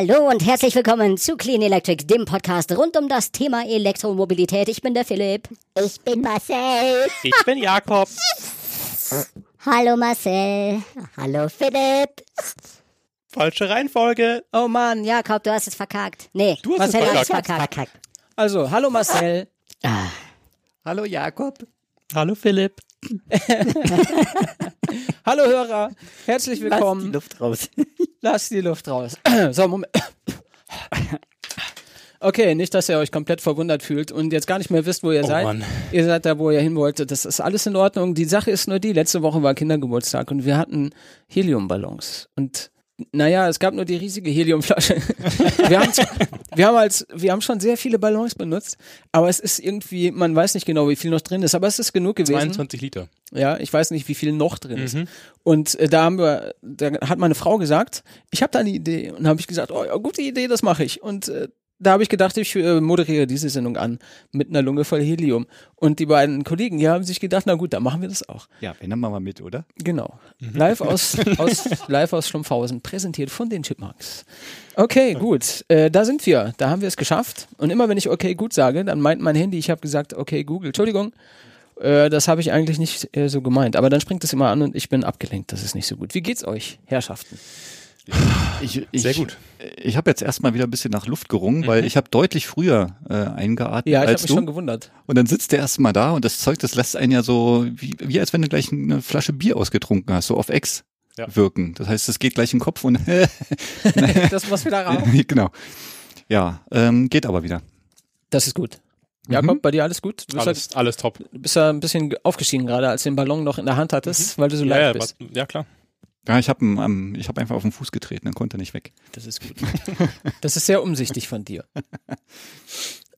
Hallo und herzlich willkommen zu Clean Electric, dem Podcast rund um das Thema Elektromobilität. Ich bin der Philipp. Ich bin Marcel. Ich bin Jakob. Hallo Marcel. Hallo Philipp. Falsche Reihenfolge. Oh Mann, Jakob, du hast es verkackt. Nee, Du hast es Marcel hat es verkackt. verkackt. Also, hallo Marcel. Hallo Jakob. Hallo Philipp. hallo Hörer. Herzlich Lass die willkommen. Luft raus. Lass die Luft raus. so, Moment. Okay, nicht, dass ihr euch komplett verwundert fühlt und jetzt gar nicht mehr wisst, wo ihr Oh seid. Mann. Ihr seid da, wo ihr hin wolltet. Das ist alles in Ordnung. Die Sache ist nur die, letzte Woche war Kindergeburtstag und wir hatten Heliumballons. Und naja, es gab nur die riesige Heliumflasche. wir, haben, wir, haben als, wir haben schon sehr viele Ballons benutzt, aber es ist irgendwie, man weiß nicht genau, wie viel noch drin ist, aber es ist genug gewesen. 22 Liter. Ja, ich weiß nicht, wie viel noch drin ist. Mhm. Und äh, da haben wir, da hat meine Frau gesagt, ich habe da eine Idee. Und habe ich gesagt, oh ja, gute Idee, das mache ich. Und äh, da habe ich gedacht, ich äh, moderiere diese Sendung an mit einer Lunge voll Helium. Und die beiden Kollegen, die haben sich gedacht, na gut, dann machen wir das auch. Ja, wenn dann machen wir mit, oder? Genau. Live aus, aus live aus Schlumpfhausen, präsentiert von den Chipmunks. Okay, gut. Äh, da sind wir. Da haben wir es geschafft. Und immer wenn ich okay gut sage, dann meint mein Handy, ich habe gesagt, okay Google, Entschuldigung. Äh, das habe ich eigentlich nicht äh, so gemeint. Aber dann springt es immer an und ich bin abgelenkt. Das ist nicht so gut. Wie geht's euch, Herrschaften? Ich, ich, Sehr gut. Ich habe jetzt erstmal wieder ein bisschen nach Luft gerungen, weil ich habe deutlich früher äh, eingeatmet Ja, ich habe als mich du. schon gewundert. Und dann sitzt der erstmal da und das Zeug, das lässt einen ja so, wie, wie als wenn du gleich eine Flasche Bier ausgetrunken hast, so auf Ex Ja. wirken. Das heißt, es geht gleich in den Kopf und Das muss wieder raus. genau. Ja, ähm, geht aber wieder. Das ist gut. Jakob, bei dir alles gut? Du bist, Alles, alles top. halt, bist ja ein bisschen aufgestiegen gerade, als du den Ballon noch in der Hand hattest, weil du so Ja, leicht ja, bist. wa- ja, klar. Ja, ich habe ähm, ich hab einfach auf den Fuß getreten, dann konnte er nicht weg. Das ist gut. Das ist sehr umsichtig von dir.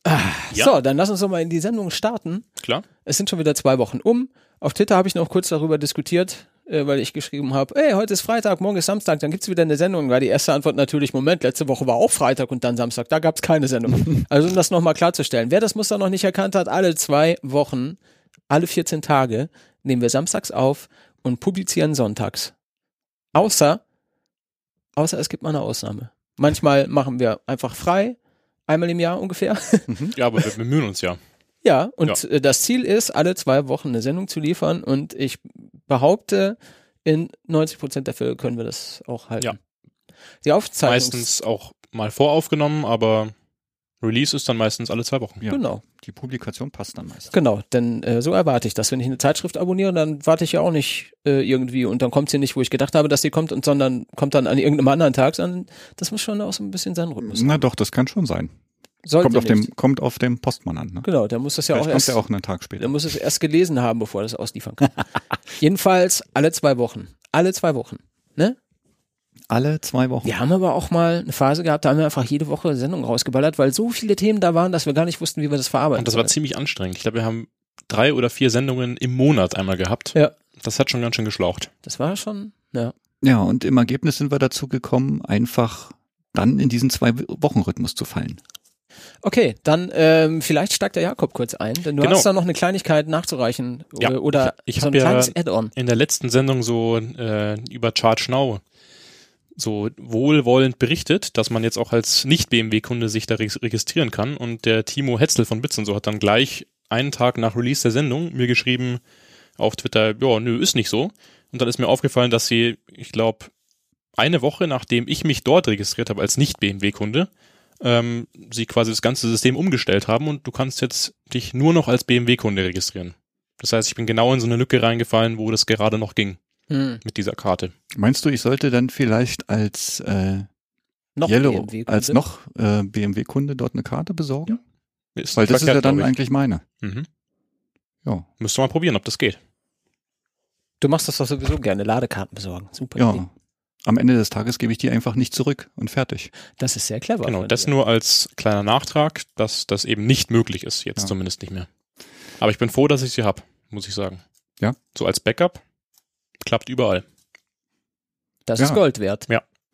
Ah, Ja. So, dann lass uns doch mal in die Sendung starten. Klar. Es sind schon wieder zwei Wochen um. Auf Twitter habe ich noch kurz darüber diskutiert, äh, weil ich geschrieben habe, ey, heute ist Freitag, morgen ist Samstag, dann gibt's wieder eine Sendung. War die erste Antwort natürlich, Moment, letzte Woche war auch Freitag und dann Samstag, da gab's keine Sendung. Also um das nochmal klarzustellen. Wer das Muster noch nicht erkannt hat, alle zwei Wochen, alle 14 Tage nehmen wir samstags auf und publizieren sonntags. Außer, außer es gibt mal eine Ausnahme. Manchmal machen wir einfach frei, einmal im Jahr ungefähr. Ja, aber wir bemühen uns ja. Ja, und äh, das Ziel ist, alle zwei Wochen eine Sendung zu liefern und ich behaupte, in 90 Prozent der Fälle können wir das auch halten. Ja. Die Aufzeichnung. Meistens auch mal voraufgenommen, aber Release ist dann meistens alle zwei Wochen. Ja. Genau, Die Publikation passt dann meist. genau, denn äh, so erwarte ich das. Wenn ich eine Zeitschrift abonniere, dann warte ich ja auch nicht äh, irgendwie und dann kommt sie nicht, wo ich gedacht habe, dass sie kommt, und sondern kommt dann an irgendeinem anderen Tag, sondern das muss schon auch so ein bisschen seinen Rhythmus haben. Na doch, das kann schon sein. Sollte Kommt auf, nicht. dem, kommt auf dem Postmann an. Ne? Genau, der muss das ja Vielleicht auch kommt erst, er auch einen Tag später. der muss es erst gelesen haben, bevor er das ausliefern kann. Jedenfalls alle zwei Wochen. Alle zwei Wochen. Ne? Alle zwei Wochen. Wir haben aber auch mal eine Phase gehabt, da haben wir einfach jede Woche Sendungen rausgeballert, weil so viele Themen da waren, dass wir gar nicht wussten, wie wir das verarbeiten. Und das war ziemlich anstrengend. Ich glaube, wir haben drei oder vier Sendungen im Monat einmal gehabt. Ja. Das hat schon ganz schön geschlaucht. das war schon, ja. Ja, und im Ergebnis sind wir dazu gekommen, einfach dann in diesen zwei Wochen Rhythmus zu fallen. Okay, dann ähm, vielleicht steigt der Jakob kurz ein, denn du Genau. hast da noch eine Kleinigkeit nachzureichen Ja, oder ich- ich so ein ja- kleines Add-on. In der letzten Sendung so äh, über Charge Now so wohlwollend berichtet, dass man jetzt auch als Nicht-BMW-Kunde sich da reg- registrieren kann. Und der Timo Hetzel von Bits und so hat dann gleich einen Tag nach Release der Sendung mir geschrieben auf Twitter, ja, nö, ist nicht so. Und dann ist mir aufgefallen, dass sie, ich glaube, eine Woche nachdem ich mich dort registriert habe als Nicht-BMW-Kunde, ähm, sie quasi das ganze System umgestellt haben und du kannst jetzt dich nur noch als BMW-Kunde registrieren. Das heißt, ich bin genau in so eine Lücke reingefallen, wo das gerade noch ging Hm. mit dieser Karte. Meinst du, ich sollte dann vielleicht als äh, Noch Yellow, als noch äh, BMW-Kunde dort eine Karte besorgen? Ist Weil das ist ja dann eigentlich meine. Mhm. Ja. Müsste mal probieren, ob das geht. Du machst das doch sowieso gerne, Ladekarten besorgen. Super Idee. Ja. Am Ende des Tages gebe ich die einfach nicht zurück und fertig. Das ist sehr clever. Genau, das dir. nur als kleiner Nachtrag, dass das eben nicht möglich ist, jetzt Ja. zumindest nicht mehr. Aber ich bin froh, dass ich sie habe, muss ich sagen. Ja. So als Backup klappt überall. Das Ja. ist Gold wert.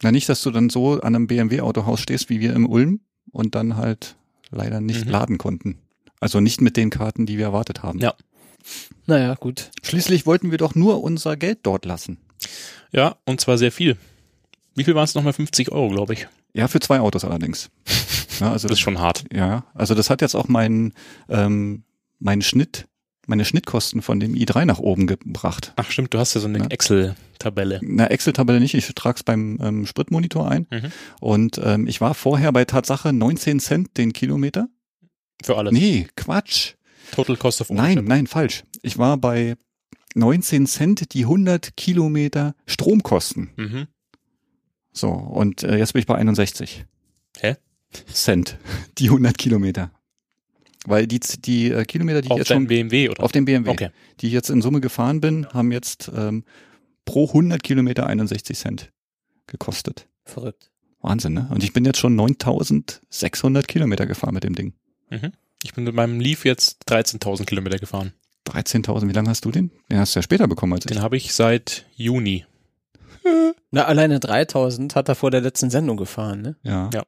Na nicht, dass du dann so an einem BMW-Autohaus stehst wie wir im Ulm und dann halt leider nicht Mhm. laden konnten. Also nicht mit den Karten, die wir erwartet haben. Ja. Naja, gut. Schließlich wollten wir doch nur unser Geld dort lassen. Ja, und zwar sehr viel. Wie viel waren es nochmal? 50 Euro, glaube ich. Ja, für zwei Autos allerdings. Ja, also Das ist schon hart. Ja, also das hat jetzt auch meinen ähm, meinen Schnitt, meine Schnittkosten von dem i3 nach oben gebracht. Ach stimmt, du hast ja so eine. Excel-Tabelle. Na, Excel-Tabelle nicht, ich trage es beim ähm, Spritmonitor ein. Mhm. Und ähm, ich war vorher bei Tatsache 19 Cent den Kilometer. Für alles. Nee, Quatsch. Total Cost of Nein, Ownership. nein, falsch. Ich war bei 19 Cent die 100 Kilometer Stromkosten. Mhm. So, und äh, jetzt bin ich bei 61. Hä? Cent, die 100 Kilometer. Weil die, die äh, Kilometer, die ich Auf jetzt deinem schon BMW oder? auf dem BMW, Okay. die ich jetzt in Summe gefahren bin, haben jetzt ähm, pro 100 Kilometer 61 Cent gekostet. Verrückt. Wahnsinn, ne? Und ich bin jetzt schon 9600 Kilometer gefahren mit dem Ding. Mhm. Ich bin mit meinem Leaf jetzt 13.000 Kilometer gefahren. 13.000, wie lange hast du den? Den hast du ja später bekommen als ich. Den habe ich seit Juni. Na, alleine 3000 hat er vor der letzten Sendung gefahren, ne? Ja. Ja.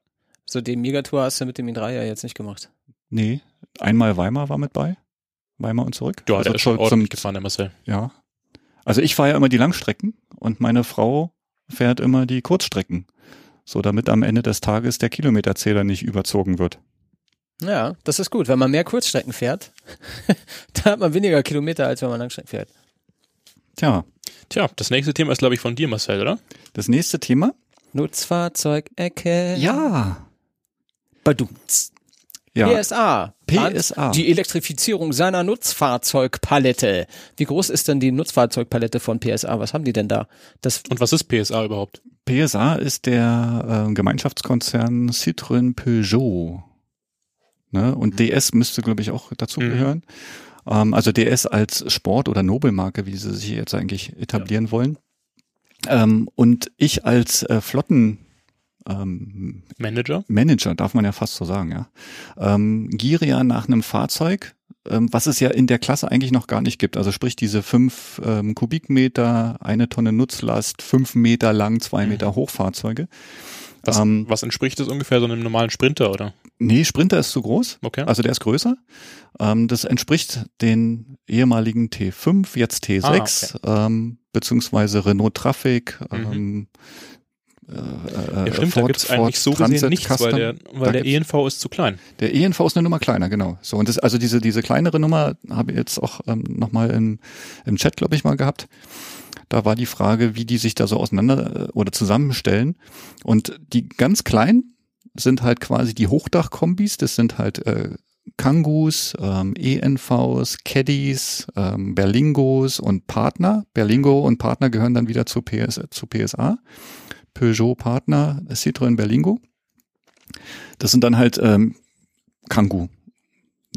So die Megatour hast du mit dem i3 ja jetzt nicht gemacht. Nee, einmal Weimar war mit bei. Weimar und zurück. Ja, also der ist schon zum- ordentlich gefahren, der Marcel. Ja. Also ich fahre ja immer die Langstrecken und meine Frau fährt immer die Kurzstrecken. So damit am Ende des Tages der Kilometerzähler nicht überzogen wird. Ja, das ist gut. Wenn man mehr Kurzstrecken fährt, da hat man weniger Kilometer, als wenn man Langstrecken fährt. Tja, Tja, das nächste Thema ist, glaube ich, von dir, Marcel, oder? das nächste Thema. Nutzfahrzeugecke. Ja. Badumts. Ja. PSA. PSA. Die Elektrifizierung seiner Nutzfahrzeugpalette. Wie groß ist denn die Nutzfahrzeugpalette von PSA? Was haben die denn da? Das, Und was ist PSA überhaupt? PSA ist der äh, Gemeinschaftskonzern Citroën Peugeot. Ne? Und DS müsste, glaube ich, auch dazu Mhm. gehören. Ähm, also DS als Sport- oder Nobelmarke, wie sie sich jetzt eigentlich etablieren wollen. Ähm, und ich als äh, Flotten ähm, Manager? Manager, darf man ja fast so sagen, ja. Ähm, giere ja nach einem Fahrzeug, ähm, was es ja in der Klasse eigentlich noch gar nicht gibt. Also sprich diese fünf ähm, Kubikmeter, eine Tonne Nutzlast, fünf Meter lang, zwei Mhm. Meter Hochfahrzeuge. Was, Ähm, was entspricht das ungefähr so einem normalen Sprinter, oder? Nee, Sprinter ist zu groß. Okay. Also der ist größer. Ähm, das entspricht den ehemaligen T5, jetzt T6, ähm, beziehungsweise Renault Traffic. Ähm, äh, ja, äh, stimmt, da Ford- gibt's eigentlich so Ford gesehen Transit nichts, weil Custom. der, weil der ENV ist zu klein. Der ENV ist eine Nummer kleiner, genau. So und das, also diese diese kleinere Nummer habe ich jetzt auch ähm, noch mal im, im Chat, glaube ich, mal gehabt. Da war die Frage, wie die sich da so auseinander äh, oder zusammenstellen. Und die ganz kleinen sind halt quasi die Hochdachkombis. Das sind halt äh, Kangus, ähm, ENVs, Caddies, ähm, Berlingos und Partner. Berlingo und Partner gehören dann wieder zu, PS, zu PSA. Peugeot Partner, Citroën Berlingo. Das sind dann halt ähm, Kangoo,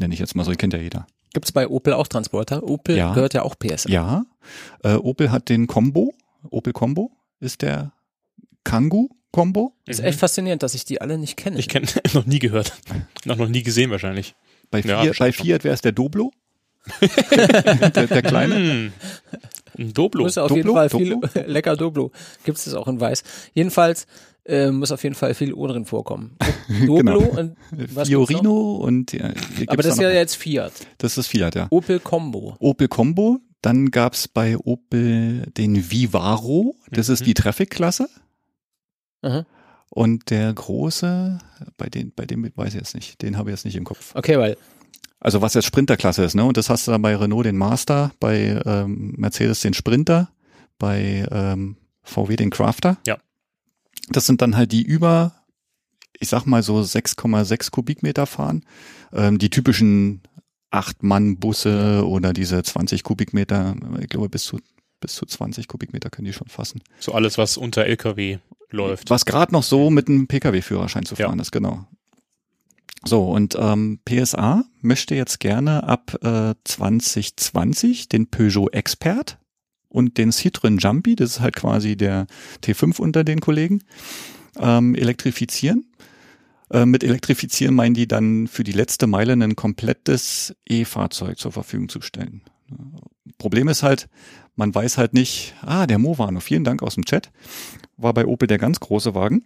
nenne ich jetzt mal so, die kennt ja jeder. gibt's bei Opel auch Transporter? Opel Ja. gehört ja auch PSA. Ja, äh, Opel hat den Combo, Opel Combo ist der Kangoo Combo. Ist echt faszinierend, dass ich die alle nicht kenne. Ich kenne noch nie gehört. noch noch nie gesehen wahrscheinlich. Bei, Ja, Fiat, bei wahrscheinlich schon. Fiat wäre es der Doblo. der, der kleine. Ein Doblo. muss auf Doblo? jeden Fall viel Doblo? lecker Doblo. Gibt's das auch in weiß. Jedenfalls äh, muss auf jeden Fall viel O drin vorkommen. Doblo Genau. und was? Fiorino und ja, Aber das ist ja jetzt Fiat. das ist Fiat, ja. Opel Combo. Opel Combo, dann gab's bei Opel den Vivaro, das ist Mhm. die Traffic-Klasse. Aha. Und der große, bei dem, bei dem weiß ich jetzt nicht, den habe ich jetzt nicht im Kopf. Okay, weil Also was jetzt Sprinterklasse ist, ne? Und das hast du dann bei Renault den Master, bei ähm, Mercedes den Sprinter, bei ähm, VW den Crafter. Ja. Das sind dann halt die über, ich sag mal so 6,6 Kubikmeter fahren. Ähm, die typischen Acht-Mann-Busse oder diese 20 Kubikmeter, ich glaube bis zu bis zu 20 Kubikmeter können die schon fassen. So alles, was unter LKW läuft. Was gerade noch so mit einem Pkw-Führerschein zu Ja. fahren ist, genau. So, und ähm, PSA möchte jetzt gerne ab äh, 2020 den Peugeot Expert und den Citroën Jumpy, das ist halt quasi der T5 unter den Kollegen, ähm, elektrifizieren. Äh, mit elektrifizieren meinen die dann für die letzte Meile ein komplettes E-Fahrzeug zur Verfügung zu stellen. Problem ist halt, man weiß halt nicht, ah, der Movano, vielen Dank aus dem Chat, war bei Opel der ganz große Wagen.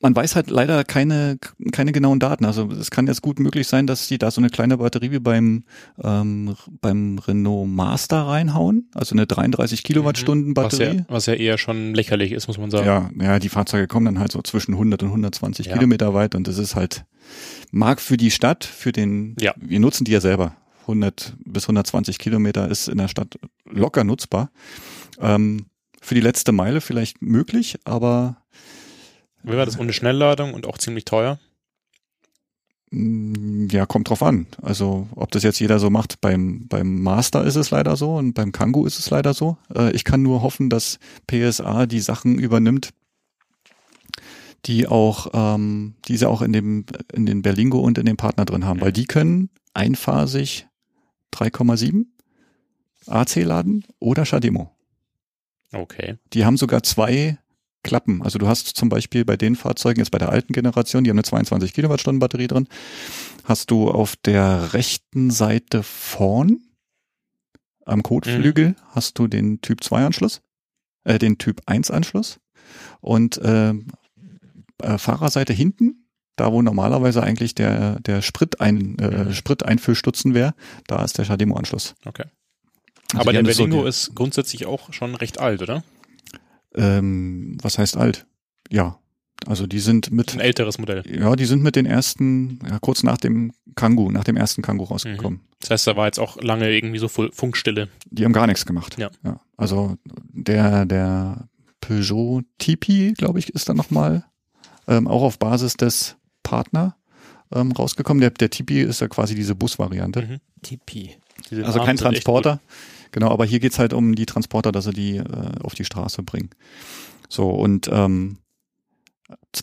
Man weiß halt leider keine, keine genauen Daten. Also es kann jetzt gut möglich sein, dass die da so eine kleine Batterie wie beim, ähm, beim Renault Master reinhauen. Also eine 33 Kilowattstunden Was Batterie. ja, was ja eher schon lächerlich ist, muss man sagen. Ja, ja, die Fahrzeuge kommen dann halt so zwischen 100 und 120 Ja. Kilometer weit und das ist halt, mag für die Stadt, für den, Ja. wir nutzen die ja selber. 100 bis 120 Kilometer ist in der Stadt locker nutzbar. Ähm, für die letzte Meile vielleicht möglich, aber Wie war das ohne Schnellladung und auch ziemlich teuer? Mm, Ja, kommt drauf an. Also, ob das jetzt jeder so macht, beim, beim Master ist es leider so und beim Kangoo ist es leider so. Äh, ich kann nur hoffen, dass PSA die Sachen übernimmt, die auch, ähm, die sie auch in dem, in den Berlingo und in dem Partner drin haben, weil die können einphasig 3,7 AC laden oder Shademo. Okay. Die haben sogar zwei Klappen. Also du hast zum Beispiel bei den Fahrzeugen, jetzt bei der alten Generation, die haben eine 22 Kilowattstunden Batterie drin, hast du auf der rechten Seite vorn am Kotflügel hast du den Typ 2 Anschluss, äh, den Typ 1 Anschluss und äh, äh, Fahrerseite hinten, da wo normalerweise eigentlich der, der Spritein, äh, Mhm. Spriteinfüllstutzen wäre, da ist der Shademo Anschluss. Okay. Also Aber der so Berlingo die- ist grundsätzlich auch schon recht alt, oder? Ähm, was heißt alt? Ja, also die sind mit, Ein älteres Modell. ja, die sind mit den ersten, ja, kurz nach dem Kangoo, nach dem ersten Kangoo rausgekommen. Das heißt, da war jetzt auch lange irgendwie so Fu- Funkstille. Die haben gar nichts gemacht. Ja. ja. Also der, der Peugeot Tipi, glaube ich, ist dann nochmal ähm, auch auf Basis des Partner ähm, rausgekommen. Der, der Tipi ist ja quasi diese Busvariante. Mhm. Tipi. Diese Also Namen kein Transporter. Genau, aber hier geht's halt um die Transporter, dass sie die äh, auf die Straße bringen. So, und ähm,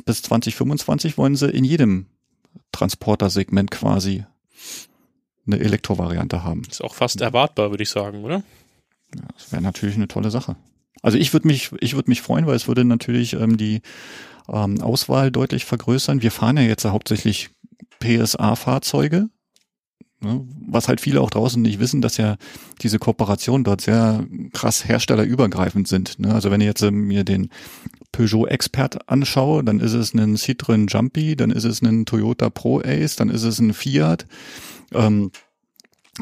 bis 2025 wollen sie in jedem Transportersegment quasi eine Elektrovariante haben. Ist auch fast erwartbar, würde ich sagen, oder? Das wäre natürlich eine tolle Sache. Also ich würde mich, ich würde mich freuen, weil es würde natürlich ähm, die ähm, Auswahl deutlich vergrößern. Wir fahren ja jetzt ja hauptsächlich PSA-Fahrzeuge, was halt viele auch draußen nicht wissen, dass ja diese Kooperationen dort sehr krass herstellerübergreifend sind. Ne? Also wenn ich jetzt ähm, mir den Peugeot Expert anschaue, dann ist es ein Citroën Jumpy, dann ist es ein Toyota Pro Ace, dann ist es ein Fiat. Ähm,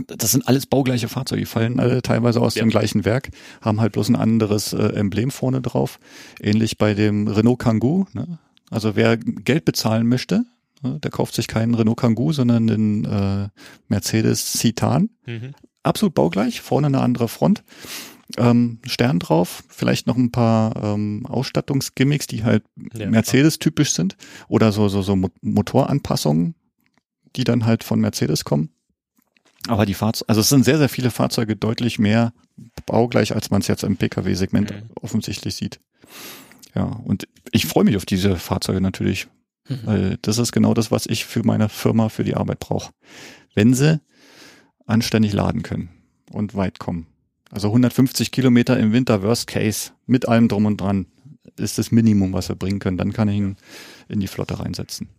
das sind alles baugleiche Fahrzeuge, die fallen alle teilweise aus Ja. dem gleichen Werk, haben halt bloß ein anderes äh, Emblem vorne drauf. Ähnlich bei dem Renault Kangoo. Ne? Also wer Geld bezahlen möchte, ne, der kauft sich keinen Renault Kangoo, sondern den äh, Mercedes Citan. Mhm. Absolut baugleich, vorne eine andere Front. Ähm, Stern drauf, vielleicht noch ein paar ähm, Ausstattungsgimmicks, die halt Ja. Mercedes-typisch sind. Oder so, so, so Mo- Motoranpassungen, die dann halt von Mercedes kommen. Aber die Fahrzeuge, also es sind sehr, sehr viele Fahrzeuge deutlich mehr baugleich, als man es jetzt im Pkw-Segment Mhm. offensichtlich sieht. Ja, und ich freue mich auf diese Fahrzeuge natürlich, Mhm. weil das ist genau das, was ich für meine Firma, für die Arbeit brauche. Wenn sie anständig laden können und weit kommen. Also 150 Kilometer im Winter, Worst Case, mit allem drum und dran, ist das Minimum, was wir bringen können. Dann kann ich ihn in die Flotte reinsetzen.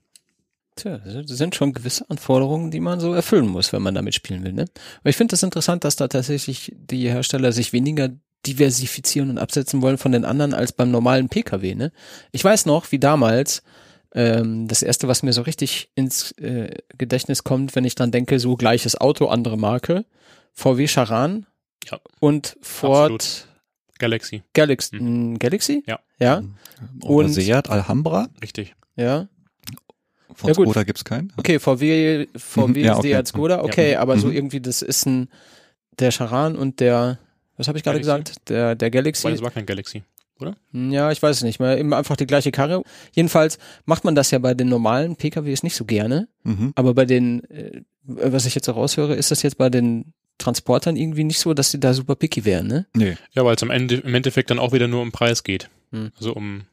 Tja, das sind schon gewisse Anforderungen, die man so erfüllen muss, wenn man damit spielen will. Ne? Aber ich finde das interessant, dass da tatsächlich die Hersteller sich weniger diversifizieren und absetzen wollen von den anderen als beim normalen Pkw. Ne? Ich weiß noch, wie damals ähm, das erste, was mir so richtig ins äh, Gedächtnis kommt, wenn ich dann denke, so gleiches Auto, andere Marke, VW Charan Ja. und Ford Absolut. Galaxy. Galaxy. Mhm. mh, Galaxy? Ja. Ja, Oder Und- Seat Alhambra. Richtig. ja. Von Ja. Skoda gibt's keinen. Okay, VW, VW Mhm, ja, okay. Seat Skoda, okay, Ja. aber so Mhm. irgendwie, das ist ein, der Charan und der, was habe ich gerade gesagt? Der, der Galaxy. Weil es war kein Galaxy. Ja, ich weiß es nicht mehr. Eben einfach die gleiche Karre. Jedenfalls macht man das ja bei den normalen PKWs nicht so gerne. Mhm. Aber bei den, äh, was ich jetzt so raushöre, ist das jetzt bei den Transportern irgendwie nicht so, dass die da super picky wären, ne? Nee, Ja, weil es am Ende, im Endeffekt dann auch wieder nur um Preis geht. Hm. Also um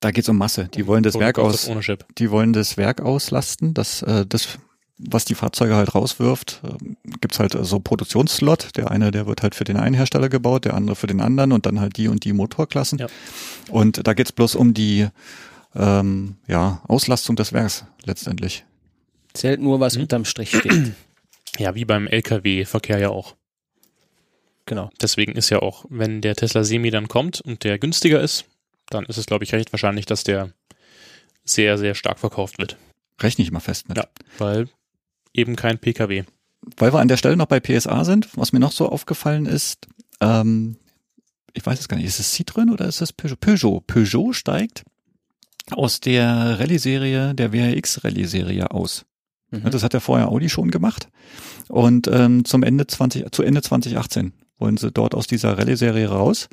da geht's um Masse. Die wollen das Werk aus, die wollen das Werk auslasten, das, äh, das, was die Fahrzeuge halt rauswirft, ähm, gibt's halt so Produktionsslot. Der eine, der wird halt für den einen Hersteller gebaut, der andere für den anderen und dann halt die und die Motorklassen. Ja. Und da geht's bloß um die ähm, ja, Auslastung des Werks letztendlich. Zählt nur, was Mhm. unterm Strich steht. Ja, wie beim Lkw-Verkehr ja auch. genau. Deswegen ist ja auch, wenn der Tesla Semi dann kommt und der günstiger ist, dann ist es, glaube ich, recht wahrscheinlich, dass der sehr, sehr stark verkauft wird. Rechne ich mal fest mit. Ja, weil eben kein PKW. Weil wir an der Stelle noch bei PSA sind, was mir noch so aufgefallen ist, ähm, ich weiß es gar nicht, ist es Citroën oder ist es Peugeot? Peugeot. Peugeot steigt aus der Rallye-Serie, der WRX-Rallye-Serie aus. Mhm. Das hat ja vorher Audi schon gemacht. Und ähm, zum Ende 20, zu Ende 2018 wollen sie dort aus dieser Rallye-Serie raus,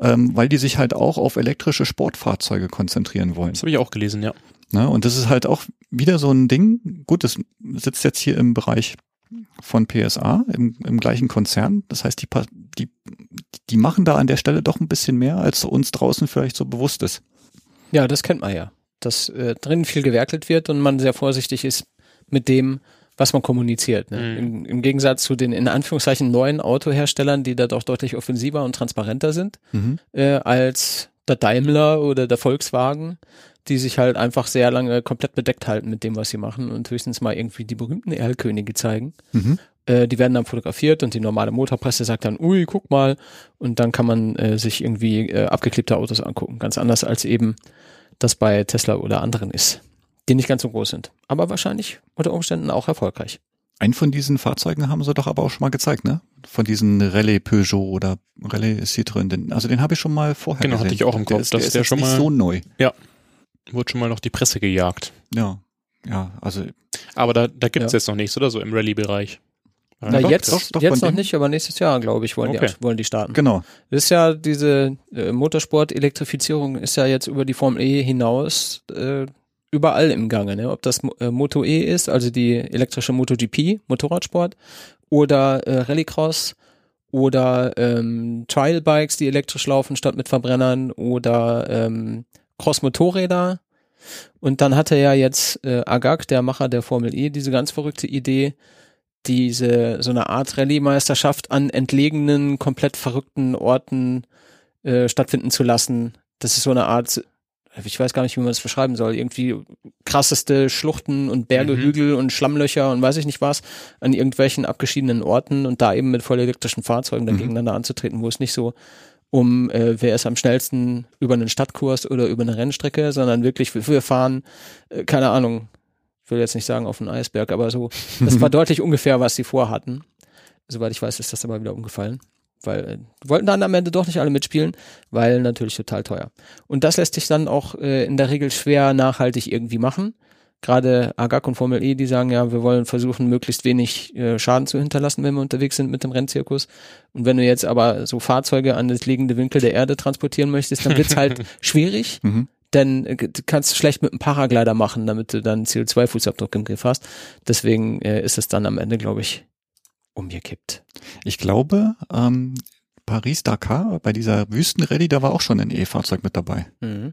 ähm, weil die sich halt auch auf elektrische Sportfahrzeuge konzentrieren wollen. Das habe ich auch gelesen, ja. Ne? Und das ist halt auch wieder so ein Ding. Gut, das sitzt jetzt hier im Bereich von PSA, im, im gleichen Konzern. Das heißt, die, die, die machen da an der Stelle doch ein bisschen mehr, als uns draußen vielleicht so bewusst ist. Ja, das kennt man ja. Dass äh, drin viel gewerkelt wird und man sehr vorsichtig ist mit dem, was man kommuniziert. Ne? Mhm. Im, Im Gegensatz zu den in Anführungszeichen neuen Autoherstellern, die da doch deutlich offensiver und transparenter sind, äh, als der Daimler oder der Volkswagen, die sich halt einfach sehr lange komplett bedeckt halten mit dem, was sie machen und höchstens mal irgendwie die berühmten Erlkönige zeigen. Mhm. Äh, die werden dann fotografiert und die normale Motorpresse sagt dann, ui, guck mal. Und dann kann man äh, sich irgendwie äh, abgeklebte Autos angucken. Ganz anders als eben das bei Tesla oder anderen ist, die nicht ganz so groß sind. Aber wahrscheinlich unter Umständen auch erfolgreich. Einen von diesen Fahrzeugen haben sie doch aber auch schon mal gezeigt, ne? Von diesen Rallye Peugeot oder Rallye Citroën. Den, also den habe ich schon mal vorher Genau, gesehen. hatte ich auch im Der Kopf, ist, dass der ist der jetzt schon nicht mal- so neu. Wurde schon mal noch die Presse gejagt. Ja, ja, also Aber da, da gibt's Ja. jetzt noch nichts, oder so im Rallye-Bereich. Ja, Na, doch, jetzt, das- doch, jetzt noch dem- nicht, aber nächstes Jahr, glaube ich, wollen, Okay. die, wollen die starten. genau. Das ist ja diese äh, Motorsport-Elektrifizierung ist ja jetzt über die Formel E hinaus äh, überall im Gange. Ne? Ob das äh, Moto E ist, also die elektrische MotoGP, Motorradsport, oder äh, Rallycross oder ähm, Trial-Bikes, die elektrisch laufen statt mit Verbrennern oder ähm, Cross-Motorräder. Und dann hatte ja jetzt äh, Agag, der Macher der Formel E, diese ganz verrückte Idee, diese so eine Art Rallye-Meisterschaft an entlegenen, komplett verrückten Orten äh, stattfinden zu lassen. Das ist so eine Art, ich weiß gar nicht, wie man das beschreiben soll, irgendwie krasseste Schluchten und Berge, Mhm. Hügel und Schlammlöcher und weiß ich nicht was an irgendwelchen abgeschiedenen Orten und da eben mit voll elektrischen Fahrzeugen dann Mhm. gegeneinander anzutreten, wo es nicht so um äh, wer ist am schnellsten über einen Stadtkurs oder über eine Rennstrecke, sondern wirklich wir, fahren, äh, keine Ahnung, ich will jetzt nicht sagen auf einen Eisberg, aber so, das war deutlich ungefähr, was sie vorhatten. Soweit ich weiß, ist das aber wieder umgefallen. Weil äh, wollten dann am Ende doch nicht alle mitspielen, weil natürlich total teuer. Und das lässt sich dann auch äh, in der Regel schwer nachhaltig irgendwie machen. Gerade Agak und Formel E, die sagen ja, wir wollen versuchen, möglichst wenig äh, Schaden zu hinterlassen, wenn wir unterwegs sind mit dem Rennzirkus. Und wenn du jetzt aber so Fahrzeuge an das liegende Winkel der Erde transportieren möchtest, dann wird's halt schwierig, Mhm. denn äh, du kannst schlecht mit einem Paraglider machen, damit du dann CO2-Fußabdruck im Griff hast. Deswegen äh, ist es dann am Ende, glaube ich, umgekippt. Ich glaube, ähm, Paris-Dakar, bei dieser Wüstenrallye, da war auch schon ein E-Fahrzeug mit dabei. Mhm.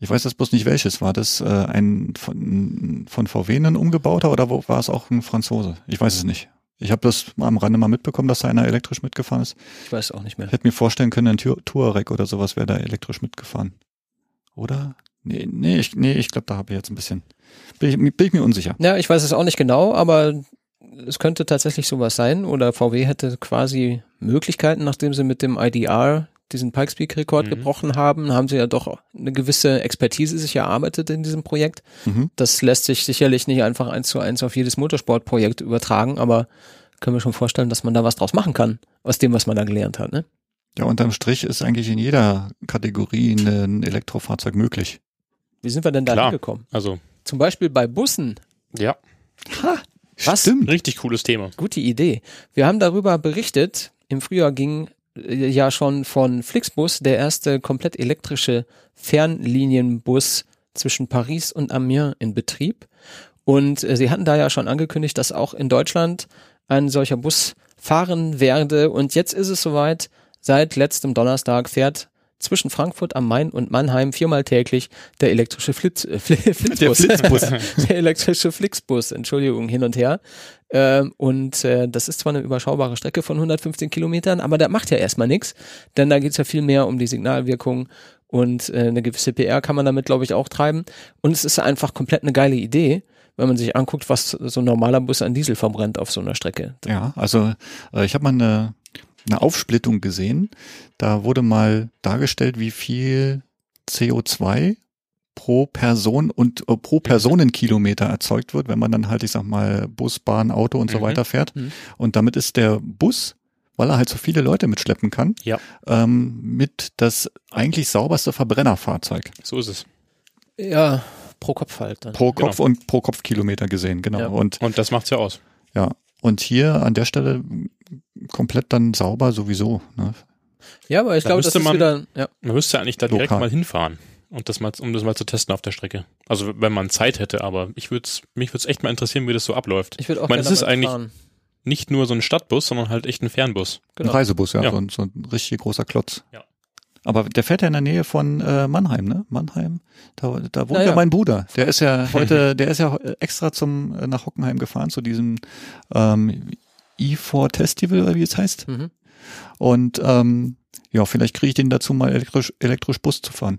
Ich weiß jetzt bloß nicht welches. War das äh, ein von, von VW ein umgebauter oder wo, war es auch ein Franzose? Ich weiß es nicht. Ich habe das am Rande mal mitbekommen, dass da einer elektrisch mitgefahren ist. Ich weiß auch nicht mehr. Ich hätte mir vorstellen können, ein Touareg oder sowas wäre da elektrisch mitgefahren. Oder? Nee, nee, ich, nee, ich glaube, da habe ich jetzt ein bisschen. Bin ich, bin ich mir unsicher. Ja, ich weiß es auch nicht genau, aber es könnte tatsächlich sowas sein. Oder VW hätte quasi Möglichkeiten, nachdem sie mit dem IDR diesen Pikes-Peak-Rekord Mhm. gebrochen haben, haben sie ja doch eine gewisse Expertise sich erarbeitet in diesem Projekt. Mhm. Das lässt sich sicherlich nicht einfach eins zu eins auf jedes Motorsportprojekt übertragen, aber können wir schon vorstellen, dass man da was draus machen kann, aus dem, was man da gelernt hat. Ne? Ja, unterm Strich ist eigentlich in jeder Kategorie ein Elektrofahrzeug möglich. Wie sind wir denn da Klar. hingekommen? Also, Zum Beispiel bei Bussen. ja, Was? Stimmt. richtig cooles Thema. Gute Idee. Wir haben darüber berichtet. Im Frühjahr ging ja schon von Flixbus der erste komplett elektrische Fernlinienbus zwischen Paris und Amiens in Betrieb. Und äh, sie hatten da ja schon angekündigt, dass auch in Deutschland ein solcher Bus fahren werde. Und jetzt ist es soweit. Seit letztem Donnerstag fährt zwischen Frankfurt am Main und Mannheim viermal täglich der elektrische Flitz, äh, Fli- Flitzbus. Flitzbus. der elektrische Flixbus, Entschuldigung, hin und her. Ähm, und äh, das ist zwar eine überschaubare Strecke von 115 Kilometern, aber der macht ja erstmal nichts, denn da geht's ja viel mehr um die Signalwirkung und äh, eine gewisse PR kann man damit, glaube ich, auch treiben. Und es ist einfach komplett eine geile Idee, wenn man sich anguckt, was so ein normaler Bus an Diesel verbrennt auf so einer Strecke. Ja, also äh, ich habe mal eine, eine Aufsplittung gesehen. Da wurde mal dargestellt, wie viel CO2 pro Person und äh, pro Personenkilometer erzeugt wird, wenn man dann halt, ich sag mal, Bus, Bahn, Auto und so Mhm. weiter fährt. Mhm. Und damit ist der Bus, weil er halt so viele Leute mitschleppen kann, Ja. ähm, mit das eigentlich sauberste Verbrennerfahrzeug So ist es. Ja, pro Kopf halt dann. pro Genau. Kopf und pro Kopfkilometer gesehen, genau. Ja. Und Und das macht's ja aus. ja, und hier an der Stelle komplett dann sauber sowieso. Ne? Ja, aber ich Da glaube, das müsste ist man- wieder, ja. Man müsste eigentlich da direkt Lokal. mal hinfahren. Und das mal, um das mal zu testen auf der Strecke. Also wenn man Zeit hätte, aber ich würde mich würde es echt mal interessieren, wie das so abläuft. Ich würde auch Ich meine, gerne es ist eigentlich- fahren. Nicht nur so ein Stadtbus, sondern halt echt ein Fernbus. Genau. Ein Reisebus, ja, Ja. So, ein, so ein richtig großer Klotz. Ja. Aber der fährt ja in der Nähe von äh, Mannheim, ne? Mannheim. Da, da wohnt ja ja. mein Bruder. Der ist ja heute, der ist ja extra zum äh, nach Hockenheim gefahren zu diesem ähm, E4 Festival oder wie es heißt. Mhm. Und ähm, ja, vielleicht kriege ich den dazu mal elektrisch, elektrisch Bus zu fahren.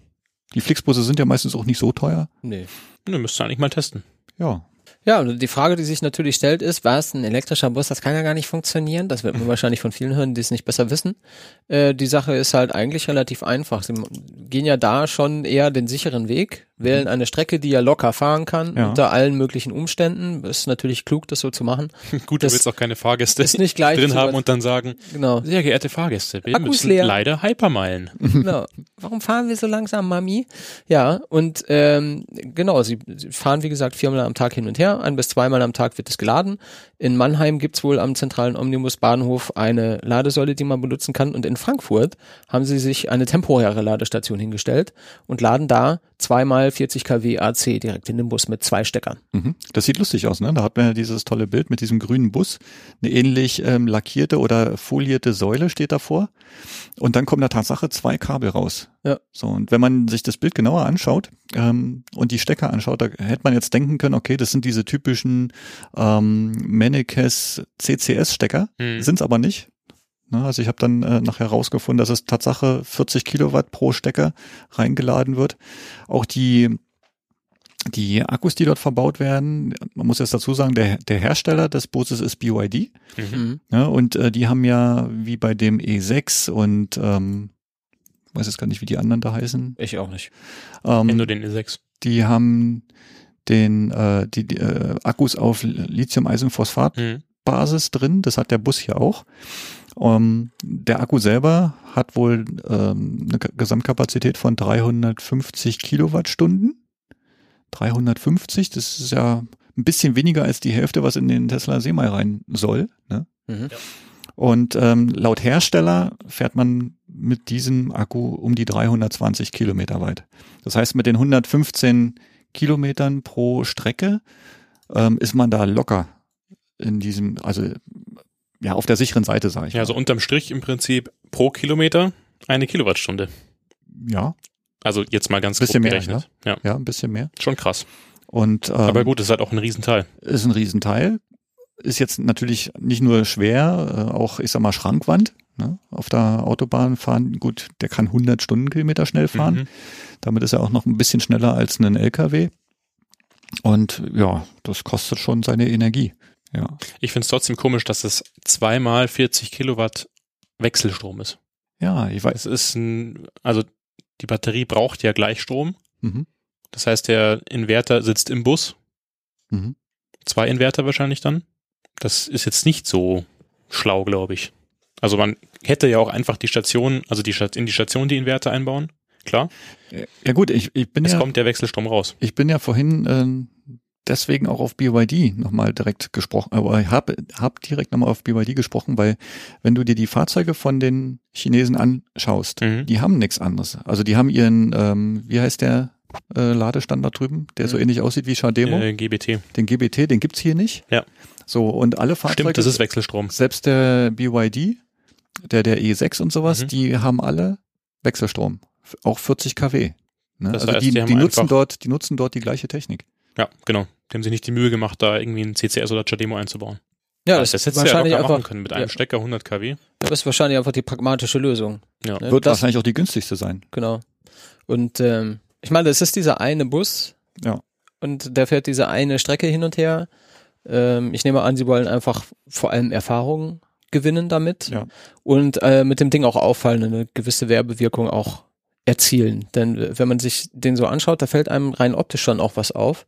Die Flixbusse sind ja meistens auch nicht so teuer. Nee. Ne, müsste eigentlich mal testen. Ja. Ja, und die Frage, die sich natürlich stellt, ist, was ein elektrischer Bus, das kann ja gar nicht funktionieren. Das wird man wahrscheinlich von vielen hören, die es nicht besser wissen. Äh, die Sache ist halt eigentlich relativ einfach. Sie gehen ja da schon eher den sicheren Weg, wählen eine Strecke, die er locker fahren kann, Ja. unter allen möglichen Umständen. Ist natürlich klug, das so zu machen. Gut, Das du willst auch keine Fahrgäste drin haben und dann sagen, Genau. sehr geehrte Fahrgäste, wir Akku ist müssen leer. leider Hypermeilen. genau. Warum fahren wir so langsam, Mami? Ja, und ähm, genau, sie, sie fahren, wie gesagt, viermal am Tag hin und her. Ein bis zweimal am Tag wird es geladen. In Mannheim gibt's wohl am zentralen Omnibusbahnhof eine Ladesäule, die man benutzen kann. Und in Frankfurt haben sie sich eine temporäre Ladestation hingestellt und laden da zweimal 40 kW AC direkt in den Bus mit zwei Steckern. Mhm. Das sieht lustig aus, ne? Da hat man ja dieses tolle Bild mit diesem grünen Bus. Eine ähnlich ähm, lackierte oder folierte Säule steht davor. Und dann kommen da Tatsache zwei Kabel raus. Ja. So, und wenn man sich das Bild genauer anschaut ähm, und die Stecker anschaut, da hätte man jetzt denken können, okay, das sind diese typischen ähm, Mennekes CCS-Stecker. Hm. Sind's aber nicht. Ne, also ich habe dann äh, nachher rausgefunden, dass es Tatsache 40 Kilowatt pro Stecker reingeladen wird. Auch die die Akkus, die dort verbaut werden, man muss jetzt dazu sagen, der, der Hersteller des Busses ist BYD. Mhm. Ja, und äh, die haben ja wie bei dem E6 und ähm, weiß jetzt gar nicht, wie die anderen da heißen. Ich auch nicht. Ähm, nur den E6. die haben den äh, die, die äh, Akkus auf Lithium-Eisenphosphat-Basis Mhm. drin. Das hat der Bus hier auch. Ähm, der Akku selber hat wohl ähm, eine Gesamtkapazität von 350 Kilowattstunden. 350, das ist ja ein bisschen weniger als die Hälfte, was in den Tesla Semi rein soll. Ne? Mhm. Und ähm, laut Hersteller fährt man mit diesem Akku um die 320 Kilometer weit. Das heißt, mit den 115 Kilometern pro Strecke ähm, ist man da locker in diesem, also ja, auf der sicheren Seite, sage ich. Ja, mal. also unterm Strich im Prinzip pro Kilometer eine Kilowattstunde. ja, Also jetzt mal ganz Bisschen grob mehr, gerechnet. Ja. ja, ein bisschen mehr. schon krass. Und ähm, Aber gut, ist halt auch ein Riesenteil. ist ein Riesenteil. Ist jetzt natürlich nicht nur schwer, äh, auch, ich sag mal, Schrankwand. Ne? Auf der Autobahn fahren, gut, der kann 100 Stundenkilometer schnell fahren. Mhm. Damit ist er auch noch ein bisschen schneller als ein LKW. Und ja, das kostet schon seine Energie. Ja. Ich finde es trotzdem komisch, dass es zweimal 40 Kilowatt Wechselstrom ist. Ja, ich weiß. Es ist ein, also die Batterie braucht ja Gleichstrom. Mhm. Das heißt, der Inverter sitzt im Bus. Mhm. Zwei Inverter wahrscheinlich dann. Das ist jetzt nicht so schlau, glaube ich. Also man hätte ja auch einfach die Station, also die Stat- in die Station die Inverter einbauen. Klar. Ja gut, ich, ich bin Es ja, kommt der Wechselstrom raus. ich bin ja vorhin ähm, deswegen auch auf BYD nochmal direkt gesprochen, aber ich habe hab direkt nochmal auf BYD gesprochen, weil wenn du dir die Fahrzeuge von den Chinesen anschaust, Mhm. die haben nichts anderes. Also die haben ihren, ähm, wie heißt der äh, Ladestandard drüben, der so Mhm. ähnlich aussieht wie Chademo, Äh, GBT. den GBT, den gibt's hier nicht. Ja. So, und alle Fahrzeuge, Stimmt, das ist Wechselstrom. selbst der BYD, der der E6 und sowas, Mhm. die haben alle Wechselstrom, auch 40 kW. Ne? Also heißt, die, die die, nutzen dort, die nutzen dort die gleiche Technik. Ja, genau. Die haben sich nicht die Mühe gemacht, da irgendwie ein CCS oder Chademo einzubauen. Ja, das, das, hättest du ja wahrscheinlich locker machen einfach, können mit einem ja. Stecker 100 kW. das ist wahrscheinlich einfach die pragmatische Lösung. Ja. Ne? Wird das, wahrscheinlich auch die günstigste sein. Genau. Und ähm, ich meine, das ist dieser eine Bus. Ja. Und der fährt diese eine Strecke hin und her. Ähm, ich nehme an, sie wollen einfach vor allem Erfahrung gewinnen damit. Ja. Und äh, mit dem Ding auch auffallen, eine gewisse Werbewirkung auch erzielen. Denn wenn man sich den so anschaut, da fällt einem rein optisch schon auch was auf.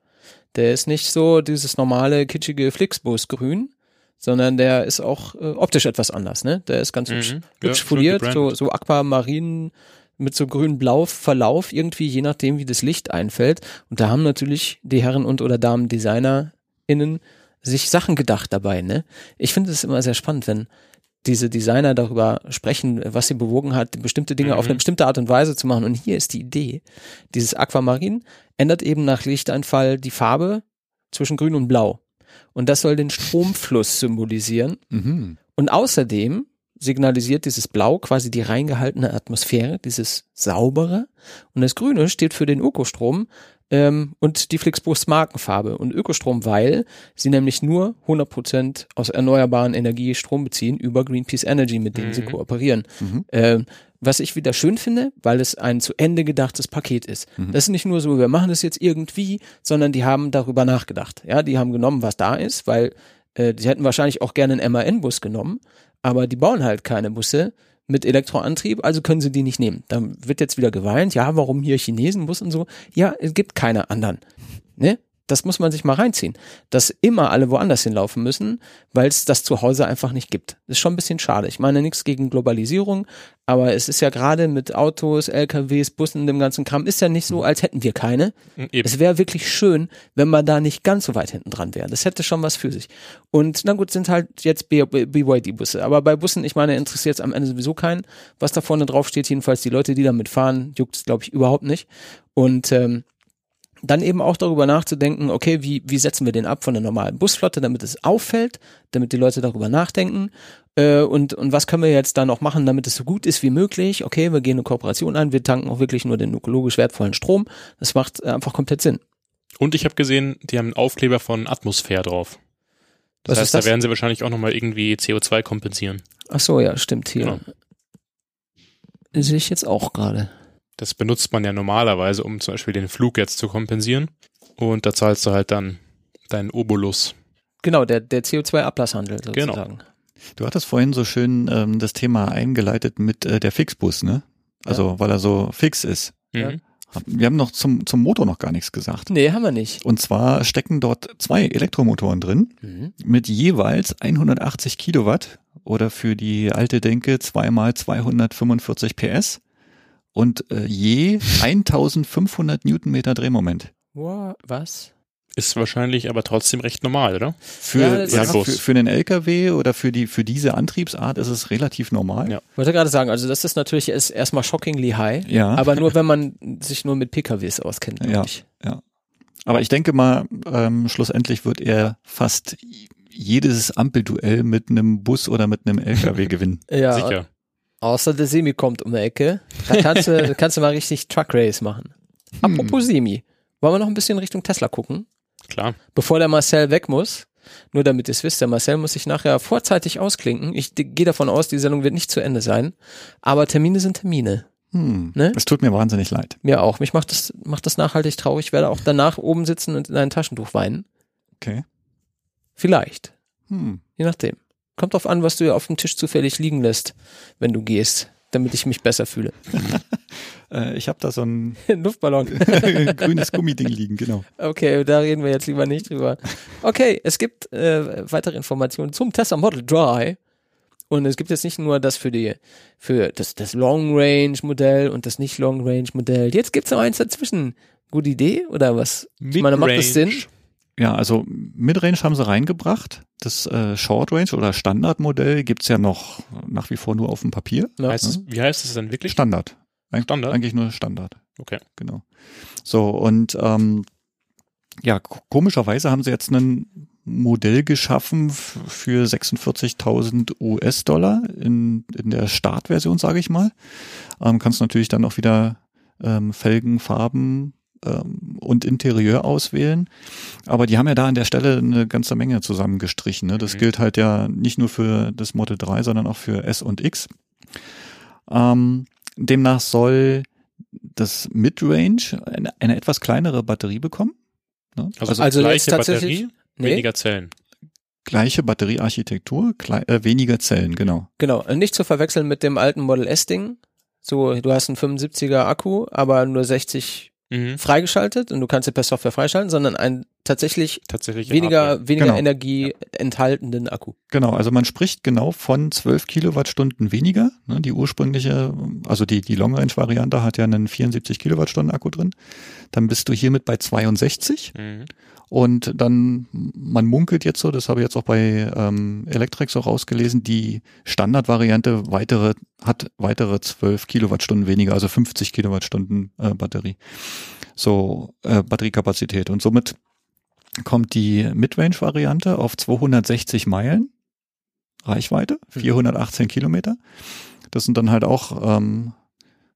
Der ist nicht so dieses normale kitschige Flixbus-Grün, sondern der ist auch äh, optisch etwas anders. Ne? Der ist ganz Mhm. hübsch, Ja, hübsch foliert, so, so Aquamarin mit so grün-blau Verlauf irgendwie, je nachdem, wie das Licht einfällt. Und da haben natürlich die Herren und oder Damen DesignerInnen sich Sachen gedacht dabei. Ne? Ich finde es immer sehr spannend, wenn diese Designer darüber sprechen, was sie bewogen hat, bestimmte Dinge auf Mhm. eine bestimmte Art und Weise zu machen. Und hier ist die Idee. Dieses Aquamarin ändert eben nach Lichteinfall die Farbe zwischen grün und blau. Und das soll den Stromfluss symbolisieren. Mhm. Und außerdem signalisiert dieses Blau quasi die reingehaltene Atmosphäre, dieses saubere. Und das Grüne steht für den Ökostrom ähm, und die Flixbus Markenfarbe. Und Ökostrom, weil sie nämlich nur 100% aus erneuerbaren Energie Strom beziehen über Greenpeace Energy, mit denen sie Mhm. kooperieren. Mhm. Ähm, was ich wieder schön finde, weil es ein zu Ende gedachtes Paket ist. Mhm. Das ist nicht nur so, wir machen das jetzt irgendwie, sondern die haben darüber nachgedacht. Ja, die haben genommen, was da ist, weil äh, die hätten wahrscheinlich auch gerne einen MAN-Bus genommen, aber die bauen halt keine Busse mit Elektroantrieb, also können sie die nicht nehmen. Dann wird jetzt wieder geweint, ja, warum hier Chinesenbus und so? Ja, es gibt keine anderen. Ne? Das muss man sich mal reinziehen. Dass immer alle woanders hinlaufen müssen, weil es das zu Hause einfach nicht gibt. Das ist schon ein bisschen schade. Ich meine nichts gegen Globalisierung, aber es ist ja gerade mit Autos, LKWs, Bussen, dem ganzen Kram, ist ja nicht so, als hätten wir keine. Eben. Es wäre wirklich schön, wenn man da nicht ganz so weit hinten dran wäre. Das hätte schon was für sich. Und na gut, sind halt jetzt BYD-Busse. Aber bei Bussen, ich meine, interessiert es am Ende sowieso keinen, was da vorne drauf steht. Jedenfalls die Leute, die damit fahren, juckt es, glaube ich, überhaupt nicht. Und ähm, dann eben auch darüber nachzudenken, okay, wie, wie setzen wir den ab von der normalen Busflotte, damit es auffällt, damit die Leute darüber nachdenken äh, und, und was können wir jetzt da noch machen, damit es so gut ist wie möglich. Okay, wir gehen eine Kooperation ein, wir tanken auch wirklich nur den ökologisch wertvollen Strom. Das macht äh, einfach komplett Sinn. Und ich habe gesehen, die haben einen Aufkleber von Atmosphäre drauf. Das Was heißt, das? da werden sie wahrscheinlich auch nochmal irgendwie CO2 kompensieren. Ach so, ja, stimmt hier. Genau. Sehe ich jetzt auch gerade. Das benutzt man ja normalerweise, um zum Beispiel den Flug jetzt zu kompensieren. Und da zahlst du halt dann deinen Obolus. Genau, der, der CO2-Ablasshandel Genau. sozusagen. Du hattest vorhin so schön ähm, das Thema eingeleitet mit äh, der Fixbus, ne? Also weil er so fix ist. Ja. Mhm. Wir haben noch zum, zum Motor noch gar nichts gesagt. Nee, haben wir nicht. Und zwar stecken dort zwei Elektromotoren drin Mhm. mit jeweils 180 Kilowatt oder für die alte Denke zweimal 245 PS und äh, je 1500 Newtonmeter Drehmoment. Wow, was? Ist wahrscheinlich aber trotzdem recht normal, oder? Für, Ja, ja, ist- für, für einen LKW oder für die für diese Antriebsart ist es relativ normal. Ja. Ich wollte gerade sagen, also das ist natürlich erst- erstmal shockingly high, Ja. aber nur wenn man sich nur mit PKWs auskennt, glaube Ja. ich. Aber ich denke mal, ähm, schlussendlich wird er fast jedes Ampelduell mit einem Bus oder mit einem LKW gewinnen. Ja, Sicher. Außer der Semi kommt um die Ecke. Da kannst du, kannst du mal richtig Truck Race machen. Hm. Apropos Semi. Wollen wir noch ein bisschen Richtung Tesla gucken? Klar. Bevor der Marcel weg muss, nur damit ihr es wisst, der Marcel muss sich nachher vorzeitig ausklinken. Ich gehe davon aus, die Sendung wird nicht zu Ende sein. Aber Termine sind Termine. Hm. Ne? Es tut mir wahnsinnig leid. Mir auch. Mich macht das, macht das nachhaltig traurig. Ich werde auch danach oben sitzen und in ein Taschentuch weinen. Okay. Vielleicht. Hm. Je nachdem. Kommt drauf an, was du auf dem Tisch zufällig liegen lässt, wenn du gehst, damit ich mich besser fühle. Äh, ich habe da so ein Luftballon. grünes Gummiding liegen, genau. Okay, da reden wir jetzt lieber nicht drüber. Okay, es gibt äh, weitere Informationen zum Tesla Model Dry. Und es gibt jetzt nicht nur das für die, für das, das Long Range Modell und das nicht Long Range Modell. Jetzt gibt's noch eins dazwischen. Gute Idee oder was? Ich meine, macht das Sinn? Ja, also Midrange haben sie reingebracht. Das äh, Short Range oder Standardmodell gibt's ja noch nach wie vor nur auf dem Papier. Ja. Heißt es, wie heißt es denn wirklich? Standard. Eig Standard? Eigentlich nur Standard. Okay. Genau. So, und ähm, ja, komischerweise haben sie jetzt ein Modell geschaffen für 46.000 US-Dollar in, in der Startversion, sage ich mal. Ähm, kannst natürlich dann auch wieder ähm, Felgen, Farben ähm, und Interieur auswählen. Aber die haben ja da an der Stelle eine ganze Menge zusammengestrichen. Ne? Das Mhm. gilt halt ja nicht nur für das Model 3, sondern auch für S und X. Ähm, demnach soll das Midrange eine, eine etwas kleinere Batterie bekommen. Ne? Also, Also gleiche Batterie, Nee, weniger Zellen. gleiche Batteriearchitektur, äh, weniger Zellen, genau. genau. Nicht zu verwechseln mit dem alten Model S-Ding. So, du hast einen 75er Akku, aber nur 60 Mhm. freigeschaltet und du kannst sie per Software freischalten, sondern einen tatsächlich Tatsächlich. weniger, weniger Genau. Energie enthaltenden Akku. Genau, also man spricht genau von 12 Kilowattstunden weniger. Ne, Die ursprüngliche, also die, die Long-Range-Variante hat ja einen 74 Kilowattstunden Akku drin. Dann bist du hiermit bei 62 Mhm. und dann, man munkelt jetzt so, das habe ich jetzt auch bei ähm, Electrix auch rausgelesen, die Standardvariante weitere, hat weitere 12 Kilowattstunden weniger, also 50 Kilowattstunden äh, Batterie. So, äh, Batteriekapazität. Und somit kommt die Midrange-Variante auf 260 Meilen Reichweite, 418 Kilometer. Das sind dann halt auch ähm,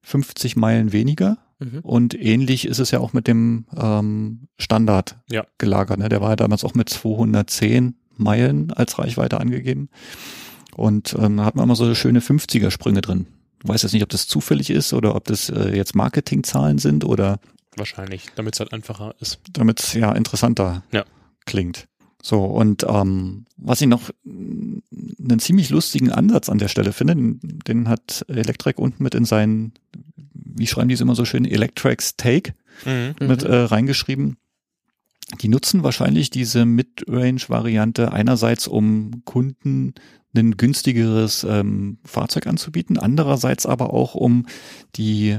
50 Meilen weniger. Mhm. Und ähnlich ist es ja auch mit dem ähm, Standard Ja. gelagert. Ne? Der war ja damals auch mit 210 Meilen als Reichweite angegeben. Und ähm, da hat man immer so schöne 50er-Sprünge drin. Ich weiß jetzt nicht, ob das zufällig ist oder ob das äh, jetzt Marketingzahlen sind oder Wahrscheinlich, damit es halt einfacher ist. damit es ja interessanter Ja. klingt. So, und ähm, was ich noch mh, einen ziemlich lustigen Ansatz an der Stelle finde, den, den hat Electrek unten mit in seinen, wie schreiben die es immer so schön, Electreks Take Mhm. mit äh, reingeschrieben. Die nutzen wahrscheinlich diese Mid-Range-Variante einerseits, um Kunden ein günstigeres ähm, Fahrzeug anzubieten, andererseits aber auch, um die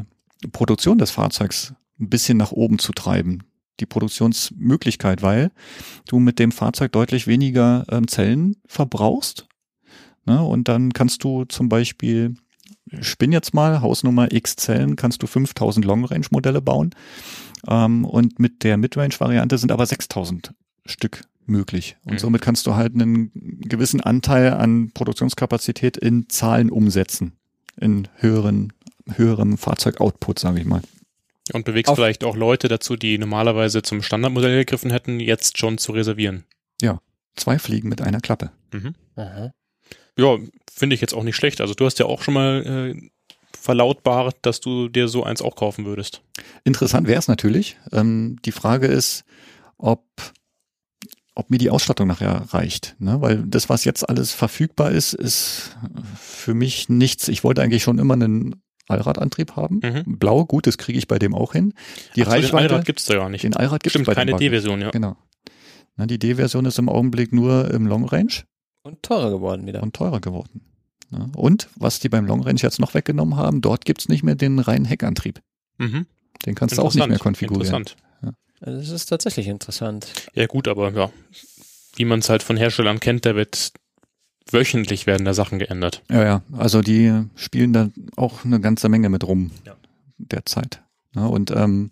Produktion des Fahrzeugs ein bisschen nach oben zu treiben. Die Produktionsmöglichkeit, weil du mit dem Fahrzeug deutlich weniger ähm, Zellen verbrauchst. Ne? Und dann kannst du zum Beispiel, spinn jetzt mal, Hausnummer X Zellen, kannst du 5000 Long-Range-Modelle bauen. Ähm, und mit der Midrange-Variante sind aber 6000 Stück möglich. Und Mhm. somit kannst du halt einen gewissen Anteil an Produktionskapazität in Zahlen umsetzen. In höheren, höherem Fahrzeugoutput, sage ich mal. Und bewegst vielleicht auch Leute dazu, die normalerweise zum Standardmodell gegriffen hätten, jetzt schon zu reservieren. Zwei Fliegen mit einer Klappe. Mhm. Aha. Ja, finde ich jetzt auch nicht schlecht. Also du hast ja auch schon mal äh, verlautbart, dass du dir so eins auch kaufen würdest. Interessant wäre es natürlich. Ähm, die Frage ist, ob, ob mir die Ausstattung nachher reicht. Ne? Weil das, was jetzt alles verfügbar ist, ist für mich nichts. Ich wollte eigentlich schon immer einen Allradantrieb haben. Mhm. Blau, gut, das kriege ich bei dem auch hin. Die Ach so, den Reichweite, Allrad gibt's da gar nicht. den Allrad gibt es Stimmt, bei keine. D-Version, ja. Genau. Na, die D-Version ist im Augenblick nur im Long Range Und teurer geworden wieder. und teurer geworden. Ne? Und was die beim Long Range jetzt noch weggenommen haben, dort gibt's nicht mehr den reinen Heckantrieb. Mhm. Den kannst du auch nicht mehr konfigurieren. Interessant. Also Das ist tatsächlich interessant. Ja gut, aber ja, wie man es halt von Herstellern kennt, da wird wöchentlich werden da Sachen geändert. Ja, ja, also die spielen da auch eine ganze Menge mit rum Ja. derzeit. Ja, und ähm,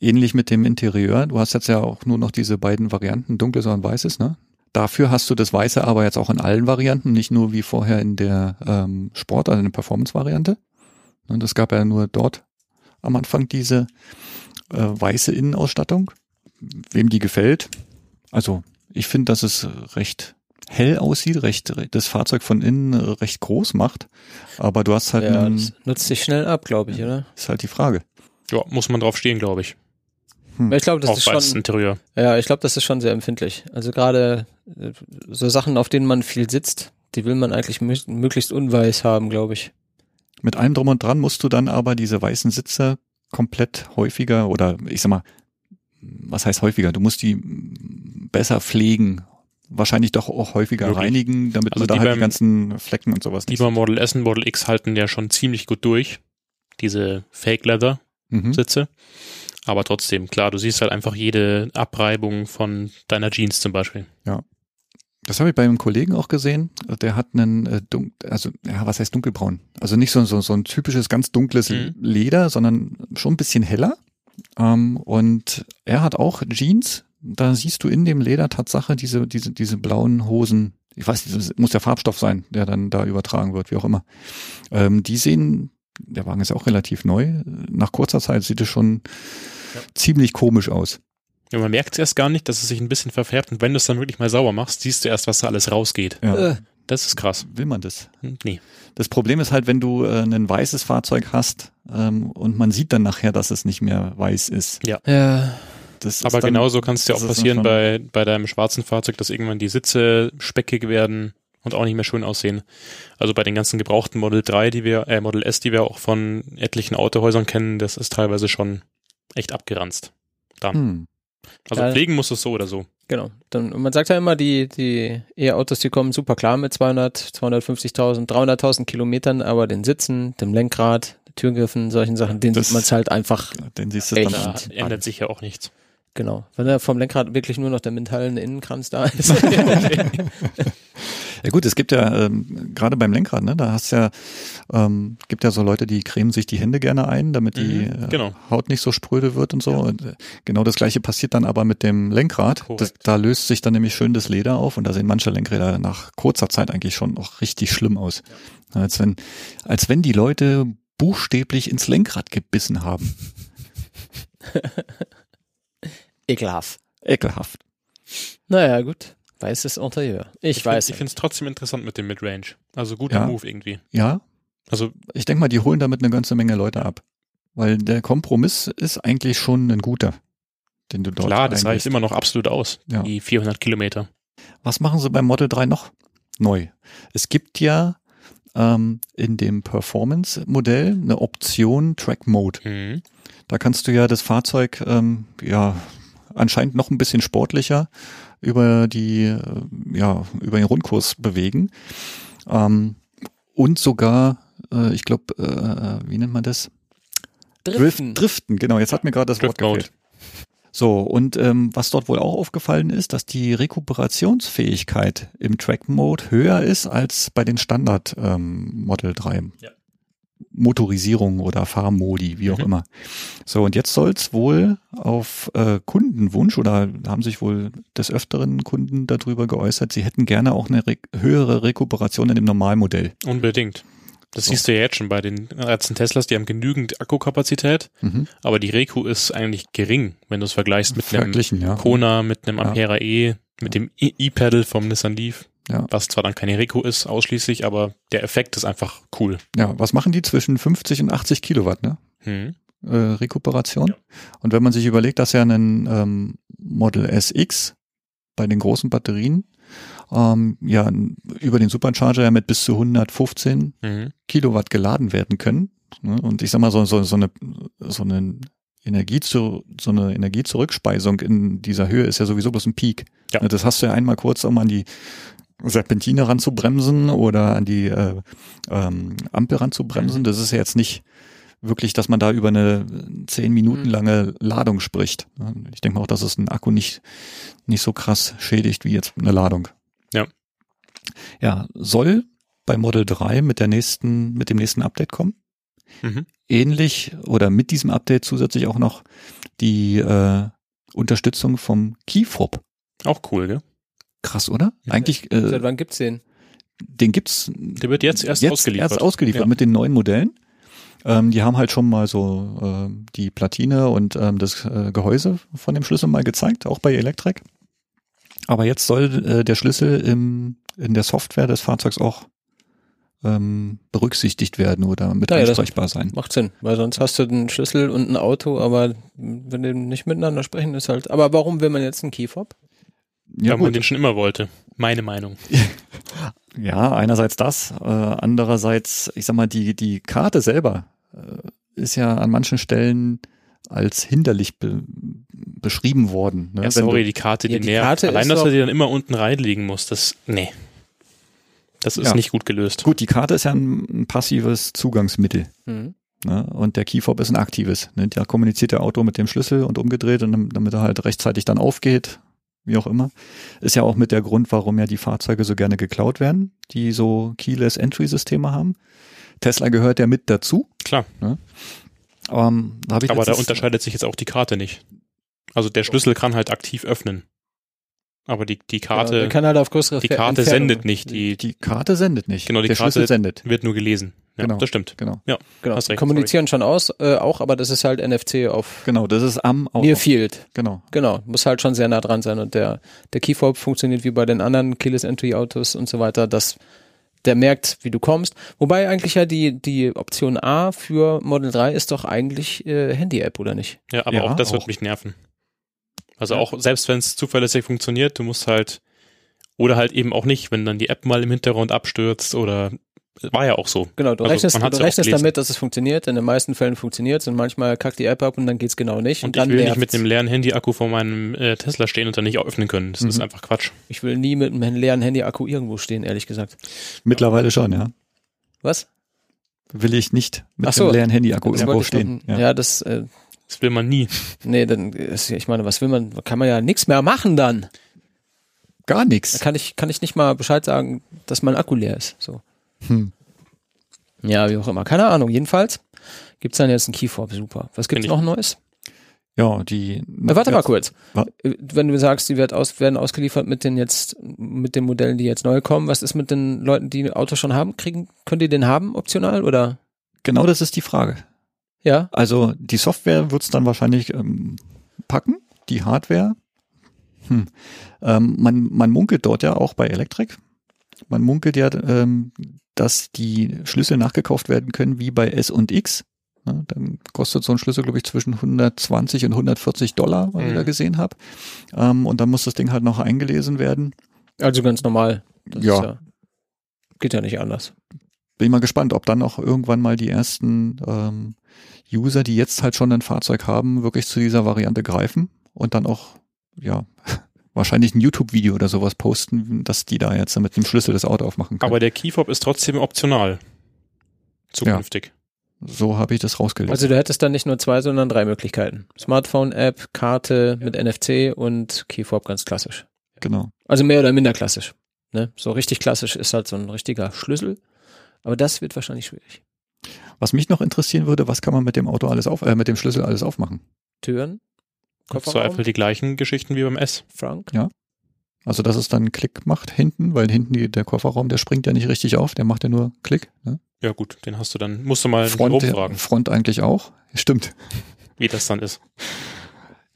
ähnlich mit dem Interieur, du hast jetzt ja auch nur noch diese beiden Varianten, dunkles und weißes, ne? Dafür hast du das Weiße aber jetzt auch in allen Varianten, nicht nur wie vorher in der ähm, Sport, also in der Performance-Variante. Und es gab ja nur dort am Anfang diese äh, weiße Innenausstattung. Wem die gefällt, also ich finde, dass es recht hell aussieht, recht das Fahrzeug von innen recht groß macht, aber du hast halt Ja, einen, das nutzt sich schnell ab, glaube ich, oder? ist halt die Frage. Ja, muss man drauf stehen, glaube ich. Ich glaube, das Auf ist schon, Interieur. ja, ich glaube, das ist schon sehr empfindlich. Also gerade äh, so Sachen, auf denen man viel sitzt, die will man eigentlich mö möglichst unweiß haben, glaube ich. Mit allem drum und dran musst du dann aber diese weißen Sitze komplett häufiger oder ich sag mal, was heißt häufiger? Du musst die besser pflegen, wahrscheinlich doch auch häufiger Wirklich? reinigen, damit Also man da die halt beim- die ganzen Flecken und sowas Die nicht. beim Model S und Model X halten ja schon ziemlich gut durch. Diese Fake Leather Mhm. Sitze. Aber trotzdem, klar, du siehst halt einfach jede Abreibung von deiner Jeans zum Beispiel. Das habe ich bei einem Kollegen auch gesehen. Der hat einen äh, dun also ja, was heißt dunkelbraun? Also nicht so, so, so ein typisches ganz dunkles Mhm. Leder, sondern schon ein bisschen heller. Ähm, und er hat auch Jeans. Da siehst du in dem Leder Tatsache diese, diese, diese blauen Hosen. Ich weiß nicht, das muss der Farbstoff sein, der dann da übertragen wird, wie auch immer. Ähm, die sehen, der Wagen ist ja auch relativ neu. Nach kurzer Zeit sieht es schon ziemlich komisch aus. Ja, man merkt es erst gar nicht, dass es sich ein bisschen verfärbt und wenn du es dann wirklich mal sauber machst, siehst du erst, was da alles rausgeht. Ja. Äh, Das ist krass. Will man das? Hm, Nee. Das Problem ist halt, wenn du äh, ein weißes Fahrzeug hast ähm, und man sieht dann nachher, dass es nicht mehr weiß ist. ja, Das Aber genauso kann es dir auch passieren bei, bei deinem schwarzen Fahrzeug, dass irgendwann die Sitze speckig werden, und auch nicht mehr schön aussehen. Also bei den ganzen gebrauchten Model 3, die wir, äh, Model S, die wir auch von etlichen Autohäusern kennen, das ist teilweise schon echt abgeranzt. Dann. Hm. Also Ja. pflegen muss es so oder so. Genau. Dann, und man sagt ja immer, die, die E-Autos, die kommen super klar mit 200, 250.000, 300.000 Kilometern, aber den Sitzen, dem Lenkrad, Türgriffen, solchen Sachen, den Das- sieht man halt einfach, Den siehst du Echt? dann Da an. ändert sich ja auch nichts. Genau. Wenn da vom Lenkrad wirklich nur noch der metallene Innenkranz da ist. Ja gut, es gibt ja ähm, gerade beim Lenkrad, ne, da hast ja ähm, gibt ja so Leute, die cremen sich die Hände gerne ein, damit die Mhm, äh, genau. Haut nicht so spröde wird und so. Und äh, genau das gleiche passiert dann aber mit dem Lenkrad. Das, da löst sich dann nämlich schön das Leder auf und da sehen manche Lenkräder nach kurzer Zeit eigentlich schon auch richtig schlimm aus. Als wenn als wenn die Leute buchstäblich ins Lenkrad gebissen haben. Ekelhaft. Ekelhaft. Naja, gut. Weißes Interieur. Ich, Ich weiß. Find, ich finde es trotzdem interessant mit dem Midrange. Also guter Ja. Move irgendwie. Ja, Also ich denke mal, die holen damit eine ganze Menge Leute ab. Weil der Kompromiss ist eigentlich schon ein guter, den du dort klar, das reicht immer noch absolut aus. Ja. Die 400 Kilometer. Was machen sie beim Model 3 noch neu? Es gibt ja ähm, in dem Performance-Modell eine Option Track Mode. Mhm. Da kannst du ja das Fahrzeug ähm, ja anscheinend noch ein bisschen sportlicher über die äh, ja über den Rundkurs bewegen ähm, und sogar äh, ich glaube äh, wie nennt man das Driften. Driften genau jetzt hat mir gerade das Wort Drift Mode. gefehlt so und ähm, was dort wohl auch aufgefallen ist dass die Rekuperationsfähigkeit im Track Mode höher ist als bei den Standard ähm, Model 3 Ja. Motorisierung oder Fahrmodi, wie auch Mhm. immer. So, und jetzt soll's wohl auf äh, Kundenwunsch oder haben sich wohl des Öfteren Kunden darüber geäußert, sie hätten gerne auch eine re höhere Rekuperation in dem Normalmodell. Unbedingt. Das So. siehst du ja jetzt schon bei den ganzen Teslas, die haben genügend Akkukapazität, Mhm. aber die Reku ist eigentlich gering, wenn du es vergleichst mit einem ja. Kona, mit einem Ja. Ampera E, mit dem E-Pedal vom Nissan Leaf, Ja. was zwar dann keine Reku ist ausschließlich, aber der Effekt ist einfach cool. Ja, was machen die zwischen 50 und 80 Kilowatt, ne? Hm. Äh, Rekuperation. Ja. Und wenn man sich überlegt, dass ja ein ähm, Model SX bei den großen Batterien ähm, ja über den Supercharger ja mit bis zu 115 Mhm. Kilowatt geladen werden können. Ne? Und ich sag mal, so, so, so eine, so eine Energie zu, so eine Energiezurückspeisung in dieser Höhe ist ja sowieso bloß ein Peak. Ja. Das hast du ja einmal kurz, um an die Serpentine ranzubremsen oder an die äh, ähm, Ampel ranzubremsen. Mhm. Das ist ja jetzt nicht wirklich, dass man da über eine zehn Minuten Mhm. lange Ladung spricht. Ich denke mal auch, dass es einen Akku nicht, nicht so krass schädigt wie jetzt eine Ladung. Ja. Ja, soll bei Model 3 mit der nächsten, mit dem nächsten Update kommen. Mhm. Ähnlich oder mit diesem Update zusätzlich auch noch die äh, Unterstützung vom Keyfob. Auch cool, gell? Krass, oder? Eigentlich, Seit äh, wann gibt's den? den gibt's Der wird jetzt erst ausgeliefert. Erst ausgeliefert Ja. mit den neuen Modellen. Ähm, die haben halt schon mal so ähm, die Platine und ähm, das äh, Gehäuse von dem Schlüssel mal gezeigt, auch bei Electrek. Aber jetzt soll äh, der Schlüssel im, in der Software des Fahrzeugs auch ähm, berücksichtigt werden oder mit Ja, ja, das- ansprechbar sein. Macht Sinn, weil sonst hast du einen Schlüssel und ein Auto, aber wenn die nicht miteinander sprechen, ist halt. Aber warum will man jetzt einen Keyfob? Ja, man den schon immer wollte. Meine Meinung. Ja, einerseits das, äh, andererseits, ich sag mal, die, die Karte selber äh, ist ja an manchen Stellen als hinderlich be beschrieben worden. Ne? Ja, sorry, du- die Karte, die Ja, die nervt. Karte Allein, dass er die dann immer unten reinlegen muss, das, nee. Das ist Ja. nicht gut gelöst. gut, die Karte ist ja ein, ein passives Zugangsmittel. Mhm. Ne? Und der Keyfob ist ein aktives. Ne? Da kommuniziert der Auto mit dem Schlüssel und umgedreht und dam- damit er halt rechtzeitig dann aufgeht, wie auch immer. Ist ja auch mit der Grund, warum ja die Fahrzeuge so gerne geklaut werden, die so Keyless Entry Systeme haben. Tesla gehört ja mit dazu. Klar. Ähm, da Aber da unterscheidet sich jetzt auch die Karte nicht. Also der Schlüssel kann halt aktiv öffnen. Aber die, die Genau, Karte kann halt auf größere die Karte Entfernung- sendet nicht, die Die Karte sendet nicht. Genau, die der Karte- Schlüssel sendet. wird nur gelesen. Ja, Genau. das stimmt. Genau. Ja, Genau, hast recht, kommunizieren schon aus, äh, auch, aber das ist halt NFC auf Genau, das ist am Auto. Near Field. Genau. Genau, muss halt schon sehr nah dran sein und der, der Keyfob funktioniert wie bei den anderen Keyless Entry Autos und so weiter, dass der merkt, wie du kommst. Wobei eigentlich ja die, die Option A für Model 3 ist doch eigentlich äh, Handy-App, oder nicht? Ja, aber Ja, auch das auch. wird mich nerven. Also Ja. auch, selbst wenn es zuverlässig funktioniert, du musst halt Oder halt eben auch nicht, wenn dann die App mal im Hintergrund abstürzt oder war ja auch so. Genau, du Also, rechnest, du ja auch rechnest damit, dass es funktioniert. In den meisten Fällen funktioniert es und manchmal kackt die App ab und dann geht's genau nicht. Und, dann ich will nicht nervt's. mit einem leeren Handy-Akku vor meinem äh, Tesla stehen und dann nicht öffnen können. Das ist einfach Quatsch. Ich will nie mit einem leeren Handy-Akku irgendwo stehen, ehrlich gesagt. Mittlerweile schon, ja. Was? Will ich nicht mit so. einem leeren Handy-Akku irgendwo stehen. noch- ja. das, äh, Das will man nie. nee, dann, ist, ich meine, was will man, kann man ja nichts mehr machen dann. Gar Da nichts. kann ich, kann ich nicht mal Bescheid sagen, dass mein Akku leer ist. So. Hm. Ja, wie auch immer. Keine Ahnung. Jedenfalls gibt's dann jetzt ein Keyfob. Super. Was gibt's ich- noch Neues? Ja, die. Äh, warte mal kurz. Wa- Äh, Wenn du sagst, die wird aus, werden ausgeliefert mit den jetzt, mit den Modellen, die jetzt neu kommen, was ist mit den Leuten, die ein Auto schon haben? Kriegen, können die den haben, optional, oder? Genau das ist die Frage. Ja? Also die Software wird's dann wahrscheinlich ähm, packen, die Hardware. Hm. Ähm, man, man munkelt dort ja auch bei Electric. Man munkelt ja, ähm, dass die Schlüssel nachgekauft werden können wie bei S und X. Ne, dann kostet so ein Schlüssel, glaube ich, zwischen 120 und 140 Dollar, was ich Mhm. da gesehen habe. Ähm, und dann muss das Ding halt noch eingelesen werden. Also ganz normal. Ja. Ist geht ja nicht anders. Bin ich mal gespannt, ob dann auch irgendwann mal die ersten ähm, User, die jetzt halt schon ein Fahrzeug haben, wirklich zu dieser Variante greifen und dann auch, ja, wahrscheinlich ein YouTube-Video oder sowas posten, dass die da jetzt mit dem Schlüssel das Auto aufmachen können. Aber der Keyfob ist trotzdem optional. Zukünftig. so habe ich das rausgelesen. Also du hättest dann nicht nur zwei, sondern drei Möglichkeiten. Smartphone-App, Karte mit NFC und Keyfob ganz klassisch. genau. Also mehr oder minder klassisch. Ne? So richtig klassisch ist halt so ein richtiger Schlüssel. Aber das wird wahrscheinlich schwierig. Was mich noch interessieren würde, was kann man mit dem Auto alles auf, äh, mit dem Schlüssel alles aufmachen? Türen, Im Kofferraum, Zweifel die gleichen Geschichten wie beim S. Frank. Also, dass es dann einen Klick macht hinten, weil hinten die, der Kofferraum, der springt ja nicht richtig auf, der macht ja nur Klick. Ne? Ja gut, den hast du dann, musst du mal Front, rumfragen, Front eigentlich auch. Stimmt. wie das dann ist.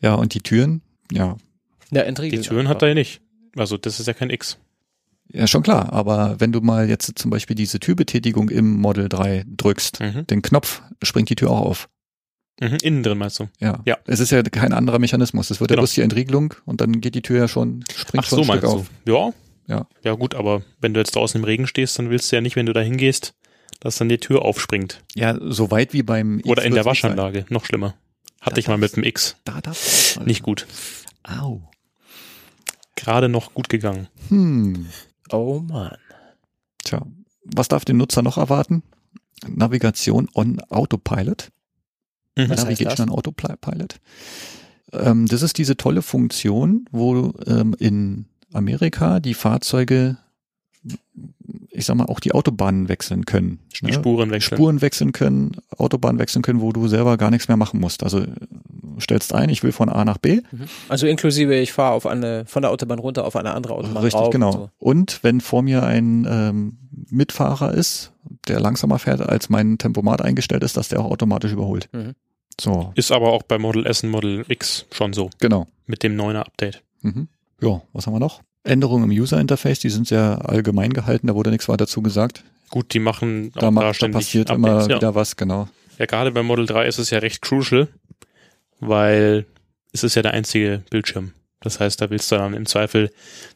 Ja, und die Türen, ja, Ja, Die Türen einfach. hat er ja nicht. Also das ist ja kein X. Ja, schon klar, aber wenn du mal jetzt zum Beispiel diese Türbetätigung im Model 3 drückst, Mhm. den Knopf, springt die Tür auch auf. Mhm. Innen drin meinst du? Ja. Ja. Es ist ja kein anderer Mechanismus. Es wird ja Genau. bloß die Entriegelung und dann geht die Tür ja schon, springt Ach schon so ein Stück meinst auf. du? Ja. Ja. Ja gut, aber wenn du jetzt draußen im Regen stehst, dann willst du ja nicht, wenn du da hingehst, dass dann die Tür aufspringt. Ja, so weit wie beim X Oder in der nicht sein. Waschanlage. Noch schlimmer. Hatte Da ich mal mit dem X. Da darf Nicht gut. Au. Gerade noch gut gegangen. Hm. Oh Mann. Tja, was darf den Nutzer noch erwarten? Navigation on Autopilot. Mhm. Was heißt Navigation das? Autopilot. Ähm, das ist diese tolle Funktion, wo ähm, in Amerika die Fahrzeuge, ich sag mal, auch die Autobahnen wechseln können. Die ne? Spuren wechseln. Spuren wechseln können, Autobahnen wechseln können, wo du selber gar nichts mehr machen musst. Also stellst ein, ich will von A nach B. Also inklusive, ich fahre auf eine, von der Autobahn runter auf eine andere Autobahn Richtig, rauf. genau. und So. Und wenn vor mir ein ähm, Mitfahrer ist, der langsamer fährt, als mein Tempomat eingestellt ist, dass der auch automatisch überholt. Mhm. So, Ist aber auch bei Model S und Model X schon so. genau. Mit dem 9er Update. Mhm. Ja, was haben wir noch? Änderungen im User Interface, die sind sehr allgemein gehalten, da wurde nichts weiter zu gesagt. Gut, die machen auch Da, macht, da ständig passiert Updates, immer ja. wieder was, genau. Ja, gerade bei Model 3 ist es ja recht crucial, weil es ist ja der einzige Bildschirm. Das heißt, da willst du dann im Zweifel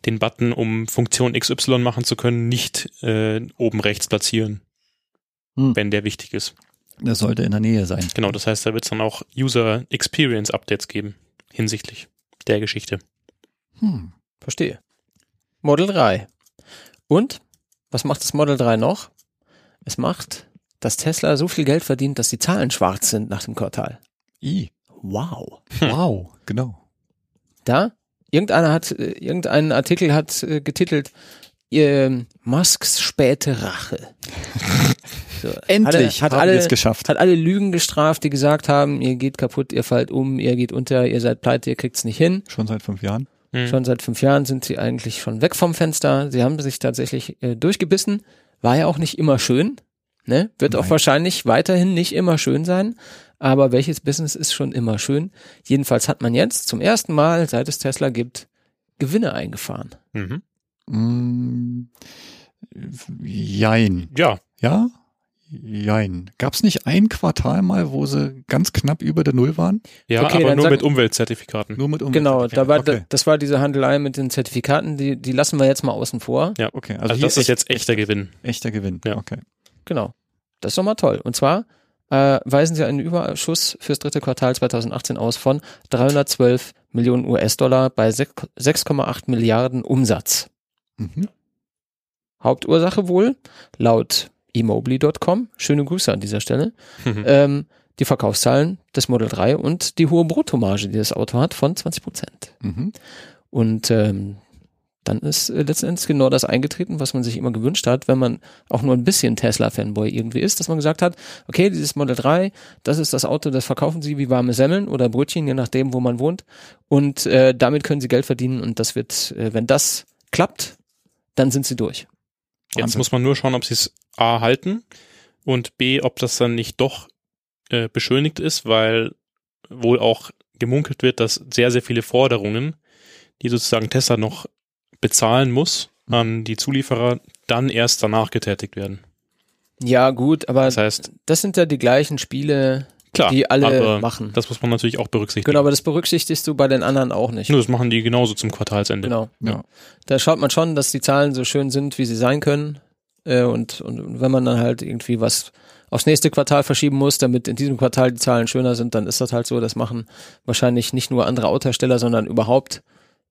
den Button, um Funktion XY machen zu können, nicht äh, oben rechts platzieren, Hm. wenn der wichtig ist. Das sollte in der Nähe sein. Genau, das heißt, da wird es dann auch User Experience Updates geben, hinsichtlich der Geschichte. Hm. Verstehe. Model 3. Und was macht das Model 3 noch? Es macht, dass Tesla so viel Geld verdient, dass die Zahlen schwarz sind nach dem Quartal. I. Wow. Wow, genau. Da, irgendeiner hat, äh, irgendein Artikel hat äh, getitelt, äh, Musks späte Rache. So, Endlich hat, haben alle, es geschafft. hat alle Lügen gestraft, die gesagt haben, ihr geht kaputt, ihr fallt um, ihr geht unter, ihr seid pleite, ihr kriegt's nicht hin. Schon seit fünf Jahren. Hm. Schon seit fünf Jahren sind sie eigentlich schon weg vom Fenster. Sie haben sich tatsächlich äh, durchgebissen. War ja auch nicht immer schön. Ne? Wird auch Nein. wahrscheinlich weiterhin nicht immer schön sein. Aber welches Business ist schon immer schön? Jedenfalls hat man jetzt zum ersten Mal, seit es Tesla gibt, Gewinne eingefahren. Mhm. Mm, jein. Ja, Ja? Jein. Gab es nicht ein Quartal mal, wo sie ganz knapp über der Null waren? Ja, Okay, aber nur sag- mit Umweltzertifikaten. Nur mit Genau, da war, okay. das war diese Handelei mit den Zertifikaten, die, die lassen wir jetzt mal außen vor. Ja. okay. Also, hier das ist echt- jetzt echter Gewinn. echter Gewinn. Ja. Okay. Genau. Das ist doch mal toll. Und zwar äh, weisen sie einen Überschuss fürs dritte Quartal 2018 aus von 312 Millionen US-Dollar bei sech- 6,8 Milliarden Umsatz. Mhm. Hauptursache wohl, laut emobly.com, schöne Grüße an dieser Stelle, Mhm. ähm, die Verkaufszahlen des Model 3 und die hohe Bruttomarge, die das Auto hat, von 20 Prozent. Mhm. Und ähm, dann ist äh, letztendlich genau das eingetreten, was man sich immer gewünscht hat, wenn man auch nur ein bisschen Tesla-Fanboy irgendwie ist, dass man gesagt hat, okay, dieses Model 3, das ist das Auto, das verkaufen sie wie warme Semmeln oder Brötchen, je nachdem, wo man wohnt. Und äh, damit können sie Geld verdienen und das wird, äh, wenn das klappt, dann sind sie durch. Jetzt Wahnsinn. muss man nur schauen, ob sie es A halten und B, ob das dann nicht doch äh, beschönigt ist, weil wohl auch gemunkelt wird, dass sehr, sehr viele Forderungen, die sozusagen Tesla noch bezahlen muss an die Zulieferer, dann erst danach getätigt werden. Ja, gut, aber Das heißt, das sind ja die gleichen Spiele, klar, die alle aber machen. das muss man natürlich auch berücksichtigen. Genau, aber das berücksichtigst du bei den anderen auch nicht. Nur das machen die genauso zum Quartalsende. Genau. Ja. Da schaut man schon, dass die Zahlen so schön sind, wie sie sein können. Äh, und, und, und wenn man dann halt irgendwie was aufs nächste Quartal verschieben muss, damit in diesem Quartal die Zahlen schöner sind, dann ist das halt so. Das machen wahrscheinlich nicht nur andere Autohersteller, sondern überhaupt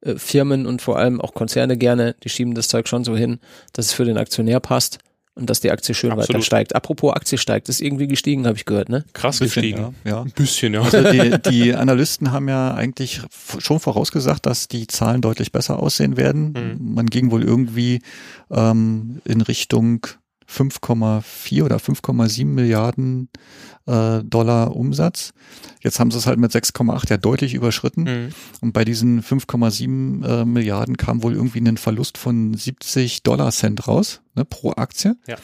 äh, Firmen und vor allem auch Konzerne gerne. Die schieben das Zeug schon so hin, dass es für den Aktionär passt und dass die Aktie schön Absolut. weiter steigt. Apropos Aktie steigt, ist irgendwie gestiegen, habe ich gehört, ne? Krass Bisschen, gestiegen. ja. ja. Ein bisschen, ja. Also die, die Analysten haben ja eigentlich schon vorausgesagt, dass die Zahlen deutlich besser aussehen werden. Mhm. Man ging wohl irgendwie ähm, in Richtung 5,4 oder 5,7 Milliarden äh, Dollar Umsatz. Jetzt haben sie es halt mit 6,8 ja deutlich überschritten. Mhm. Und bei diesen 5,7 äh, Milliarden kam wohl irgendwie ein Verlust von 70 Dollar Cent raus ne, pro Aktie. Ja.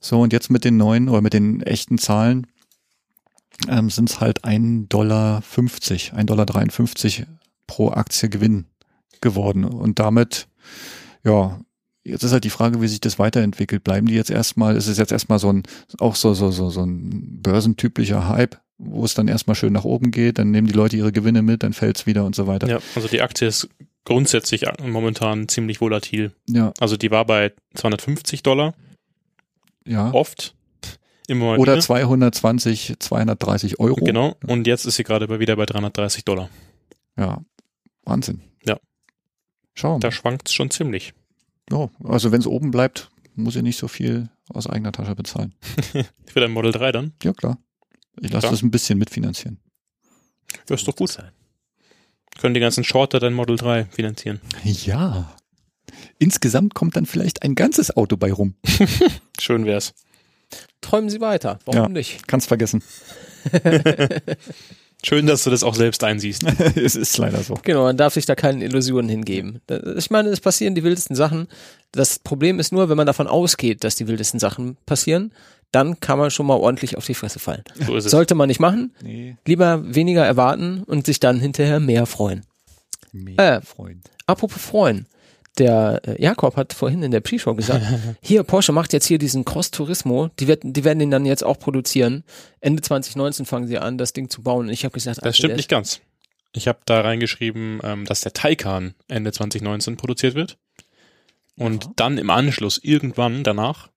So, und jetzt mit den neuen oder mit den echten Zahlen ähm, sind es halt 1,50 Dollar, 1,53 Dollar pro Aktie Gewinn geworden. Und damit, ja, jetzt ist halt die Frage, wie sich das weiterentwickelt. Bleiben die jetzt erstmal, ist es jetzt erstmal so ein, auch so, so, so, so ein börsentypischer Hype, wo es dann erstmal schön nach oben geht, dann nehmen die Leute ihre Gewinne mit, dann fällt's wieder und so weiter. ja. Also die Aktie ist grundsätzlich momentan ziemlich volatil. Ja, Also die war bei 250 Dollar ja. oft. Immer Oder wieder. 220, 230 Euro. Genau. Und jetzt ist sie gerade wieder bei 330 Dollar. Ja, Wahnsinn. Ja. Schau. Da schwankt es schon ziemlich. Ja, also wenn es oben bleibt, muss ich nicht so viel aus eigener Tasche bezahlen. Für dein Model 3 dann. Ja, klar. Ich lasse das ein bisschen mitfinanzieren. Ja, ist doch gut. Können die ganzen Shorter dein Model 3 finanzieren. Ja. Insgesamt kommt dann vielleicht ein ganzes Auto bei rum. Schön wär's. Träumen Sie weiter. Warum Ja. nicht? Kannst vergessen. Schön, dass du das auch selbst einsiehst. es ist leider so. Genau, man darf sich da keinen Illusionen hingeben. Ich meine, es passieren die wildesten Sachen. Das Problem ist nur, wenn man davon ausgeht, dass die wildesten Sachen passieren, dann kann man schon mal ordentlich auf die Fresse fallen. So ist es. Sollte man nicht machen. Nee, Lieber weniger erwarten und sich dann hinterher mehr freuen. mehr Äh. freuen. Apropos freuen. Der äh, Jakob hat vorhin in der Pre-Show gesagt, hier, Porsche macht jetzt hier diesen Cross Turismo, die werden, die werden den dann jetzt auch produzieren. Ende 2019 fangen sie an, das Ding zu bauen. Und ich habe gesagt, Das Alter, stimmt nicht ganz. Ich habe da reingeschrieben, ähm, dass der Taycan Ende 2019 produziert wird. Und Ja. dann im Anschluss, irgendwann danach,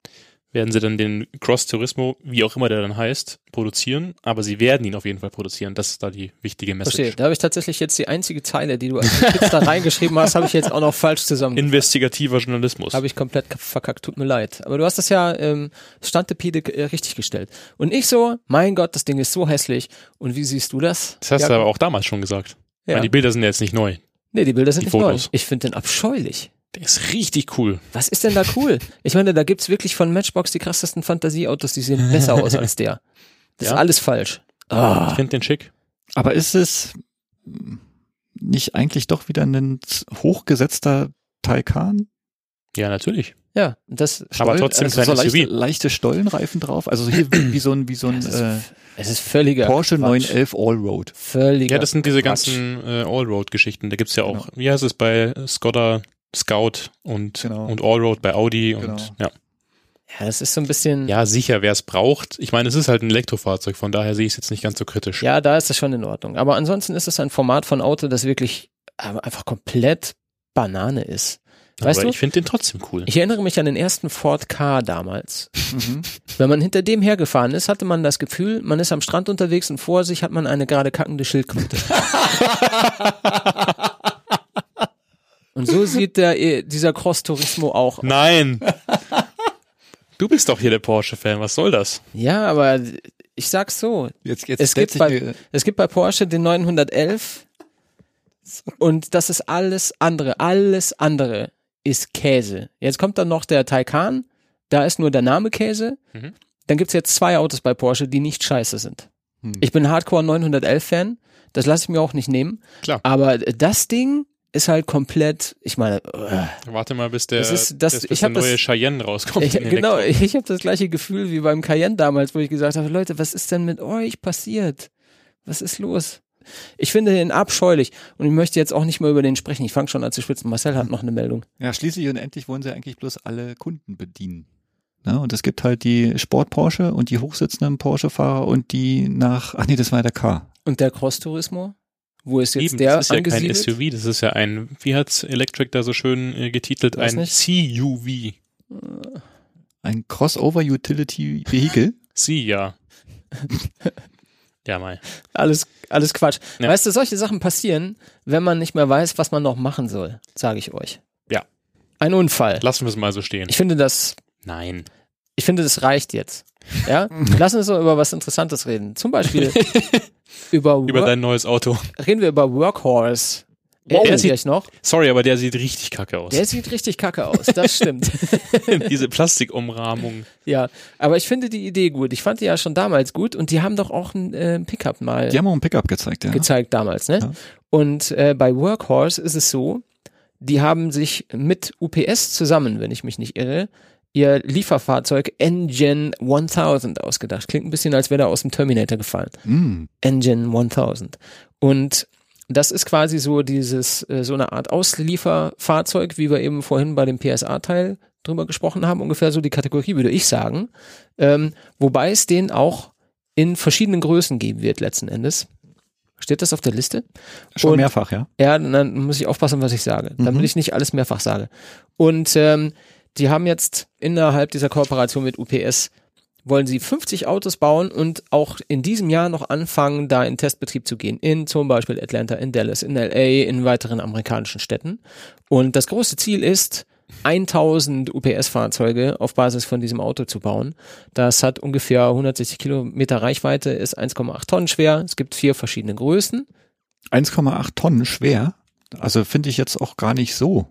werden sie dann den Cross Turismo, wie auch immer der dann heißt, produzieren. Aber sie werden ihn auf jeden Fall produzieren. Das ist da die wichtige Message. Verstehe. Da habe ich tatsächlich jetzt die einzige Zeile, die du als Notiz da reingeschrieben hast, habe ich jetzt auch noch falsch zusammen. Investigativer Journalismus. Habe ich komplett verkackt, tut mir leid. Aber du hast das ja ähm, standepide äh, richtig gestellt. Und ich so, mein Gott, das Ding ist so hässlich. Und wie siehst du das? Das hast Ja, du aber auch damals schon gesagt. Ja. Weil die Bilder sind ja jetzt nicht neu. Nee, die Bilder sind die nicht neu. Fotos. Ich finde den abscheulich. Der ist richtig cool. Was ist denn da cool? Ich meine, da gibt's wirklich von Matchbox die krassesten Fantasieautos, die sehen besser aus als der. Das Ja. ist alles falsch. Ich Ah, finde den schick. Aber ist es nicht eigentlich doch wieder ein hochgesetzter Taycan? Ja, natürlich. ja, das Aber trotzdem also so leichte, leichte Stollenreifen drauf. Also hier wie, wie so ein, wie so ein es, ist, äh, es ist völliger Porsche Quatsch. 911 Allroad. Völliger Ja, das sind diese Quatsch. ganzen äh, Allroad-Geschichten. Da gibt's ja auch, wie heißt es bei Skoda Scout und, Genau. und Allroad bei Audi und Genau. ja. Ja, das ist so ein bisschen. Ja, sicher, wer es braucht. Ich meine, es ist halt ein Elektrofahrzeug, von daher sehe ich es jetzt nicht ganz so kritisch. Ja, da ist das schon in Ordnung. Aber ansonsten ist es ein Format von Auto, das wirklich äh, einfach komplett Banane ist. Weißt Aber du? ich finde den trotzdem cool. Ich erinnere mich an den ersten Ford K damals. Mhm. Wenn man hinter dem hergefahren ist, hatte man das Gefühl, man ist am Strand unterwegs und vor sich hat man eine gerade kackende Schildkröte. und so sieht der, äh, dieser Cross Turismo auch. aus. Nein! Du bist doch hier der Porsche-Fan, was soll das? Ja, aber ich sag's so. Jetzt, jetzt Es gibt, bei, mir- es gibt bei Porsche den 911 und das ist alles andere. Alles andere ist Käse. Jetzt kommt dann noch der Taycan, da ist nur der Name Käse. Mhm. Dann gibt's jetzt zwei Autos bei Porsche, die nicht scheiße sind. Hm. Ich bin Hardcore 911-Fan, das lasse ich mir auch nicht nehmen. Klar. Aber das Ding ist halt komplett, ich meine, äh, Warte mal, bis der, Das ist- das- bis ich der hab das- neue Cheyenne rauskommt. ich, genau, Elektro. ich habe das gleiche Gefühl wie beim Cayenne damals, wo ich gesagt habe, Leute, was ist denn mit euch passiert? Was ist los? Ich finde den abscheulich und ich möchte jetzt auch nicht mehr über den sprechen. Ich fange schon an zu schwitzen. Marcel hat noch eine Meldung. Ja, schließlich und endlich wollen sie eigentlich bloß alle Kunden bedienen. Ja, und es gibt halt die Sport-Porsche und die hochsitzenden Porsche-Fahrer und die nach, ach nee, das war der K. Und der Cross Turismo? Wo ist jetzt Eben, der das ist ja kein angesiedelt? SUV, das ist ja ein, wie hat's Electric da so schön äh, getitelt, Weiß ein nicht. CUV. Ein Crossover Utility Vehicle. Sie, ja. ja, mal. Alles, alles Quatsch. Ja. Weißt du, solche Sachen passieren, wenn man nicht mehr weiß, was man noch machen soll, sage ich euch. Ja. Ein Unfall. Lassen wir es mal so stehen. Ich finde das, Nein. ich finde das reicht jetzt. Ja? Lass uns so über was Interessantes reden. Zum Beispiel über, Über dein neues Auto. reden wir über Workhorse. Wow. Erinnert Der sieht- noch? Sorry, aber der sieht richtig kacke aus. Der sieht richtig kacke aus, das stimmt. Diese Plastikumrahmung. ja, aber ich finde die Idee gut. Ich fand die ja schon damals gut und die haben doch auch ein äh, Pickup mal Die haben auch ein Pickup gezeigt, ja. gezeigt damals, ne? Ja. Und äh, bei Workhorse ist es so, die haben sich mit UPS zusammen, wenn ich mich nicht irre, ihr Lieferfahrzeug Engine 1000 ausgedacht. Klingt ein bisschen, als wäre der aus dem Terminator gefallen. Mm. Engine 1000. Und das ist quasi so dieses, äh, so eine Art Auslieferfahrzeug, wie wir eben vorhin bei dem PSA-Teil drüber gesprochen haben, ungefähr so die Kategorie, würde ich sagen. Ähm, wobei es den auch in verschiedenen Größen geben wird, letzten Endes. Steht das auf der Liste? Schon Und- mehrfach, ja. Ja, dann muss ich aufpassen, was ich sage, damit Mhm. ich nicht alles mehrfach sage. Und ähm, die haben jetzt innerhalb dieser Kooperation mit UPS wollen sie 50 Autos bauen und auch in diesem Jahr noch anfangen, da in Testbetrieb zu gehen. In zum Beispiel Atlanta, in Dallas, in LA, in weiteren amerikanischen Städten. Und das große Ziel ist, 1000 UPS-Fahrzeuge auf Basis von diesem Auto zu bauen. Das hat ungefähr 160 Kilometer Reichweite, ist 1,8 Tonnen schwer. Es gibt vier verschiedene Größen. 1,8 Tonnen schwer. Also finde ich jetzt auch gar nicht so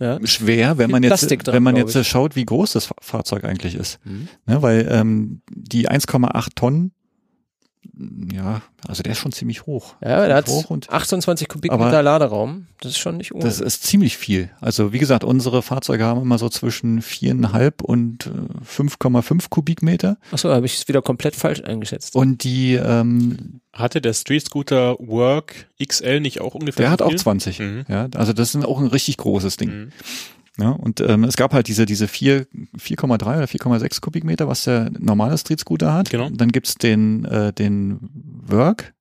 Ja. schwer, wenn man jetzt, dran, wenn man jetzt ich. schaut, wie groß das Fa- Fahrzeug eigentlich ist. Mhm. Ne, weil ähm, die 1,8 Tonnen, ja, also der ist schon ziemlich hoch. Ja, der hat Ziemlich hoch und 28 Kubikmeter Laderaum. Das ist schon nicht ohne. das ist ziemlich viel. Also wie gesagt, unsere Fahrzeuge haben immer so zwischen viereinhalb und äh, 5,5 Kubikmeter. Achso, habe ich es wieder komplett falsch eingeschätzt. Und die, ähm, Hatte der Street Scooter Work XL nicht auch ungefähr der hat auch viel? 20. Mhm. Ja, also das ist auch ein richtig großes Ding. Mhm. Ja, und ähm, es gab halt diese, diese 4 4,3 oder 4,6 Kubikmeter, was der normale Street Scooter hat. Genau. Dann gibt's den, äh, den Work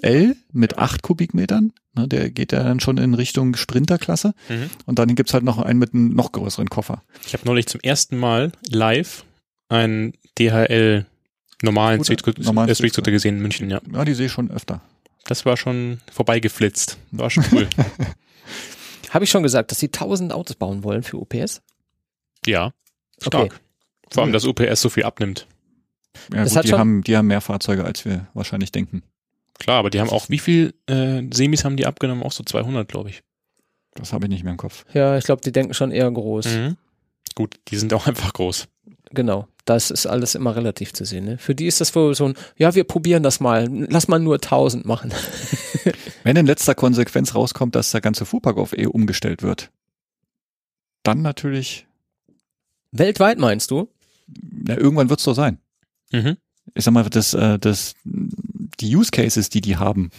L mit 8 Kubikmetern. Ne, der geht ja dann schon in Richtung Sprinterklasse. Mhm. Und dann gibt's halt noch einen mit einem noch größeren Koffer. Ich habe neulich zum ersten Mal live einen DHL normalen Scooter? Street, Normalen äh, Street Scooter gesehen in München, ja. Ja, die sehe ich schon öfter. Das war schon vorbeigeflitzt. War schon cool. Habe ich schon gesagt, dass sie 1000 Autos bauen wollen für UPS? ja, stark. Okay. Vor allem, dass UPS so viel abnimmt. Ja, Das gut, hat die schon- haben, die haben mehr Fahrzeuge, als wir wahrscheinlich denken. Klar, aber die haben auch, wie viel äh, Semis haben die abgenommen? Auch so 200, glaube ich. Das habe ich nicht mehr im Kopf. Ja, ich glaube, die denken schon eher groß. Mhm. Gut, die sind auch einfach groß. Genau. Das ist alles immer relativ zu sehen. Ne? Für die ist das wohl so ein, ja, wir probieren das mal. Lass mal nur 1000 machen. Wenn in letzter Konsequenz rauskommt, dass der ganze Fuhrpark auf E umgestellt wird, dann natürlich, Weltweit meinst du? na, irgendwann wird's so sein. Mhm. Ich sag mal, das, äh, das, die Use Cases, die die haben,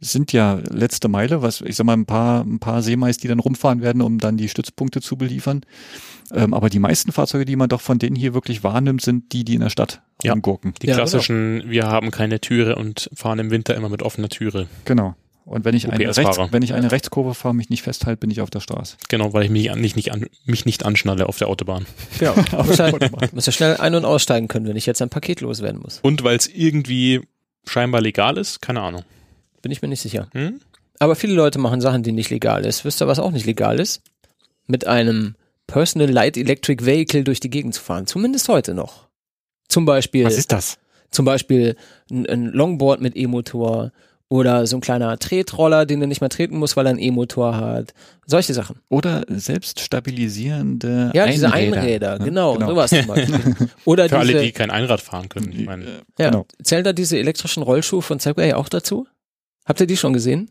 sind ja letzte Meile, was ich sag mal ein paar ein paar Seemais, die dann rumfahren werden, um dann die Stützpunkte zu beliefern. Ähm, aber die meisten Fahrzeuge, die man doch von denen hier wirklich wahrnimmt, sind die, die in der Stadt Ja. rumgurken. Die Ja, klassischen, wir haben keine Türe und fahren im Winter immer mit offener Türe. Genau. Und wenn ich eine, rechts, wenn ich eine Rechtskurve fahre, mich nicht festhalte, bin ich auf der Straße. Genau, weil ich mich an, nicht, nicht an, mich nicht anschnalle auf der Autobahn. Genau. muss, ja, muss ja schnell ein- und aussteigen können, wenn ich jetzt ein Paket loswerden muss. Und weil es irgendwie scheinbar legal ist, keine Ahnung. Bin ich mir nicht sicher. Hm? Aber viele Leute machen Sachen, die nicht legal ist. Wisst ihr, was auch nicht legal ist? Mit einem Personal Light Electric Vehicle durch die Gegend zu fahren. Zumindest heute noch. Zum Beispiel, das? zum Beispiel ein, ein Longboard mit E-Motor oder so ein kleiner Tretroller, den du nicht mehr treten musst, weil er einen E-Motor hat. Solche Sachen. Oder selbst stabilisierende Ja, diese Einräder, Einräder, ne? genau, sowas zum Beispiel. Oder Für diese, alle, die kein Einrad fahren können. Ich meine, ja, genau. zählen da diese elektrischen Rollschuhe von Segway auch dazu? Habt ihr die schon gesehen?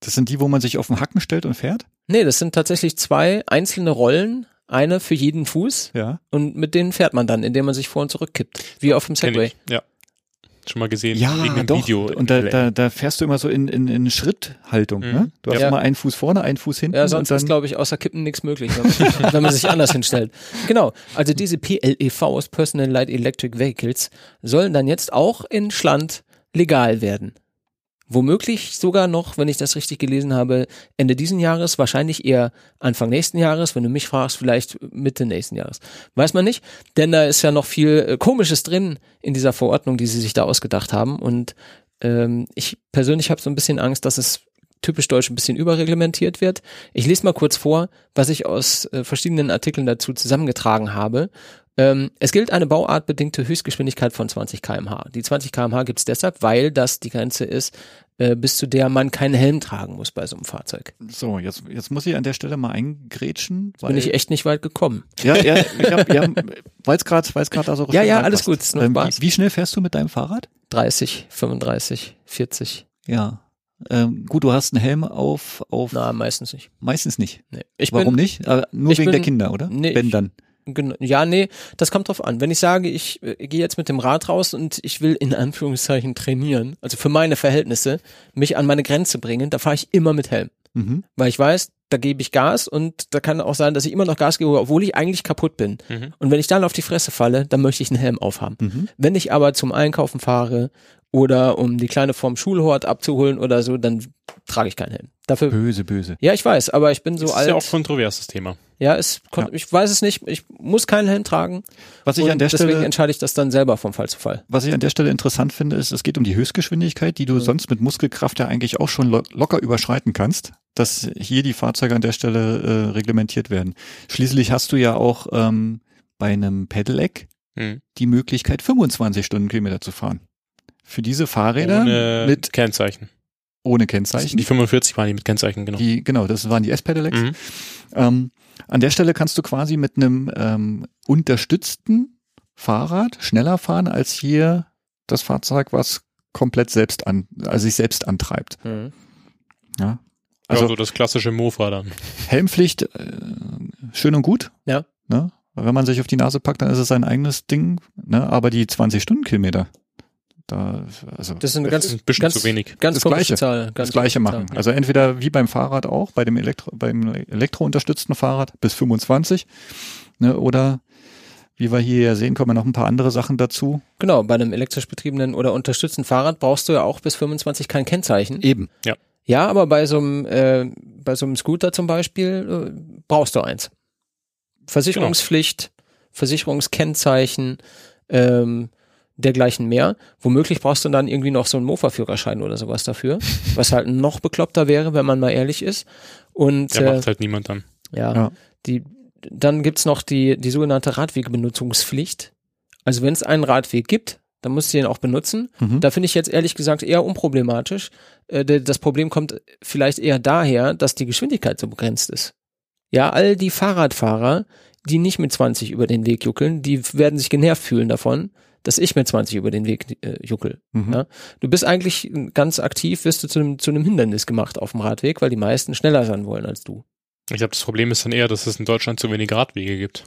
Das sind die, wo man sich auf den Hacken stellt und fährt? Nee, das sind tatsächlich zwei einzelne Rollen, eine für jeden Fuß Ja. und mit denen fährt man dann, indem man sich vor und zurück kippt, wie auf dem Segway. ich. Ja. Schon mal gesehen. Ja, Irgendein doch. Video. und da, da, da fährst du immer so in, in, in Schritthaltung. Mhm. Ne? Du hast Ja. immer einen Fuß vorne, einen Fuß hinten. Ja, sonst und ist, glaube ich, außer Kippen nichts möglich, wenn man, wenn man sich anders hinstellt. Genau, also diese PLEVs, Personal Light Electric Vehicles, sollen dann jetzt auch in Schland legal werden. Womöglich sogar noch, wenn ich das richtig gelesen habe, Ende diesen Jahres, wahrscheinlich eher Anfang nächsten Jahres, wenn du mich fragst, vielleicht Mitte nächsten Jahres. Weiß man nicht, denn da ist ja noch viel äh, Komisches drin in dieser Verordnung, die sie sich da ausgedacht haben. Und ähm, ich persönlich habe so ein bisschen Angst, dass es typisch deutsch ein bisschen überreglementiert wird. Ich lese mal kurz vor, was ich aus äh, verschiedenen Artikeln dazu zusammengetragen habe. Ähm, es gilt eine bauartbedingte Höchstgeschwindigkeit von 20 kmh. Die 20 kmh gibt es deshalb, weil das die Grenze ist, äh, bis zu der man keinen Helm tragen muss bei so einem Fahrzeug. so, jetzt, jetzt muss ich an der Stelle mal eingrätschen. Weil, Bin ich echt nicht weit gekommen. Ja, ja, ich hab, ja weil es gerade weil's grad da so Ja, ja, alles gut, Ähm, wie, wie schnell fährst du mit deinem Fahrrad? 30, 35, 40. Ja. Ähm, gut, du hast einen Helm auf, auf Na, meistens nicht. meistens nicht. Nee. Ich Warum bin, nicht? Aber nur wegen der bin- Kinder, oder? Nee, Wenn dann. Ja, nee, das kommt drauf an. Wenn ich sage, ich äh, gehe jetzt mit dem Rad raus und ich will in Anführungszeichen trainieren, also für meine Verhältnisse, mich an meine Grenze bringen, da fahre ich immer mit Helm. Mhm. Weil ich weiß, da gebe ich Gas und da kann auch sein, dass ich immer noch Gas gebe, obwohl ich eigentlich kaputt bin. Mhm. Und wenn ich dann auf die Fresse falle, dann möchte ich einen Helm aufhaben. Mhm. Wenn ich aber zum Einkaufen fahre oder um die Kleine vom Schulhort abzuholen oder so, dann trage ich keinen Helm. Dafür, Böse, böse. ja, ich weiß, aber ich bin so das ist alt. ja auch kontroverses Thema. Ja, es, kon- ich weiß es nicht. Ich muss keinen Helm tragen. Was ich an der deswegen Stelle entscheide ich das dann selber vom Fall zu Fall. Was ich an der Stelle interessant finde, ist, es geht um die Höchstgeschwindigkeit, die du sonst mit Muskelkraft ja eigentlich auch schon lo locker überschreiten kannst, dass hier die Fahrzeuge an der Stelle äh, reglementiert werden. Schließlich hast du ja auch ähm, bei einem Pedelec Mhm. die Möglichkeit, 25 Stundenkilometer zu fahren. Für diese Fahrräder Ohne mit Kennzeichen. ohne Kennzeichen. Die 45 waren die mit Kennzeichen, genau. Die, genau, das waren die S-Pedelecs. Mhm. Ähm, an der Stelle kannst du quasi mit einem ähm, unterstützten Fahrrad schneller fahren als hier das Fahrzeug, was komplett selbst an, also sich selbst antreibt. Ja. Also, Also also das klassische Mofa dann. Helmpflicht, äh, schön und gut. Ja. Ne? Wenn man sich auf die Nase packt, dann ist es sein eigenes Ding. Ne? Aber die 20 Stundenkilometer, da, also Das ist eine ganz, ist ein bisschen ganz, zu wenig. ganz Das Gleiche. Zahl. Ganz das Gleiche machen. Zahl. Also entweder wie beim Fahrrad auch, bei dem Elektro, beim elektrounterstützten Fahrrad bis 25, ne, oder wie wir hier ja sehen, kommen ja noch ein paar andere Sachen dazu. Genau, bei einem elektrisch betriebenen oder unterstützten Fahrrad brauchst du ja auch bis 25 kein Kennzeichen. Eben. Ja, aber bei so einem, äh, bei so einem Scooter zum Beispiel äh, brauchst du eins. Versicherungspflicht, Versicherungskennzeichen, ähm, dergleichen mehr. Womöglich brauchst du dann irgendwie noch so einen Mofa-Führerschein oder sowas dafür, was halt noch bekloppter wäre, wenn man mal ehrlich ist. Und Der äh, macht halt niemand dann. ja, Ja. die, dann gibt's noch die, die sogenannte Radwegebenutzungspflicht. Also wenn es einen Radweg gibt, dann musst du den auch benutzen. Mhm. Da finde ich jetzt ehrlich gesagt eher unproblematisch. Äh, das Problem kommt vielleicht eher daher, dass die Geschwindigkeit so begrenzt ist. Ja, all die Fahrradfahrer, die nicht mit 20 über den Weg juckeln, die werden sich genervt fühlen davon, dass ich mit 20 über den Weg äh, juckel. Mhm. Ja? Du bist eigentlich ganz aktiv, wirst du zu einem, zu einem Hindernis gemacht auf dem Radweg, weil die meisten schneller sein wollen als du. Ich glaube, das Problem ist dann eher, dass es in Deutschland zu wenig Radwege gibt.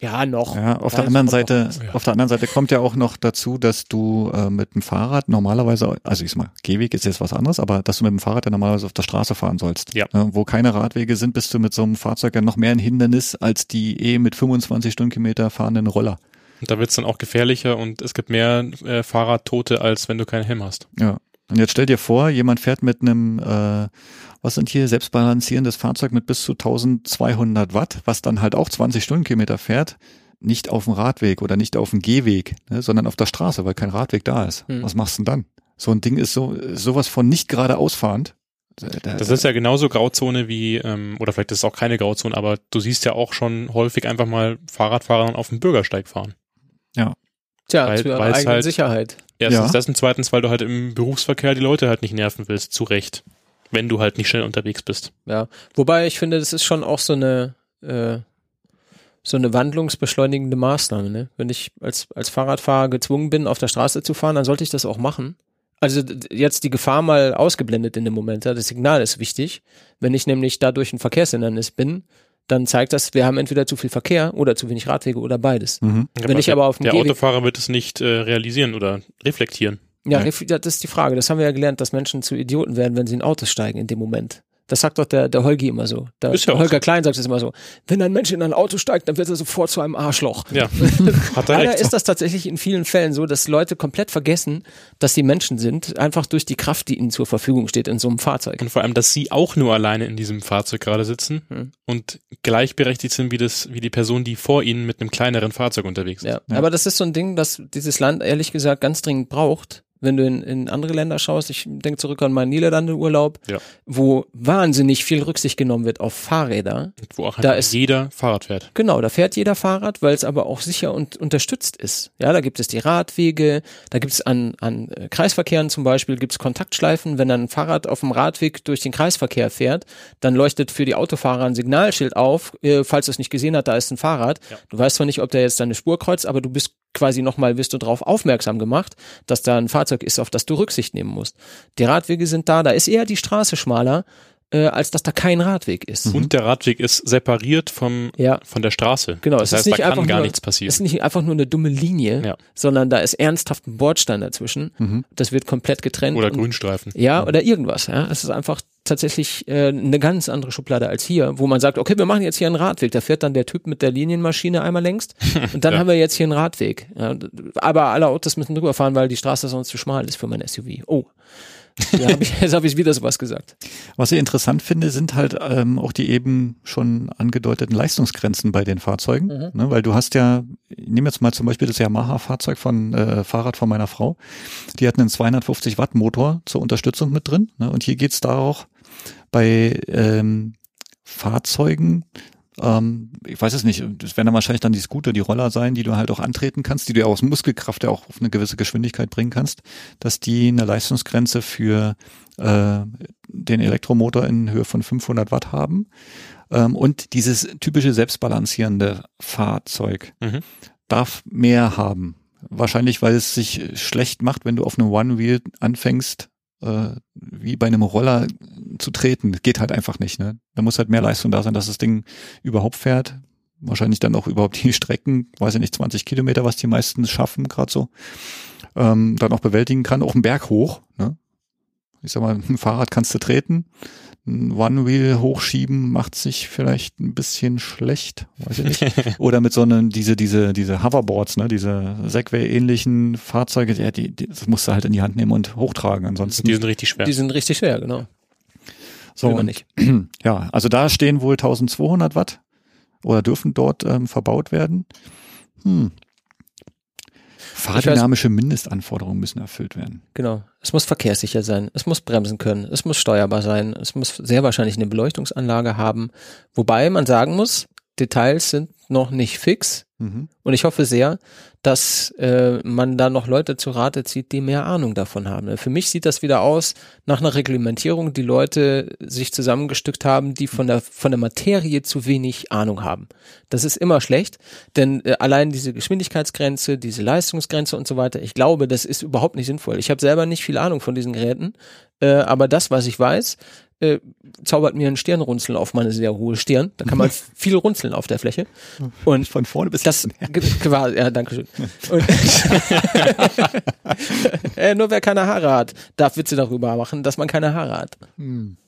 Ja, noch. Ja, auf Ja, der anderen Seite, noch. Ja. auf der anderen Seite kommt ja auch noch dazu, dass du äh, mit dem Fahrrad normalerweise, also ich sag mal, Gehweg ist jetzt was anderes, aber dass du mit dem Fahrrad ja normalerweise auf der Straße fahren sollst. Ja. Ne, wo keine Radwege sind, bist du mit so einem Fahrzeug ja noch mehr ein Hindernis als die eh mit 25 Stundenkilometer fahrenden Roller. Und da wird's dann auch gefährlicher und es gibt mehr äh, Fahrradtote, als wenn du keinen Helm hast. Ja. Und jetzt stell dir vor, jemand fährt mit einem, äh, was sind hier, selbstbalancierendes Fahrzeug mit bis zu 1200 Watt, was dann halt auch 20 Stundenkilometer fährt, nicht auf dem Radweg oder nicht auf dem Gehweg, ne, sondern auf der Straße, weil kein Radweg da ist. Hm. Was machst du denn dann? So ein Ding ist so sowas von nicht geradeaus fahrend. Da- Das ist ja genauso Grauzone wie, ähm, oder vielleicht ist es auch keine Grauzone, aber du siehst ja auch schon häufig einfach mal Fahrradfahrer auf dem Bürgersteig fahren. Tja, Weil- zu ihrer eigenen halt- Sicherheit. Erstens Ja. das und zweitens, weil du halt im Berufsverkehr die Leute halt nicht nerven willst, zu Recht. Wenn du halt nicht schnell unterwegs bist. Ja. Wobei ich finde, das ist schon auch so eine, äh, so eine wandlungsbeschleunigende Maßnahme. Ne? Wenn ich als, als Fahrradfahrer gezwungen bin, auf der Straße zu fahren, dann sollte ich das auch machen. Also jetzt die Gefahr mal ausgeblendet in dem Moment. Ja? Das Signal ist wichtig. Wenn ich nämlich dadurch ein Verkehrshindernis bin, dann zeigt das, wir haben entweder zu viel Verkehr oder zu wenig Radwege oder beides. Mhm. Wenn ich aber auf dem Der Gehweg- Autofahrer wird es nicht äh, realisieren oder reflektieren. Ja, ja, das ist die Frage. Das haben wir ja gelernt, dass Menschen zu Idioten werden, wenn sie in Autos steigen in dem Moment. Das sagt doch der, der Holgi immer so. Der, Ist ja auch Holger Klein sagt es immer so. Wenn ein Mensch in ein Auto steigt, dann wird er sofort zu einem Arschloch. Ja, hat er Leider ist das tatsächlich in vielen Fällen so, dass Leute komplett vergessen, dass sie Menschen sind, einfach durch die Kraft, die ihnen zur Verfügung steht in so einem Fahrzeug. Und vor allem, dass sie auch nur alleine in diesem Fahrzeug gerade sitzen Hm. und gleichberechtigt sind wie das, wie die Person, die vor ihnen mit einem kleineren Fahrzeug unterwegs ist. Ja. Ja. Aber das ist so ein Ding, das dieses Land ehrlich gesagt ganz dringend braucht. Wenn du in, in andere Länder schaust, ich denke zurück an meinen Niederlande-Urlaub, Ja. wo wahnsinnig viel Rücksicht genommen wird auf Fahrräder. Wo auch Da ist- jeder Fahrrad fährt. Genau, da fährt jeder Fahrrad, weil es aber auch sicher und unterstützt ist. Ja, da gibt es die Radwege, da gibt es an, an äh, Kreisverkehren zum Beispiel, gibt es Kontaktschleifen. Wenn dann ein Fahrrad auf dem Radweg durch den Kreisverkehr fährt, dann leuchtet für die Autofahrer ein Signalschild auf, äh, falls du es nicht gesehen hast, da ist ein Fahrrad. Ja. Du weißt zwar nicht, ob der jetzt deine Spur kreuzt, aber du bist quasi nochmal, wirst du darauf aufmerksam gemacht, dass da ein Fahrzeug ist, auf das du Rücksicht nehmen musst. Die Radwege sind da, da ist eher die Straße schmaler, äh, als dass da kein Radweg ist. Und der Radweg ist separiert vom, Ja. von der Straße. Genau, das es ist heißt, nicht da kann einfach gar nur- nichts passieren. Es ist nicht einfach nur eine dumme Linie, Ja. sondern da ist ernsthaft ein Bordstein dazwischen. Mhm. Das wird komplett getrennt. Oder und, Grünstreifen. Ja, oder irgendwas. Ja. Es ist einfach tatsächlich äh, eine ganz andere Schublade als hier, wo man sagt, okay, wir machen jetzt hier einen Radweg. Da fährt dann der Typ mit der Linienmaschine einmal längst und dann Ja. haben wir jetzt hier einen Radweg. Ja, aber alle Autos müssen drüber fahren, weil die Straße sonst zu schmal ist für mein SUV. Oh. Ja, hab ich, jetzt habe ich wieder sowas gesagt. Was ich interessant finde, sind halt ähm, auch die eben schon angedeuteten Leistungsgrenzen bei den Fahrzeugen. Mhm. Ne, weil du hast ja, ich nehme jetzt mal zum Beispiel das Yamaha-Fahrzeug von äh, Fahrrad von meiner Frau. Die hat einen 250 Watt Motor zur Unterstützung mit drin. Ne, und hier geht's da auch bei ähm, Fahrzeugen, ähm, ich weiß es nicht, das werden dann wahrscheinlich dann die Scooter, die Roller sein, die du halt auch antreten kannst, die du ja aus Muskelkraft ja auch auf eine gewisse Geschwindigkeit bringen kannst, dass die eine Leistungsgrenze für äh, den Elektromotor in Höhe von 500 Watt haben. Ähm, und dieses typische selbstbalancierende Fahrzeug Mhm. darf mehr haben. Wahrscheinlich, weil es sich schlecht macht, wenn du auf einem One-Wheel anfängst, äh, wie bei einem Roller zu treten. Geht halt einfach nicht. Ne? Da muss halt mehr Leistung da sein, dass das Ding überhaupt fährt. Wahrscheinlich dann auch überhaupt die Strecken, weiß ich nicht, 20 Kilometer, was die meisten schaffen, gerade so. Ähm, dann auch bewältigen kann, auch einen Berg hoch. Ne? Ich sag mal, ein Fahrrad kannst du treten. Ein One-Wheel hochschieben macht sich vielleicht ein bisschen schlecht, weiß ich nicht. Oder mit so einem, diese, diese, diese Hoverboards, ne, diese Segway-ähnlichen Fahrzeuge, ja, die, die, das musst du halt in die Hand nehmen und hochtragen. Ansonsten. Die sind richtig schwer. Die sind richtig schwer, genau. so, Will man und, nicht. ja, also da stehen wohl 1200 Watt oder dürfen dort ähm, verbaut werden. Hm. Fahrdynamische Mindestanforderungen müssen erfüllt werden. Genau. Es muss verkehrssicher sein. Es muss bremsen können. Es muss steuerbar sein. Es muss sehr wahrscheinlich eine Beleuchtungsanlage haben. Wobei man sagen muss, Details sind noch nicht fix. Mhm. Und ich hoffe sehr, dass äh, man da noch Leute zu Rate zieht, die mehr Ahnung davon haben. Für mich sieht das wieder aus nach einer Reglementierung, die Leute sich zusammengestückt haben, die von der von der Materie zu wenig Ahnung haben. Das ist immer schlecht, denn äh, allein diese Geschwindigkeitsgrenze, diese Leistungsgrenze und so weiter, ich glaube, das ist überhaupt nicht sinnvoll. Ich habe selber nicht viel Ahnung von diesen Geräten, äh, aber das, was ich weiß, äh, zaubert mir ein Stirnrunzeln auf meine sehr hohe Stirn. Da kann man viel runzeln auf der Fläche. Und Von vorne bis das hinten. ja, danke schön. Und äh, nur wer keine Haare hat, darf Witze darüber machen, dass man keine Haare hat.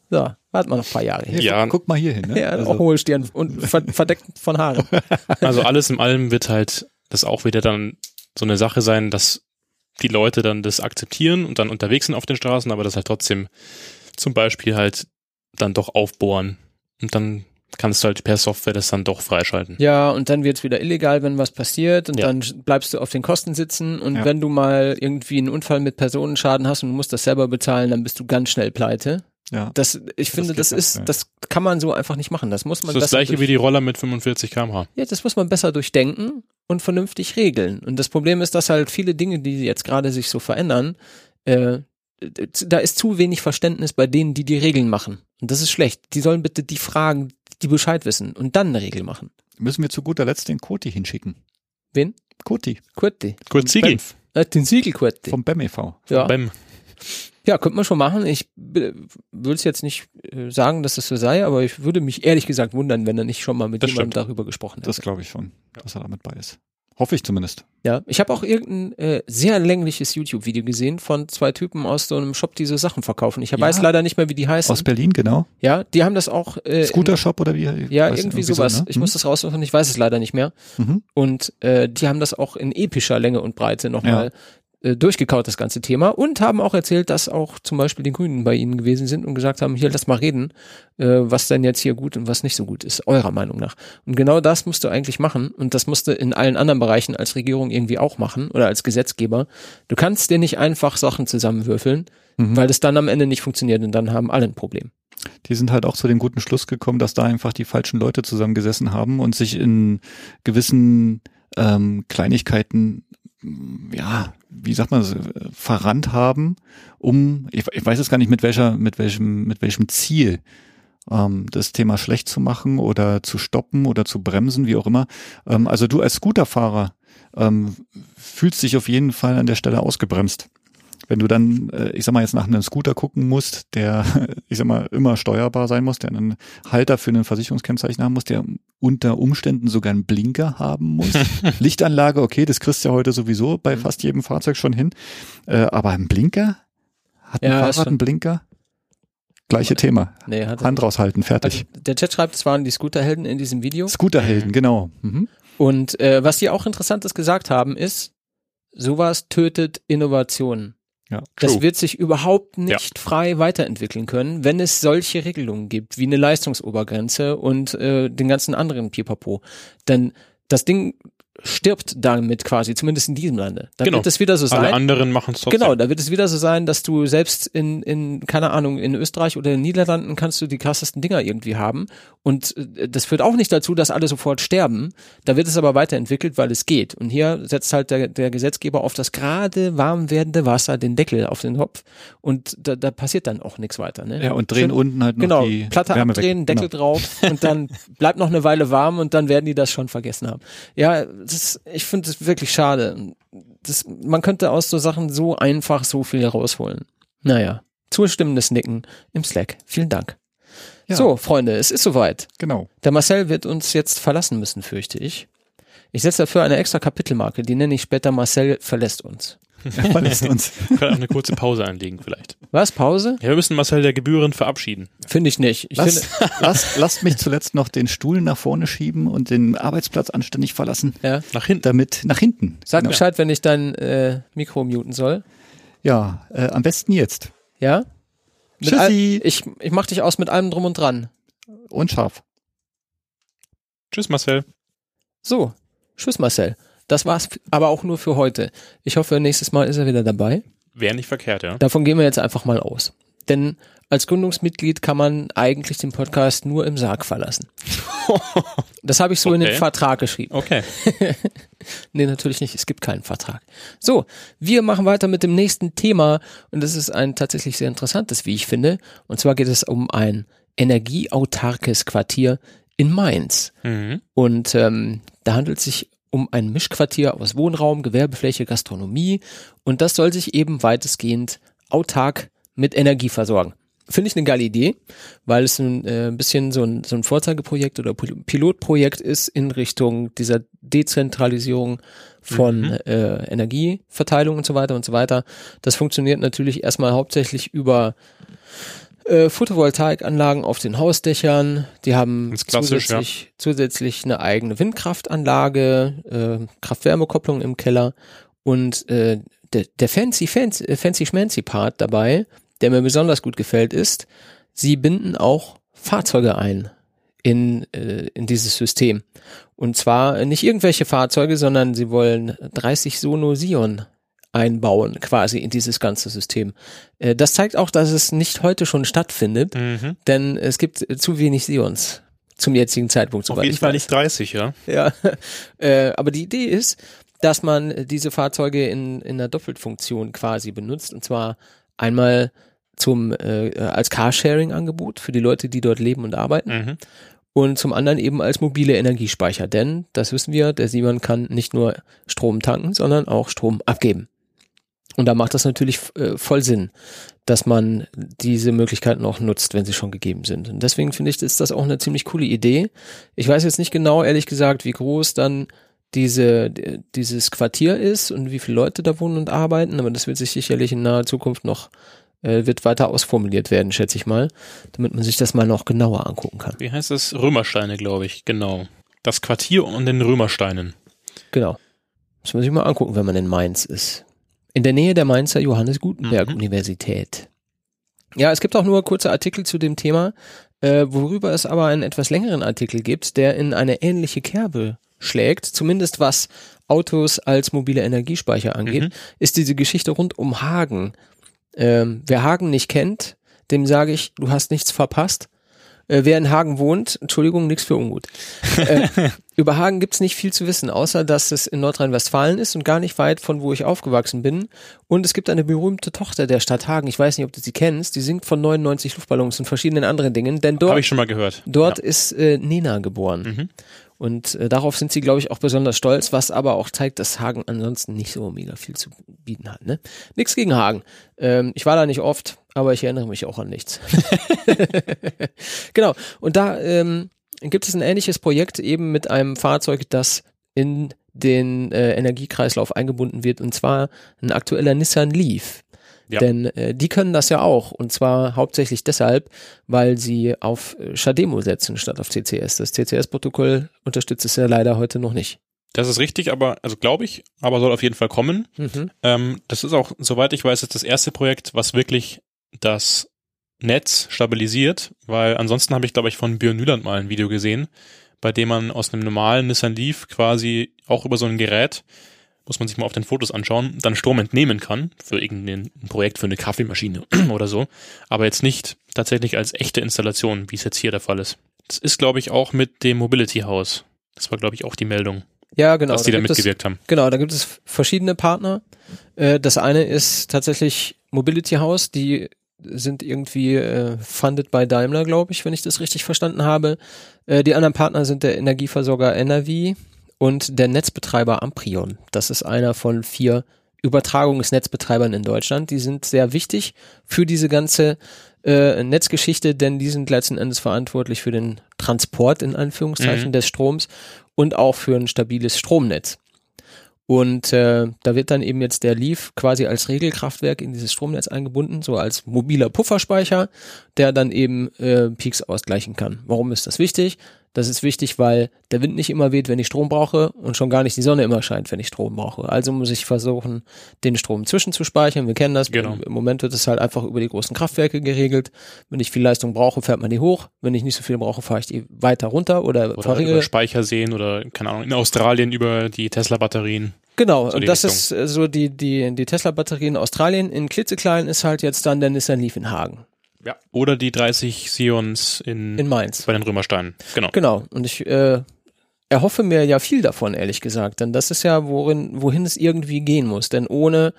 So, warten wir noch ein paar Jahre hier. Ja, Guck mal hier hin. Ne? Ja, Also, auch hohe Stirn und ver verdeckt von Haaren. also alles in allem wird halt das auch wieder dann so eine Sache sein, dass die Leute dann das akzeptieren und dann unterwegs sind auf den Straßen, aber das halt trotzdem zum Beispiel halt dann doch aufbohren und dann kannst du halt per Software das dann doch freischalten. Ja, und dann wird's wieder illegal, wenn was passiert und Ja. dann bleibst du auf den Kosten sitzen und Ja. wenn du mal irgendwie einen Unfall mit Personenschaden hast und du musst das selber bezahlen, dann bist du ganz schnell pleite. ja. Das, ich finde, das ist, ja. das kann man so einfach nicht machen. Das muss man Das ist das gleiche durch- wie die Roller mit 45 km/h. Ja, das muss man besser durchdenken und vernünftig regeln. Und das Problem ist, dass halt viele Dinge, die jetzt gerade sich so verändern, äh, da ist zu wenig Verständnis bei denen, die die Regeln machen. Und das ist schlecht. Die sollen bitte die fragen, die Bescheid wissen und dann eine Regel machen. Müssen wir zu guter Letzt den Koti hinschicken. Wen? Koti. Siegel Benf Äh, den Siegelkurti. vom BEM e.V. Ja. Bem. ja, könnte man schon machen. Ich will es jetzt nicht äh, sagen, dass das so sei, aber ich würde mich ehrlich gesagt wundern, wenn er nicht schon mal mit Das jemandem stimmt. darüber gesprochen hätte. Das glaube ich schon, dass er damit bei ist. Hoffe ich zumindest. Ja, ich habe auch irgendein äh, sehr längliches YouTube-Video gesehen von zwei Typen aus so einem Shop, die so Sachen verkaufen. Ich Ja. weiß leider nicht mehr, wie die heißen. Aus Berlin, genau. ja, die haben das auch. Äh, Scooter Shop oder wie? in, ja, weiß- irgendwie sowas. So, ne? Ich muss das raussuchen, ich weiß es leider nicht mehr. Mhm. Und äh, die haben das auch in epischer Länge und Breite nochmal äh, durchgekaut, das ganze Thema. Und haben auch erzählt, dass auch zum Beispiel die Grünen bei ihnen gewesen sind und gesagt haben, hier, lass mal reden, äh, was denn jetzt hier gut und was nicht so gut ist, eurer Meinung nach. Und genau das musst du eigentlich machen. Und das musst du in allen anderen Bereichen als Regierung irgendwie auch machen oder als Gesetzgeber. Du kannst dir nicht einfach Sachen zusammenwürfeln, Mhm. weil das dann am Ende nicht funktioniert und dann haben alle ein Problem. Die sind halt auch zu dem guten Schluss gekommen, dass da einfach die falschen Leute zusammengesessen haben und sich in gewissen ähm, Kleinigkeiten, ja, wie sagt man, das, äh, verrannt haben, um, ich, ich weiß jetzt gar nicht mit welcher, mit welchem, mit welchem Ziel ähm, das Thema schlecht zu machen oder zu stoppen oder zu bremsen, wie auch immer. Ähm, also du als Scooterfahrer ähm, fühlst dich auf jeden Fall an der Stelle ausgebremst. Wenn du dann, äh, ich sag mal, jetzt nach einem Scooter gucken musst, der, ich sag mal, immer steuerbar sein muss, der einen Halter für ein Versicherungskennzeichen haben muss, der unter Umständen sogar einen Blinker haben muss. Lichtanlage, okay, das kriegst du ja heute sowieso bei fast jedem Fahrzeug schon hin. Äh, aber ein Blinker? Hat ein Ja, Fahrrad einen Blinker? Gleiche Thema. Nee, hat Hand raushalten, fertig. also, der Chat schreibt, es waren die Scooterhelden in diesem Video. Scooterhelden, genau. Mhm. Und äh, was die auch Interessantes gesagt haben, ist, sowas tötet Innovationen. Ja. Das True. wird sich überhaupt nicht frei weiterentwickeln können, wenn es solche Regelungen gibt, wie eine Leistungsobergrenze und äh, den ganzen anderen Pipapo. Denn das Ding stirbt damit quasi, zumindest in diesem Lande. Dann Genau. wird es wieder so Alle sein. anderen machen es trotzdem. Genau, da wird es wieder so sein, dass du selbst in, in, keine Ahnung, in Österreich oder in den Niederlanden kannst du die krassesten Dinger irgendwie haben. Und äh, das führt auch nicht dazu, dass alle sofort sterben. Da wird es aber weiterentwickelt, weil es geht. Und hier setzt halt der, der Gesetzgeber auf das gerade warm werdende Wasser den Deckel auf den Topf. Und da, da passiert dann auch nichts weiter. Ne? Ja, und drehen Schön- unten halt noch Genau, die Platte Wärme abdrehen, weg. Deckel Genau. drauf und dann bleibt noch eine Weile warm und dann werden die das schon vergessen haben. Ja, das, ich finde es wirklich schade. Das, man könnte aus so Sachen so einfach so viel rausholen. Naja, zustimmendes Nicken im Slack. Vielen Dank. Ja. So, Freunde, es ist soweit. Genau. Der Marcel wird uns jetzt verlassen müssen, fürchte ich. Ich setze dafür eine extra Kapitelmarke, die nenne ich später Marcel verlässt uns. Er verlässt uns. Wir können auch eine kurze Pause einlegen vielleicht. Was, Pause? Ja, wir müssen Marcel der Gebühren verabschieden. Finde ich nicht. Ich Lass, finde, lass, lasst mich zuletzt noch den Stuhl nach vorne schieben und den Arbeitsplatz anständig verlassen. ja. Nach hinten. Damit nach hinten. Sag Genau. Bescheid, wenn ich dein äh, Mikro muten soll. Ja, äh, am besten jetzt. Ja? Mit Tschüssi. all, ich, ich mach dich aus mit allem drum und dran. Und scharf. Tschüss, Marcel. So, tschüss Marcel. Das war's aber auch nur für heute. Ich hoffe, nächstes Mal ist er wieder dabei. Wäre nicht verkehrt, ja. Davon gehen wir jetzt einfach mal aus. Denn als Gründungsmitglied kann man eigentlich den Podcast nur im Sarg verlassen. Das habe ich so in den Okay. Vertrag geschrieben. Okay. Nee, natürlich nicht. Es gibt keinen Vertrag. So, wir machen weiter mit dem nächsten Thema und das ist ein tatsächlich sehr interessantes, wie ich finde. Und zwar geht es um ein energieautarkes Quartier in Mainz. Mhm. Und ähm, da handelt es sich um ein Mischquartier aus Wohnraum, Gewerbefläche, Gastronomie und das soll sich eben weitestgehend autark mit Energie versorgen. Finde ich eine geile Idee, weil es ein äh, bisschen so ein, so ein Vorzeigeprojekt oder Pil- Pilotprojekt ist in Richtung dieser Dezentralisierung von Mhm. äh, Energieverteilung und so weiter und so weiter. Das funktioniert natürlich erstmal hauptsächlich über äh, Photovoltaikanlagen auf den Hausdächern. Die haben zusätzlich, zusätzlich eine eigene Windkraftanlage, äh, Kraft-Wärme-Kopplung im Keller und äh, der, der fancy, fancy, äh, fancy schmancy Part dabei, der mir besonders gut gefällt, ist, sie binden auch Fahrzeuge ein in, äh, in dieses System. Und zwar nicht irgendwelche Fahrzeuge, sondern sie wollen 30 Sono Sion einbauen, quasi in dieses ganze System. Äh, das zeigt auch, dass es nicht heute schon stattfindet, Mhm. denn es gibt äh, zu wenig Sions zum jetzigen Zeitpunkt. Auf jeden ich Fall nicht 30, ja. Ja, äh, aber die Idee ist, dass man diese Fahrzeuge in, in einer Doppelfunktion quasi benutzt und zwar einmal zum äh, als Carsharing-Angebot für die Leute, die dort leben und arbeiten Mhm. und zum anderen eben als mobile Energiespeicher, denn das wissen wir, der Simon kann nicht nur Strom tanken, sondern auch Strom abgeben. Und da macht das natürlich äh, voll Sinn, dass man diese Möglichkeiten auch nutzt, wenn sie schon gegeben sind. Und deswegen finde ich, ist das auch eine ziemlich coole Idee. Ich weiß jetzt nicht genau, ehrlich gesagt, wie groß dann diese, dieses Quartier ist und wie viele Leute da wohnen und arbeiten, aber das wird sich sicherlich in naher Zukunft noch, äh, wird weiter ausformuliert werden, schätze ich mal, damit man sich das mal noch genauer angucken kann. Wie heißt das? Römersteine, glaube ich. Genau. Das Quartier und den Römersteinen. Genau. Muss man sich mal angucken, wenn man in Mainz ist. In der Nähe der Mainzer Johannes Gutenberg Mhm. Universität. Ja, es gibt auch nur kurze Artikel zu dem Thema, äh, worüber es aber einen etwas längeren Artikel gibt, der in eine ähnliche Kerbe schlägt, zumindest was Autos als mobile Energiespeicher angeht, Mhm. ist diese Geschichte rund um Hagen. Ähm, wer Hagen nicht kennt, dem sage ich, du hast nichts verpasst. Äh, wer in Hagen wohnt, Entschuldigung, nichts für ungut. Äh, über Hagen gibt's nicht viel zu wissen, außer dass es in Nordrhein-Westfalen ist und gar nicht weit von wo ich aufgewachsen bin. Und es gibt eine berühmte Tochter der Stadt Hagen. Ich weiß nicht, ob du sie kennst. Die singt von 99 Luftballons und verschiedenen anderen Dingen. Denn dort, ich schon mal gehört. dort Ja. ist äh, Nena geboren. Mhm. Und äh, darauf sind sie, glaube ich, auch besonders stolz, was aber auch zeigt, dass Hagen ansonsten nicht so mega viel zu bieten hat. Ne? Nix gegen Hagen. Ähm, ich war da nicht oft, aber ich erinnere mich auch an nichts. genau. Und da ähm, gibt es ein ähnliches Projekt eben mit einem Fahrzeug, das in den äh, Energiekreislauf eingebunden wird, und zwar ein aktueller Nissan Leaf. Ja. Denn äh, die können das ja auch. Und zwar hauptsächlich deshalb, weil sie auf äh, Shademo setzen statt auf CCS. Das CCS-Protokoll unterstützt es ja leider heute noch nicht. Das ist richtig, aber, also glaube ich, aber soll auf jeden Fall kommen. Mhm. Ähm, das ist auch, soweit ich weiß, jetzt das erste Projekt, was wirklich das Netz stabilisiert, weil ansonsten habe ich, glaube ich, von Björn Nyland mal ein Video gesehen, bei dem man aus einem normalen Nissan Leaf quasi auch über so ein Gerät, muss man sich mal auf den Fotos anschauen, dann Strom entnehmen kann für irgendein Projekt, für eine Kaffeemaschine oder so, aber jetzt nicht tatsächlich als echte Installation, wie es jetzt hier der Fall ist. Das ist, glaube ich, auch mit dem Mobility House. Das war, glaube ich, auch die Meldung, Ja, genau. dass die da es- mitgewirkt haben. Genau, da gibt es verschiedene Partner. Äh, das eine ist tatsächlich Mobility House, die sind irgendwie äh, funded by Daimler, glaube ich, wenn ich das richtig verstanden habe. Äh, die anderen Partner sind der Energieversorger NRW und der Netzbetreiber Amprion. Das ist einer von vier Übertragungsnetzbetreibern in Deutschland. Die sind sehr wichtig für diese ganze äh, Netzgeschichte, denn die sind letzten Endes verantwortlich für den Transport in Anführungszeichen Mhm. des Stroms und auch für ein stabiles Stromnetz. Und äh, da wird dann eben jetzt der Leaf quasi als Regelkraftwerk in dieses Stromnetz eingebunden, so als mobiler Pufferspeicher, der dann eben äh, Peaks ausgleichen kann. Warum ist das wichtig? Das ist wichtig, weil der Wind nicht immer weht, wenn ich Strom brauche und schon gar nicht die Sonne immer scheint, wenn ich Strom brauche. Also muss ich versuchen, den Strom zwischenzuspeichern. Wir kennen das. Genau. Im Moment wird es halt einfach über die großen Kraftwerke geregelt. Wenn ich viel Leistung brauche, fährt man die hoch. Wenn ich nicht so viel brauche, fahre ich die weiter runter oder, Oder verringere über Speicherseen oder, keine Ahnung, in Australien über die Tesla-Batterien. Genau, So das Richtung. ist äh, so die, die, die Tesla-Batterie in Australien. In klitzeklein ist halt jetzt dann der Nissan Leaf in Hagen, Ja. Oder die 30 Sions in, in Mainz. bei den Römersteinen. Genau. Genau, und ich äh, erhoffe mir ja viel davon, ehrlich gesagt. Denn das ist ja, worin, wohin es irgendwie gehen muss. Denn ohne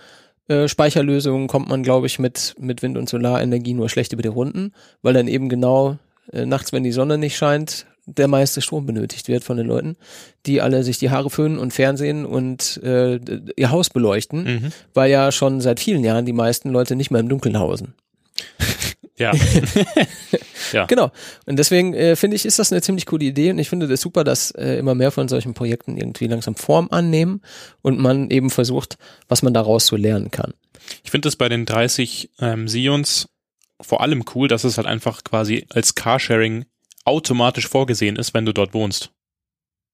äh, Speicherlösungen kommt man, glaube ich, mit, mit Wind- und Solarenergie nur schlecht über die Runden, weil dann eben genau äh, nachts, wenn die Sonne nicht scheint, der meiste Strom benötigt wird von den Leuten, die alle sich die Haare föhnen und Fernsehen und äh, ihr Haus beleuchten, Mhm. weil ja schon seit vielen Jahren die meisten Leute nicht mehr im Dunkeln hausen. Ja. ja. Genau. Und deswegen äh, finde ich, ist das eine ziemlich coole Idee und ich finde das super, dass äh, immer mehr von solchen Projekten irgendwie langsam Form annehmen und man eben versucht, was man daraus so lernen kann. Ich finde es bei den 30 ähm, Sions vor allem cool, dass es halt einfach quasi als Carsharing automatisch vorgesehen ist, wenn du dort wohnst.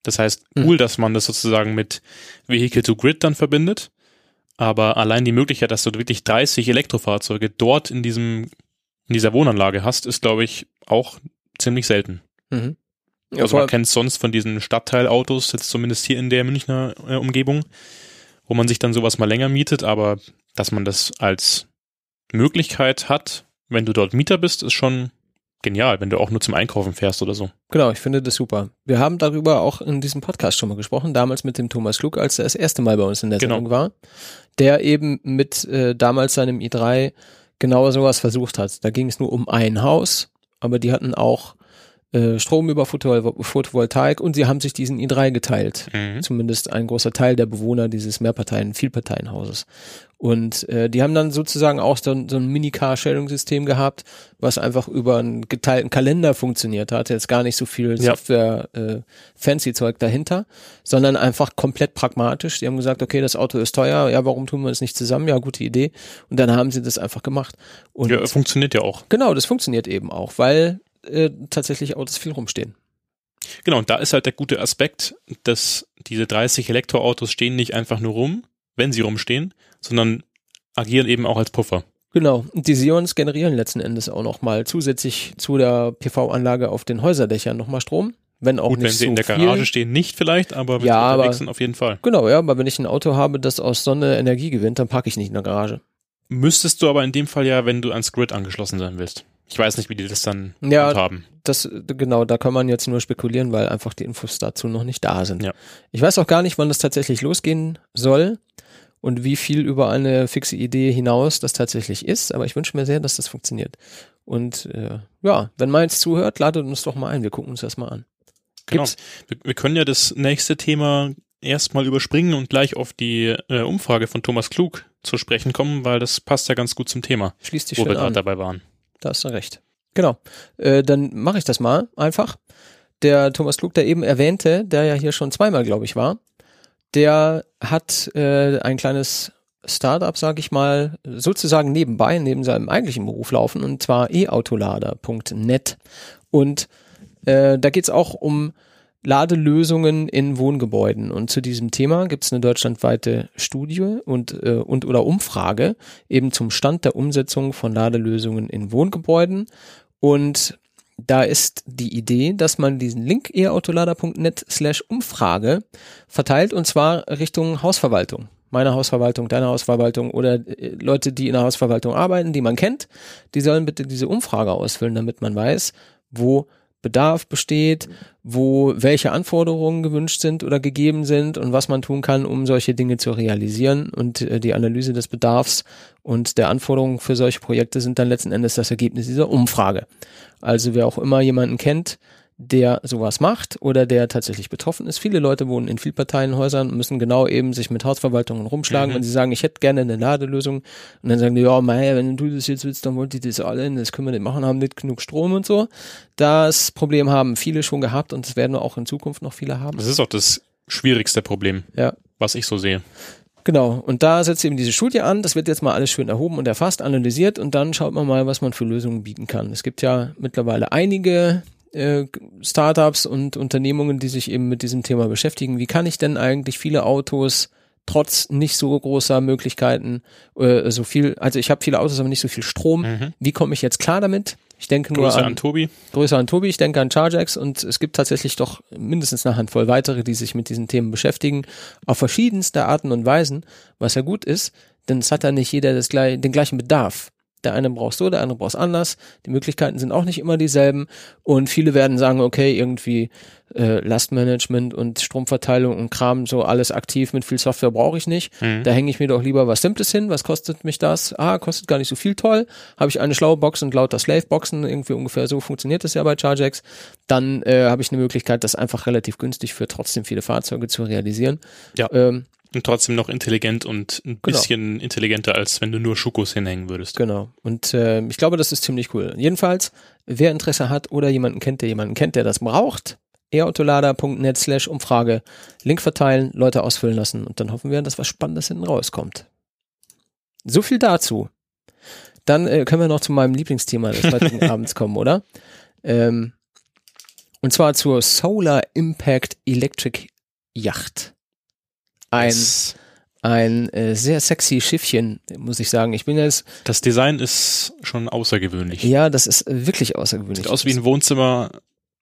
Das heißt, cool, mhm. dass man das sozusagen mit Vehicle to Grid dann verbindet. Aber allein die Möglichkeit, dass du wirklich 30 Elektrofahrzeuge dort in diesem in dieser Wohnanlage hast, ist, glaube ich, auch ziemlich selten. Mhm. Ja, also man kennt sonst von diesen Stadtteilautos, jetzt zumindest hier in der Münchner äh, Umgebung, wo man sich dann sowas mal länger mietet, aber dass man das als Möglichkeit hat, wenn du dort Mieter bist, ist schon genial, wenn du auch nur zum Einkaufen fährst oder so. Genau, ich finde das super. Wir haben darüber auch in diesem Podcast schon mal gesprochen, damals mit dem Thomas Klug, als er das erste Mal bei uns in der genau. Sendung war, der eben mit äh, damals seinem i3 genau sowas versucht hat. Da ging es nur um ein Haus, aber die hatten auch äh, Strom über Photovoltaik und sie haben sich diesen i3 geteilt. Mhm. Zumindest ein großer Teil der Bewohner dieses Mehrparteien, Vielparteienhauses. Und äh, die haben dann sozusagen auch so, so ein Mini-Car-Sharing-System gehabt, was einfach über einen geteilten Kalender funktioniert hat. Jetzt gar nicht so viel. Software-Fancy-Zeug äh, dahinter, sondern einfach komplett pragmatisch. Die haben gesagt, okay, das Auto ist teuer, ja, warum tun wir es nicht zusammen? Ja, gute Idee. Und dann haben sie das einfach gemacht. Und ja, funktioniert ja auch. Genau, das funktioniert eben auch, weil äh, tatsächlich Autos viel rumstehen. Genau, und da ist halt der gute Aspekt, dass diese 30 Elektroautos stehen nicht einfach nur rum, wenn sie rumstehen, sondern agieren eben auch als Puffer. Genau, und die Sions generieren letzten Endes auch nochmal zusätzlich zu der PV-Anlage auf den Häuserdächern nochmal Strom. Wenn auch Gut, nicht wenn sie so in der viel. Garage stehen, nicht vielleicht, aber wenn ja, sie unterwegs aber, sind, auf jeden Fall. Genau, ja, aber wenn ich ein Auto habe, das aus Sonne Energie gewinnt, dann parke ich nicht in der Garage. Müsstest du aber in dem Fall ja, wenn du ans Grid angeschlossen sein willst. Ich weiß nicht, wie die das dann ja, haben. Das, genau, da kann man jetzt nur spekulieren, weil einfach die Infos dazu noch nicht da sind. Ja. Ich weiß auch gar nicht, wann das tatsächlich losgehen soll und wie viel über eine fixe Idee hinaus das tatsächlich ist, aber ich wünsche mir sehr, dass das funktioniert. Und äh, ja, wenn man jetzt zuhört, ladet uns doch mal ein, wir gucken uns das mal an. Genau. Wir, wir, können ja das nächste Thema erstmal überspringen und gleich auf die äh, Umfrage von Thomas Klug zu sprechen kommen, weil das passt ja ganz gut zum Thema, Schließt sich wo wir gerade dabei waren. Da hast du recht. Genau. Äh, dann mache ich das mal einfach. Der Thomas Klug, der eben erwähnte, der ja hier schon zweimal, glaube ich, war, der hat äh, ein kleines Startup, sage ich mal, sozusagen nebenbei, neben seinem eigentlichen Beruf laufen, und zwar eautolader.net. Und äh, da geht's auch um Ladelösungen in Wohngebäuden. Und zu diesem Thema gibt es eine deutschlandweite Studie und, äh, und oder Umfrage eben zum Stand der Umsetzung von Ladelösungen in Wohngebäuden. Und da ist die Idee, dass man diesen Link eautolader.net slash Umfrage verteilt und zwar Richtung Hausverwaltung. Meine Hausverwaltung, deine Hausverwaltung oder äh, Leute, die in der Hausverwaltung arbeiten, die man kennt, die sollen bitte diese Umfrage ausfüllen, damit man weiß, wo Bedarf besteht, wo welche Anforderungen gewünscht sind oder gegeben sind und was man tun kann, um solche Dinge zu realisieren. Und äh, die Analyse des Bedarfs und der Anforderungen für solche Projekte sind dann letzten Endes das Ergebnis dieser Umfrage. Also wer auch immer jemanden kennt, der sowas macht oder der tatsächlich betroffen ist. Viele Leute wohnen in Vielparteienhäusern und müssen genau eben sich mit Hausverwaltungen rumschlagen, mhm. wenn sie sagen, ich hätte gerne eine Ladelösung und dann sagen die, ja, mei, wenn du das jetzt willst, dann wollt ihr das alle, das können wir nicht machen, haben nicht genug Strom und so. Das Problem haben viele schon gehabt und das werden auch in Zukunft noch viele haben. Das ist auch das schwierigste Problem, ja. was ich so sehe. Genau, und da setzt eben diese Studie an, das wird jetzt mal alles schön erhoben und erfasst, analysiert und dann schaut man mal, was man für Lösungen bieten kann. Es gibt ja mittlerweile einige äh, Startups und Unternehmungen, die sich eben mit diesem Thema beschäftigen. Wie kann ich denn eigentlich viele Autos trotz nicht so großer Möglichkeiten äh, so viel, also ich habe viele Autos, aber nicht so viel Strom. Mhm. Wie komme ich jetzt klar damit? Ich denke nur Grüße an, an Tobi. Grüße an Tobi, ich denke an ChargeX und es gibt tatsächlich doch mindestens eine Handvoll weitere, die sich mit diesen Themen beschäftigen, auf verschiedenste Arten und Weisen, was ja gut ist, denn es hat ja nicht jeder das, den gleichen Bedarf. Der eine braucht so, der andere braucht anders. Die Möglichkeiten sind auch nicht immer dieselben. Und viele werden sagen, okay, irgendwie äh, Lastmanagement und Stromverteilung und Kram, so alles aktiv mit viel Software brauche ich nicht. Mhm. Da hänge ich mir doch lieber was Simples hin. Was kostet mich das? Ah, kostet gar nicht so viel toll. Habe ich eine schlaue Box und lauter Slave-Boxen, irgendwie ungefähr so funktioniert das ja bei ChargeX. Dann äh, habe ich eine Möglichkeit, das einfach relativ günstig für trotzdem viele Fahrzeuge zu realisieren. Ja. Ähm, Und trotzdem noch intelligent und ein Genau. bisschen intelligenter, als wenn du nur Schukos hinhängen würdest. Genau. Und äh, ich glaube, das ist ziemlich cool. Jedenfalls, wer Interesse hat oder jemanden kennt, der jemanden kennt, der das braucht, eautolader.net slash Umfrage, Link verteilen, Leute ausfüllen lassen und dann hoffen wir, dass was Spannendes hinten rauskommt. So viel dazu. Dann äh, können wir noch zu meinem Lieblingsthema des heutigen Abends kommen, oder? Ähm, und zwar zur Solar Impact Electric Yacht. Ein, ein äh, sehr sexy Schiffchen, muss ich sagen. Ich bin jetzt das Design ist schon außergewöhnlich. Ja, das ist wirklich außergewöhnlich. Sieht aus wie ein Wohnzimmer,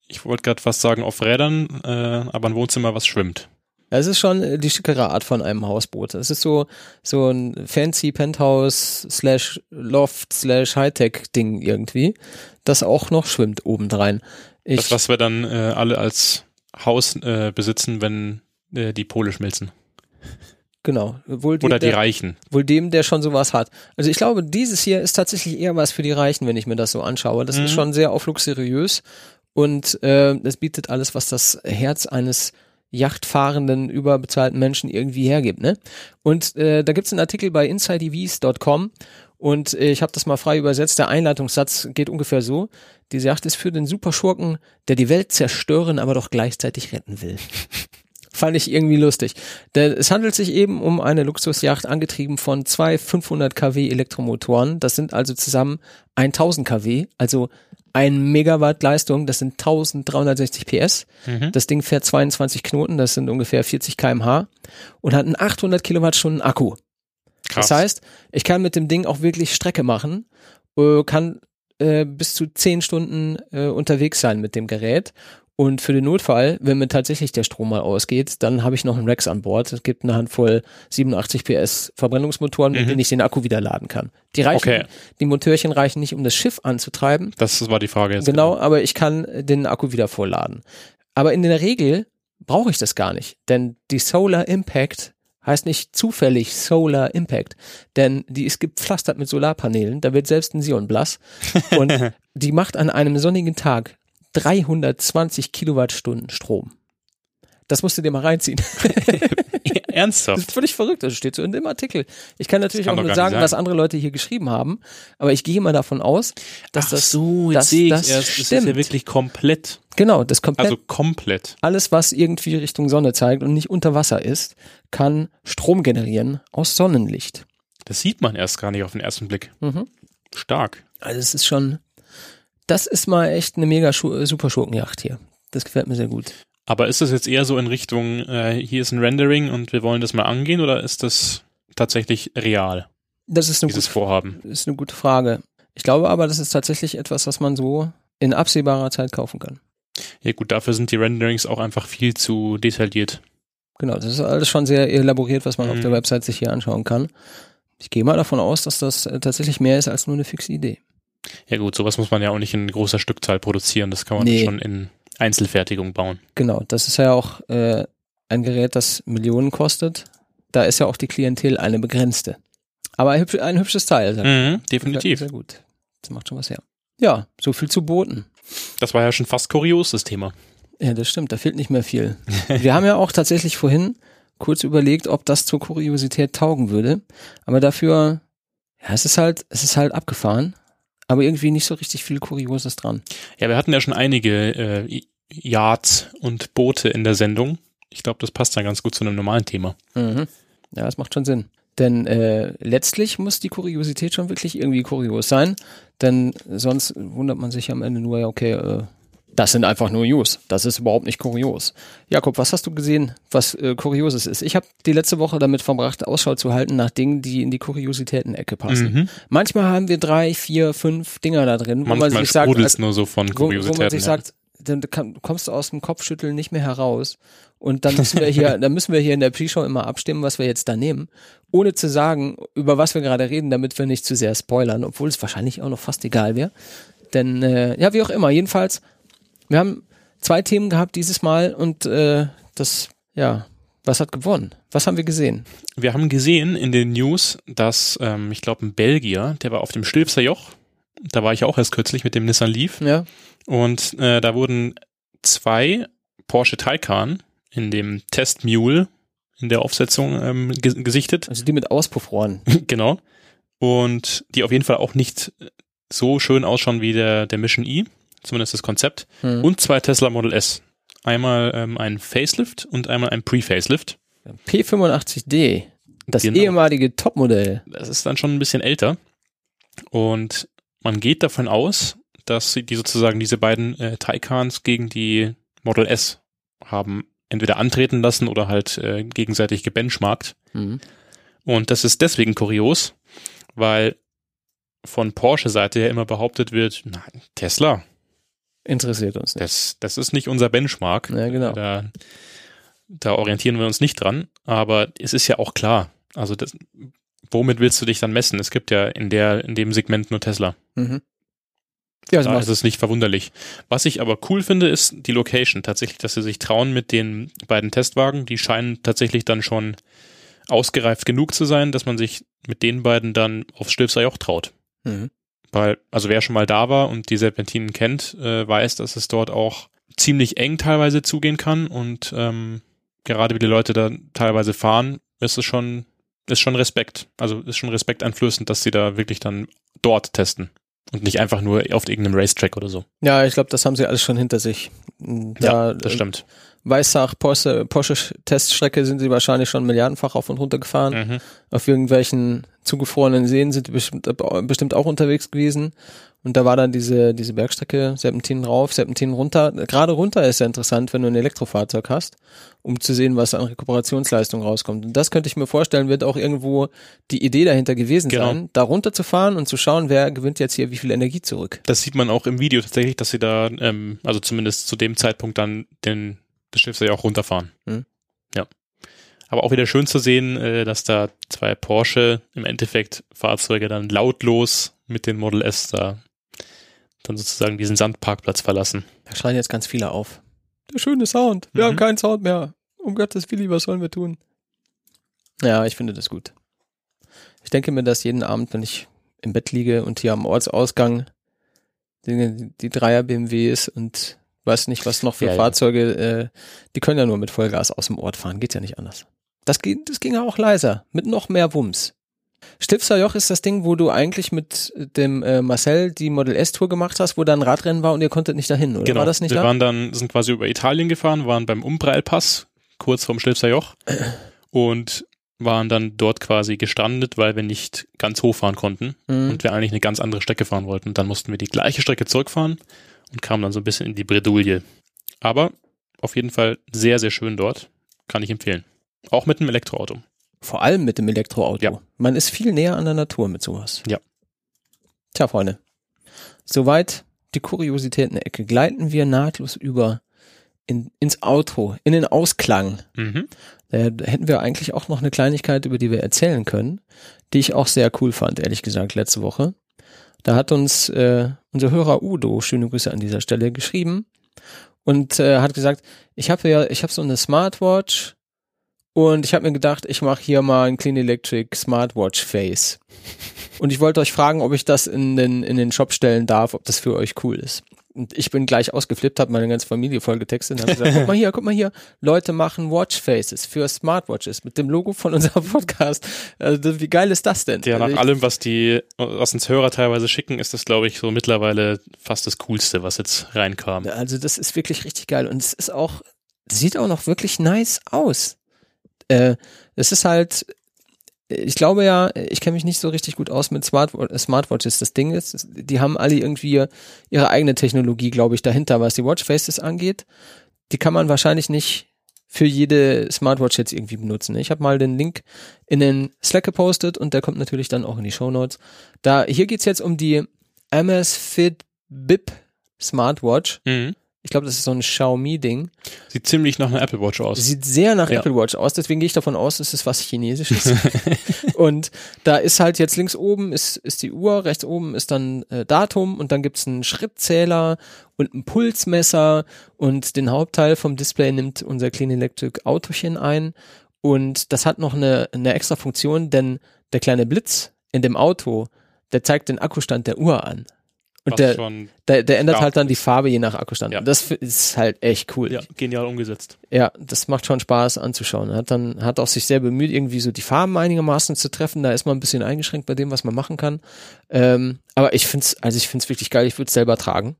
ich wollte gerade fast sagen auf Rädern, äh, aber ein Wohnzimmer, was schwimmt. Es ist schon äh, die schickere Art von einem Hausboot. Es ist so, so ein fancy Penthouse slash Loft slash Hightech Ding irgendwie, das auch noch schwimmt obendrein. Ich, Das, was wir dann äh, alle als Haus äh, besitzen, wenn äh, die Pole schmilzen. Genau. Wohl, die, Oder die der, Reichen. wohl dem, der schon sowas hat. Also ich glaube, dieses hier ist tatsächlich eher was für die Reichen, wenn ich mir das so anschaue. Das ist Mhm. schon sehr aufluxuriös und äh, es bietet alles, was das Herz eines yachtfahrenden, überbezahlten Menschen irgendwie hergibt. Ne? Und äh, da gibt's einen Artikel bei insideeves.com und äh, ich habe das mal frei übersetzt. Der Einleitungssatz geht ungefähr so. Diese Yacht ist für den Superschurken, der die Welt zerstören, aber doch gleichzeitig retten will. Fand ich irgendwie lustig. Denn es handelt sich eben um eine Luxusjacht, angetrieben von zwei 500 kW Elektromotoren. Das sind also zusammen 1000 kW, also ein Megawatt Leistung. Das sind 1360 PS. Mhm. Das Ding fährt 22 Knoten, das sind ungefähr 40 kmh und hat einen 800 Kilowattstunden Akku. Krass. Das heißt, ich kann mit dem Ding auch wirklich Strecke machen, äh, kann äh, bis zu 10 Stunden äh, unterwegs sein mit dem Gerät. Und für den Notfall, wenn mir tatsächlich der Strom mal ausgeht, dann habe ich noch einen Rex an Bord. Es gibt eine Handvoll 87 PS Verbrennungsmotoren, mit Mhm. denen ich den Akku wieder laden kann. Die reichen, Okay. die Motörchen reichen nicht, um das Schiff anzutreiben. das war die Frage jetzt. Genau, aber ich kann den Akku wieder vollladen. Aber in der Regel brauche ich das gar nicht, denn die Solar Impact heißt nicht zufällig Solar Impact, denn die ist gepflastert mit Solarpanelen, da wird selbst ein Sion blass und die macht an einem sonnigen Tag 320 Kilowattstunden Strom. Das musst du dir mal reinziehen. Das Ernsthaft? ist völlig verrückt. Das steht so in dem Artikel. Ich kann natürlich kann auch nur sagen, sein. was andere Leute hier geschrieben haben, aber ich gehe mal davon aus, dass Ach das so, dass jetzt sehe ich das erst. Das ist stimmt. ja wirklich komplett. genau, das komplett Also komplett. alles, was irgendwie Richtung Sonne zeigt und nicht unter Wasser ist, kann Strom generieren aus Sonnenlicht. Das sieht man erst gar nicht auf den ersten Blick. Mhm. Stark. Also es ist schon, das ist mal echt eine mega Schu super Schurkenjacht hier. Das gefällt mir sehr gut. Aber ist das jetzt eher so in Richtung, äh, hier ist ein Rendering und wir wollen das mal angehen oder ist das tatsächlich real, Das ist eine, dieses gute, Vorhaben? ist eine gute Frage. Ich glaube aber, das ist tatsächlich etwas, was man so in absehbarer Zeit kaufen kann. Ja gut, dafür sind die Renderings auch einfach viel zu detailliert. Genau, das ist alles schon sehr elaboriert, was man auf Mhm. der Website sich hier anschauen kann. Ich gehe mal davon aus, dass das äh, tatsächlich mehr ist als nur eine fixe Idee. Ja gut, sowas muss man ja auch nicht in großer Stückzahl produzieren. Das kann man Nee. schon in Einzelfertigung bauen. Genau, das ist ja auch äh, ein Gerät, das Millionen kostet. Da ist ja auch die Klientel eine begrenzte. Aber ein, hübsch, ein hübsches Teil. Mhm, Gefällt mir definitiv. Sehr gut. Das macht schon was her. Ja, so viel zu Booten. Das war ja schon fast kurios, das Thema. Ja, das stimmt, da fehlt nicht mehr viel. Wir haben ja auch tatsächlich vorhin kurz überlegt, ob das zur Kuriosität taugen würde. Aber dafür, ja, es ist halt, es ist halt abgefahren. Aber irgendwie nicht so richtig viel Kurioses dran. Ja, wir hatten ja schon einige äh, Yachts und Boote in der Sendung. Ich glaube, das passt dann ganz gut zu einem normalen Thema. Mhm. Ja, das macht schon Sinn. Denn äh, letztlich muss die Kuriosität schon wirklich irgendwie kurios sein. Denn sonst wundert man sich am Ende nur, ja, okay, äh, das sind einfach nur News. Das ist überhaupt nicht kurios. Jakob, was hast du gesehen, was äh, Kurioses ist? Ich habe die letzte Woche damit verbracht, Ausschau zu halten nach Dingen, die in die Kuriositäten-Ecke passen. Mhm. Manchmal haben wir drei, vier, fünf Dinger da drin, wo man Manchmal sich sagt, als, nur so von wo, wo Kuriositäten. man sich ja. sagt, dann kommst du aus dem Kopfschütteln nicht mehr heraus. Und dann müssen wir hier, dann müssen wir hier in der Pre-Show immer abstimmen, was wir jetzt da nehmen, ohne zu sagen, über was wir gerade reden, damit wir nicht zu sehr spoilern, obwohl es wahrscheinlich auch noch fast egal wäre. Denn äh, ja, wie auch immer, jedenfalls, wir haben zwei Themen gehabt dieses Mal und äh, das, ja, was hat gewonnen? Was haben wir gesehen? Wir haben gesehen in den News, dass, ähm, ich glaube, ein Belgier, der war auf dem Stilfser Joch, da war ich auch erst kürzlich mit dem Nissan Leaf, Ja, und äh, da wurden zwei Porsche Taycan in dem Test Mule, in der Aufsetzung ähm, ge gesichtet. Also die mit Auspuffrohren. genau. Und die auf jeden Fall auch nicht so schön ausschauen wie der, der Mission E, zumindest das Konzept. Hm. Und zwei Tesla Model S. Einmal ähm, ein Facelift und einmal ein Pre-Facelift. P85D. Das Genau. ehemalige Topmodell. Das ist dann schon ein bisschen älter. Und man geht davon aus, dass sie die sozusagen diese beiden äh, Taycans gegen die Model S haben entweder antreten lassen oder halt äh, gegenseitig gebenchmarkt. Mhm. Und das ist deswegen kurios, weil von Porsche-Seite ja immer behauptet wird, na, Tesla, Interessiert uns nicht. das, das ist nicht unser Benchmark. Ja, genau. Da, da orientieren wir uns nicht dran. Aber es ist ja auch klar. Also das, womit willst du dich dann messen? Es gibt ja in der, in dem Segment nur Tesla. Mhm. Ja, also Da ist es nicht verwunderlich. Was ich aber cool finde, ist die Location. Tatsächlich, dass sie sich trauen mit den beiden Testwagen. Die scheinen tatsächlich dann schon ausgereift genug zu sein, dass man sich mit den beiden dann aufs Stilfser Joch traut. Mhm. Weil, also wer schon mal da war und die Serpentinen kennt, äh, weiß, dass es dort auch ziemlich eng teilweise zugehen kann und ähm, gerade wie die Leute da teilweise fahren, ist es schon, ist schon Respekt. Also ist schon respekteinflößend, dass sie da wirklich dann dort testen und nicht einfach nur auf irgendeinem Racetrack oder so. Ja, ich glaube, das haben sie alles schon hinter sich. Da, ja, das stimmt. Weissach, Porsche, Porsche Teststrecke sind sie wahrscheinlich schon milliardenfach auf und runter gefahren. Mhm. Auf irgendwelchen zugefrorenen Seen sind die bestimmt, bestimmt auch unterwegs gewesen. Und da war dann diese, diese Bergstrecke, Serpentinen rauf, Serpentinen runter. Gerade runter ist ja interessant, wenn du ein Elektrofahrzeug hast, um zu sehen, was an Rekuperationsleistung rauskommt. Und das könnte ich mir vorstellen, wird auch irgendwo die Idee dahinter gewesen Genau. sein, da runter zu fahren und zu schauen, wer gewinnt jetzt hier wie viel Energie zurück. Das sieht man auch im Video tatsächlich, dass sie da, ähm, also zumindest zu dem Zeitpunkt dann den, das Schiff ja auch runterfahren. Mhm. Ja. Aber auch wieder schön zu sehen, äh, dass da zwei Porsche im Endeffekt Fahrzeuge dann lautlos mit den Model S da dann sozusagen diesen Sandparkplatz verlassen. Da schreien jetzt ganz viele auf. Der schöne Sound. Wir Mhm. haben keinen Sound mehr. Um Gottes Willi, was sollen wir tun? Ja, ich finde das gut. Ich denke mir das jeden Abend, wenn ich im Bett liege und hier am Ortsausgang die, die Dreier BMWs und weiß nicht, was noch für Ja, ja. Fahrzeuge, äh, die können ja nur mit Vollgas aus dem Ort fahren. Geht ja nicht anders. Das, geht, das ging ja auch leiser, mit noch mehr Wumms. Stifter Joch ist das Ding, wo du eigentlich mit dem äh, Marcel die Model S-Tour gemacht hast, wo da ein Radrennen war und ihr konntet nicht dahin, oder Genau. war das nicht wir da? waren dann, sind quasi über Italien gefahren, waren beim Umbreilpass, kurz vorm Schlipser Joch und waren dann dort quasi gestrandet, weil wir nicht ganz hochfahren konnten Mhm. und wir eigentlich eine ganz andere Strecke fahren wollten. Dann mussten wir die gleiche Strecke zurückfahren und kamen dann so ein bisschen in die Bredouille. Aber auf jeden Fall sehr, sehr schön dort. Kann ich empfehlen. Auch mit einem Elektroauto. Vor allem mit dem Elektroauto. Ja. Man ist viel näher an der Natur mit sowas. Ja. Tja, Freunde. Soweit die Kuriositäten-Ecke. Gleiten wir nahtlos über in, ins Outro, in den Ausklang. Mhm. Da hätten wir eigentlich auch noch eine Kleinigkeit, über die wir erzählen können, die ich auch sehr cool fand, ehrlich gesagt, letzte Woche. Da hat uns äh, unser Hörer Udo, schöne Grüße an dieser Stelle, geschrieben und äh, hat gesagt, ich habe ja, ich habe so eine Smartwatch und ich habe mir gedacht, ich mache hier mal ein Clean Electric Smartwatch Face. Und ich wollte euch fragen, ob ich das in den, in den Shop stellen darf, ob das für euch cool ist. Und ich bin gleich ausgeflippt, habe meine ganze Familie voll getextet und habe gesagt, guck mal hier, guck mal hier, Leute machen Watchfaces für Smartwatches mit dem Logo von unserem Podcast. Also wie geil ist das denn? Ja, nach Also allem, was die, was uns Hörer teilweise schicken, ist das, glaube ich, so mittlerweile fast das Coolste, was jetzt reinkam. Also das ist wirklich richtig geil und es ist auch, sieht auch noch wirklich nice aus. Äh, es ist halt, ich glaube ja, ich kenne mich nicht so richtig gut aus mit Smart Smartwatches. Das Ding ist, die haben alle irgendwie ihre eigene Technologie, glaube ich, dahinter, was die Watchfaces angeht. Die kann man wahrscheinlich nicht für jede Smartwatch jetzt irgendwie benutzen. Ich habe mal den Link in den Slack gepostet und der kommt natürlich dann auch in die Show Notes. Da hier geht's jetzt um die Amazfit Bip Smartwatch. Mhm. Ich glaube, das ist so ein Xiaomi-Ding. Sieht ziemlich nach einer Apple Watch aus. Sieht sehr nach Ja. Apple Watch aus, deswegen gehe ich davon aus, es ist was Chinesisches. und da ist halt jetzt links oben ist, ist die Uhr, rechts oben ist dann äh, Datum und dann gibt's einen Schrittzähler und ein Pulsmesser und den Hauptteil vom Display nimmt unser Clean Electric Autochen ein. Und das hat noch eine, eine extra Funktion, denn der kleine Blitz in dem Auto, der zeigt den Akkustand der Uhr an. Und der, schon, der, der ändert halt dann die Farbe je nach Akkustand. Ja. Das ist halt echt cool. ja, genial umgesetzt. Ja, das macht schon Spaß anzuschauen. Er hat dann, hat auch sich sehr bemüht, irgendwie so die Farben einigermaßen zu treffen. Da ist man ein bisschen eingeschränkt bei dem, was man machen kann. Ähm, aber ich find's, also ich find's wirklich geil. Ich würde es selber tragen.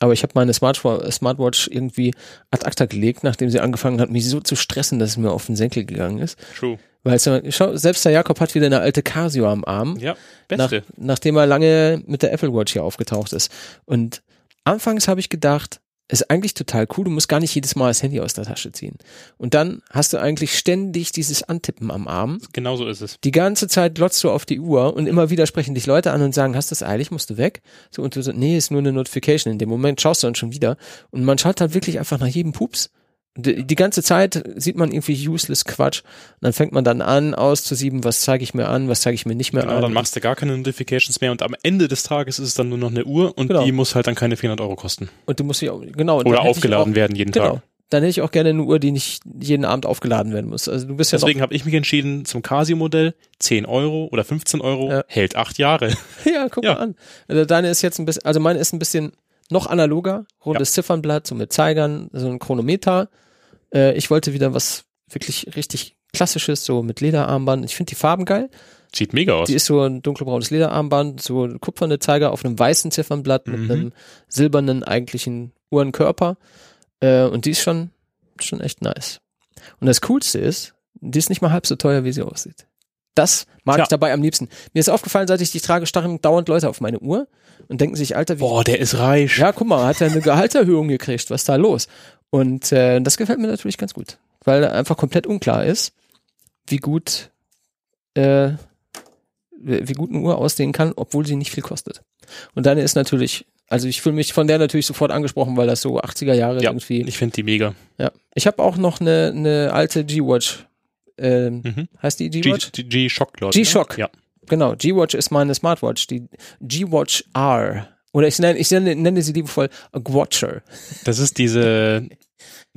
Aber ich habe meine Smartwatch, Smartwatch irgendwie ad acta gelegt, nachdem sie angefangen hat, mich so zu stressen, dass es mir auf den Senkel gegangen ist. True. Weil es, schau, selbst der Jakob hat wieder eine alte Casio am Arm Ja, nach, beste. nachdem er lange mit der Apple Watch hier aufgetaucht ist. Und anfangs habe ich gedacht, ist eigentlich total cool, du musst gar nicht jedes Mal das Handy aus der Tasche ziehen. Und dann hast du eigentlich ständig dieses Antippen am Arm. Genau so ist es. Die ganze Zeit glotzt du auf die Uhr und immer wieder sprechen dich Leute an und sagen, hast du es eilig, musst du weg? So, und du so, nee, ist nur eine Notification. In dem Moment schaust du dann schon wieder. Und man schaut halt wirklich einfach nach jedem Pups. Die, die ganze Zeit sieht man irgendwie useless Quatsch. Und dann fängt man dann an, auszusieben, was zeige ich mir an, was zeige ich mir nicht mehr Genau, an. dann machst du gar keine Notifications mehr und am Ende des Tages ist es dann nur noch eine Uhr und Genau. die muss halt dann keine 400 Euro kosten. Und du musst sie auch, genau. Oder aufgeladen auch, werden jeden Genau. Tag. Dann hätte ich auch gerne eine Uhr, die nicht jeden Abend aufgeladen werden muss. Also du bist ja Deswegen habe ich mich entschieden zum Casio-Modell, 10 Euro oder 15 Euro, Ja. hält acht Jahre. ja, guck Ja. mal an. Also deine ist jetzt ein bisschen, also meine ist ein bisschen noch analoger, rundes Ziffernblatt, so mit Zeigern, so ein Chronometer. Äh, ich wollte wieder was wirklich richtig klassisches, so mit Lederarmband. Ich finde die Farben geil. Sieht mega aus. Die ist so ein dunkelbraunes Lederarmband, so ein kupferne Zeiger auf einem weißen Ziffernblatt mit Mhm. einem silbernen eigentlichen Uhrenkörper. Äh, und die ist schon, schon echt nice. Und das Coolste ist, die ist nicht mal halb so teuer, wie sie aussieht. Das mag Tja. ich dabei am liebsten. Mir ist aufgefallen, seit ich die trage, starren dauernd Leute auf meine Uhr und denken sich, Alter, wie Boah, der ist reich. ja, guck mal, hat er eine Gehaltserhöhung gekriegt, was ist da los? Und äh, das gefällt mir natürlich ganz gut, weil einfach komplett unklar ist, wie gut, äh, wie gut eine Uhr aussehen kann, obwohl sie nicht viel kostet. Und deine ist natürlich, also ich fühle mich von der natürlich sofort angesprochen, weil das so 80er Jahre Ja, irgendwie. ich finde die mega. Ja, ich habe auch noch eine, eine alte G-Watch. Ähm, Mhm. Heißt die G-Watch? G-Shock, glaube ich. G-Shock. Ne? Ja. Genau, G-Watch ist meine Smartwatch, die G-Watch R. Oder ich nenne, ich nenne, nenne sie liebevoll Gwatcher. Das ist diese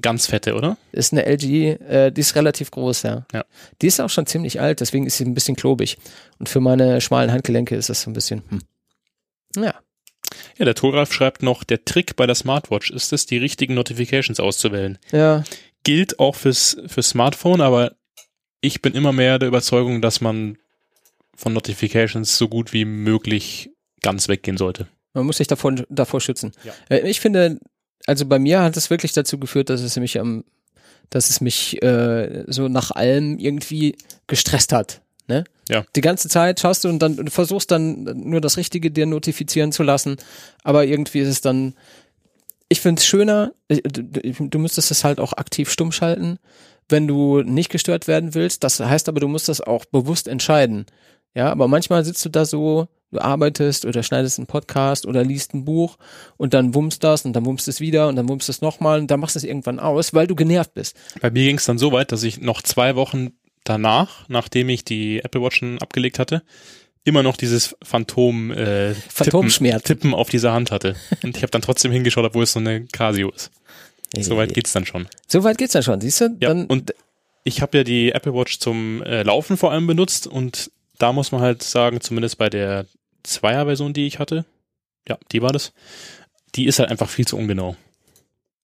ganz fette, oder? Ist eine LG, äh, die ist relativ groß, ja. Ja. Die ist auch schon ziemlich alt, deswegen ist sie ein bisschen klobig. Und für meine schmalen Handgelenke ist das so ein bisschen, hm. Ja. Ja, der Thoralf schreibt noch, der Trick bei der Smartwatch ist es, die richtigen Notifications auszuwählen. Ja, Gilt auch fürs, fürs Smartphone, aber ich bin immer mehr der Überzeugung, dass man von Notifications so gut wie möglich ganz weggehen sollte. man muss sich davor, davor schützen. Ja. Äh, ich finde, also bei mir hat es wirklich dazu geführt, dass es mich am, dass es mich äh, so nach allem irgendwie gestresst hat. Ne? Ja. Die ganze Zeit schaust du und dann du versuchst dann nur das Richtige dir notifizieren zu lassen, aber irgendwie ist es dann, ich finde es schöner, du, du du müsstest es halt auch aktiv stumm schalten, wenn du nicht gestört werden willst. Das heißt aber, du musst das auch bewusst entscheiden. Ja, aber manchmal sitzt du da so, du arbeitest oder schneidest einen Podcast oder liest ein Buch und dann wummst das und dann wummst es wieder und dann wummst es nochmal und dann machst du es irgendwann aus, weil du genervt bist. Bei mir ging es dann so weit, dass ich noch zwei Wochen danach, nachdem ich die Apple Watch schon abgelegt hatte, immer noch dieses Phantom äh, Phantomschmerz. Tippen, Tippen auf dieser Hand hatte. Und ich habe dann trotzdem hingeschaut, obwohl es so eine Casio ist. Soweit geht's dann schon. So weit geht's dann schon, siehst du? Ja, dann, und ich habe ja die Apple Watch zum äh, Laufen vor allem benutzt und da muss man halt sagen, zumindest bei der Zweier-Version, die ich hatte, ja, die war das, die ist halt einfach viel zu ungenau.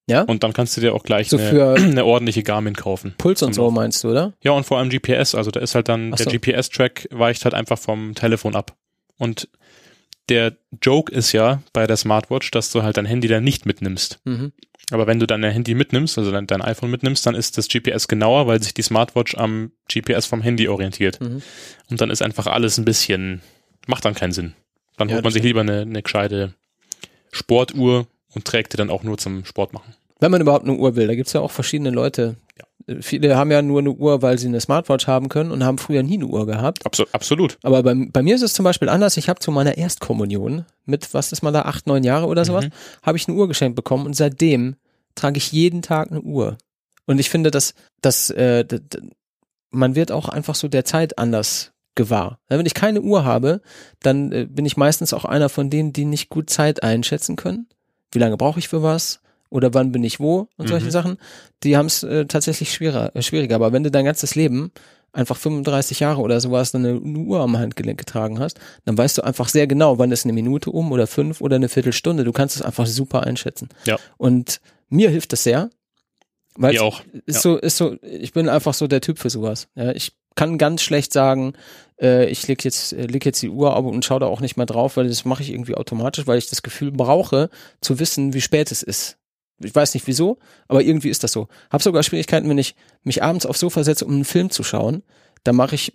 Ja? Und dann kannst du dir auch gleich So eine, für- eine ordentliche Garmin kaufen. Puls und so meinst du, oder? Ja, und vor allem GPS. Also da ist halt dann, Ach der so. GPS-Track weicht halt einfach vom Telefon ab. Und der Joke ist ja bei der Smartwatch, dass du halt dein Handy dann nicht mitnimmst. Mhm. Aber wenn du dein Handy mitnimmst, also dein, dein iPhone mitnimmst, dann ist das GPS genauer, weil sich die Smartwatch am GPS vom Handy orientiert. Mhm. Und dann ist einfach alles ein bisschen, macht dann keinen Sinn. Dann Ja, holt man sich lieber eine, eine gescheite Sportuhr und trägt die dann auch nur zum Sport machen. Wenn man überhaupt eine Uhr will, da gibt's ja auch verschiedene Leute. Viele haben ja nur eine Uhr, weil sie eine Smartwatch haben können und haben früher nie eine Uhr gehabt. Abso absolut. Aber bei, bei mir ist es zum Beispiel anders. Ich habe zu meiner Erstkommunion mit, was ist man da, acht, neun Jahre oder sowas, Mhm. habe ich eine Uhr geschenkt bekommen und seitdem trage ich jeden Tag eine Uhr. Und ich finde, dass, dass äh, man wird auch einfach so der Zeit anders gewahr. Wenn ich keine Uhr habe, dann äh, bin ich meistens auch einer von denen, die nicht gut Zeit einschätzen können. Wie lange brauche ich für was? Oder wann bin ich wo? Und solche Mhm. Sachen. Die haben es äh, tatsächlich schwerer, äh, schwieriger. Aber wenn du dein ganzes Leben einfach 35 Jahre oder sowas dann eine Uhr am Handgelenk getragen hast, dann weißt du einfach sehr genau, wann ist eine Minute um oder fünf oder eine Viertelstunde. Du kannst es einfach super einschätzen. Ja. Und mir hilft das sehr. Weil auch. ist Ja. so, ist so, ich bin einfach so der Typ für sowas. Ja, ich kann ganz schlecht sagen, äh, ich leg jetzt, äh, leg jetzt die Uhr ab und schaue da auch nicht mehr drauf, weil das mache ich irgendwie automatisch, weil ich das Gefühl brauche, zu wissen, wie spät es ist. Ich weiß nicht wieso, aber irgendwie ist das so. Hab sogar Schwierigkeiten, wenn ich mich abends aufs Sofa setze, um einen Film zu schauen. Da mache ich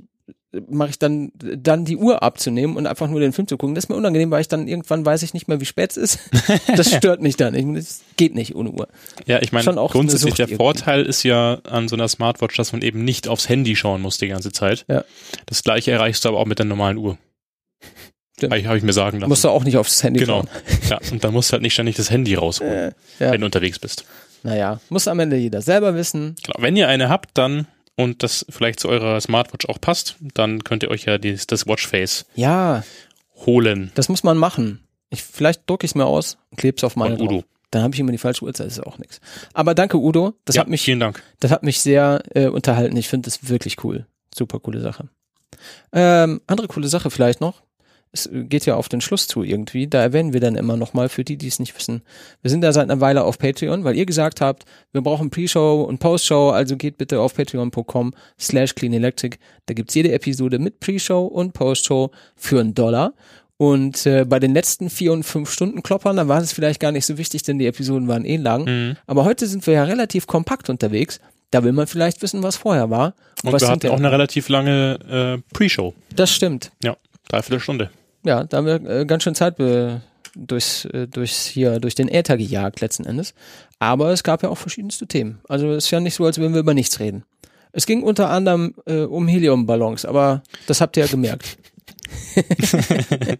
mache ich dann dann die Uhr abzunehmen und einfach nur den Film zu gucken. Das ist mir unangenehm, weil ich dann irgendwann weiß ich nicht mehr, wie spät es ist. Das stört mich dann. Ich, das geht nicht ohne Uhr. Ja, ich meine, grundsätzlich der irgendwie. Vorteil ist ja an so einer Smartwatch, dass man eben nicht aufs Handy schauen muss die ganze Zeit. Ja. Das gleiche erreichst du aber auch mit der normalen Uhr. Stimmt. Habe ich, mir sagen lassen. Musst du auch nicht aufs Handy genau. schauen. Ja, und dann musst du halt nicht ständig das Handy rausholen, Ja. wenn du unterwegs bist. Naja, muss am Ende jeder selber wissen. Genau. Wenn ihr eine habt, dann und das vielleicht zu eurer Smartwatch auch passt, dann könnt ihr euch ja dieses, das Watchface Ja, holen das muss man machen. Ich, vielleicht drucke ich es mir aus und klebe es auf meine von Udo. drauf. Dann habe ich immer die falsche Uhrzeit, das ist auch nichts. Aber danke Udo, das ja, hat mich vielen Dank. Das hat mich sehr äh, unterhalten. Ich finde das wirklich cool. Super coole Sache. Ähm, andere coole Sache vielleicht noch. Es geht ja auf den Schluss zu irgendwie. Da erwähnen wir dann immer nochmal für die, die es nicht wissen. Wir sind da seit einer Weile auf Patreon, weil ihr gesagt habt, wir brauchen Pre-Show und Post-Show. Also geht bitte auf patreon.com slash clean electric. Da gibt's jede Episode mit Pre-Show und Post-Show für einen Dollar. Und äh, bei den letzten vier und fünf Stunden Kloppern, da war es vielleicht gar nicht so wichtig, denn die Episoden waren eh lang. Mhm. Aber heute sind wir ja relativ kompakt unterwegs. Da will man vielleicht wissen, was vorher war. Und was wir hatten auch eine relativ lange äh, Pre-Show. Das stimmt. Ja, dreiviertel Stunde. Ja, da haben wir äh, ganz schön Zeit be durchs, äh, durchs hier, durch den Äther gejagt letzten Endes. Aber es gab ja auch verschiedenste Themen. Also es ist ja nicht so, als würden wir über nichts reden. Es ging unter anderem äh, um Heliumballons, aber das habt ihr ja gemerkt.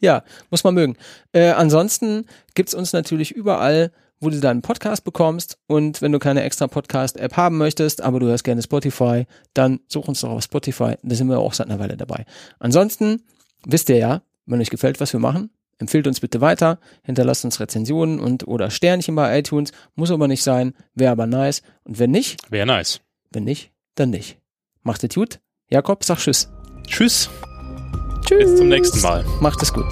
ja, muss man mögen. Äh, ansonsten gibt's uns natürlich überall, wo du deinen Podcast bekommst. Und wenn du keine extra Podcast-App haben möchtest, aber du hörst gerne Spotify, dann such uns doch auf Spotify. Da sind wir auch seit einer Weile dabei. Ansonsten wisst ihr ja, wenn euch gefällt, was wir machen, empfiehlt uns bitte weiter, hinterlasst uns Rezensionen und oder Sternchen bei iTunes. Muss aber nicht sein, wäre aber nice. Und wenn nicht, Wäre nice. wenn nicht, dann nicht. Macht es gut. Jakob, sag Tschüss. Tschüss. Tschüss. Bis zum nächsten Mal. Macht es gut.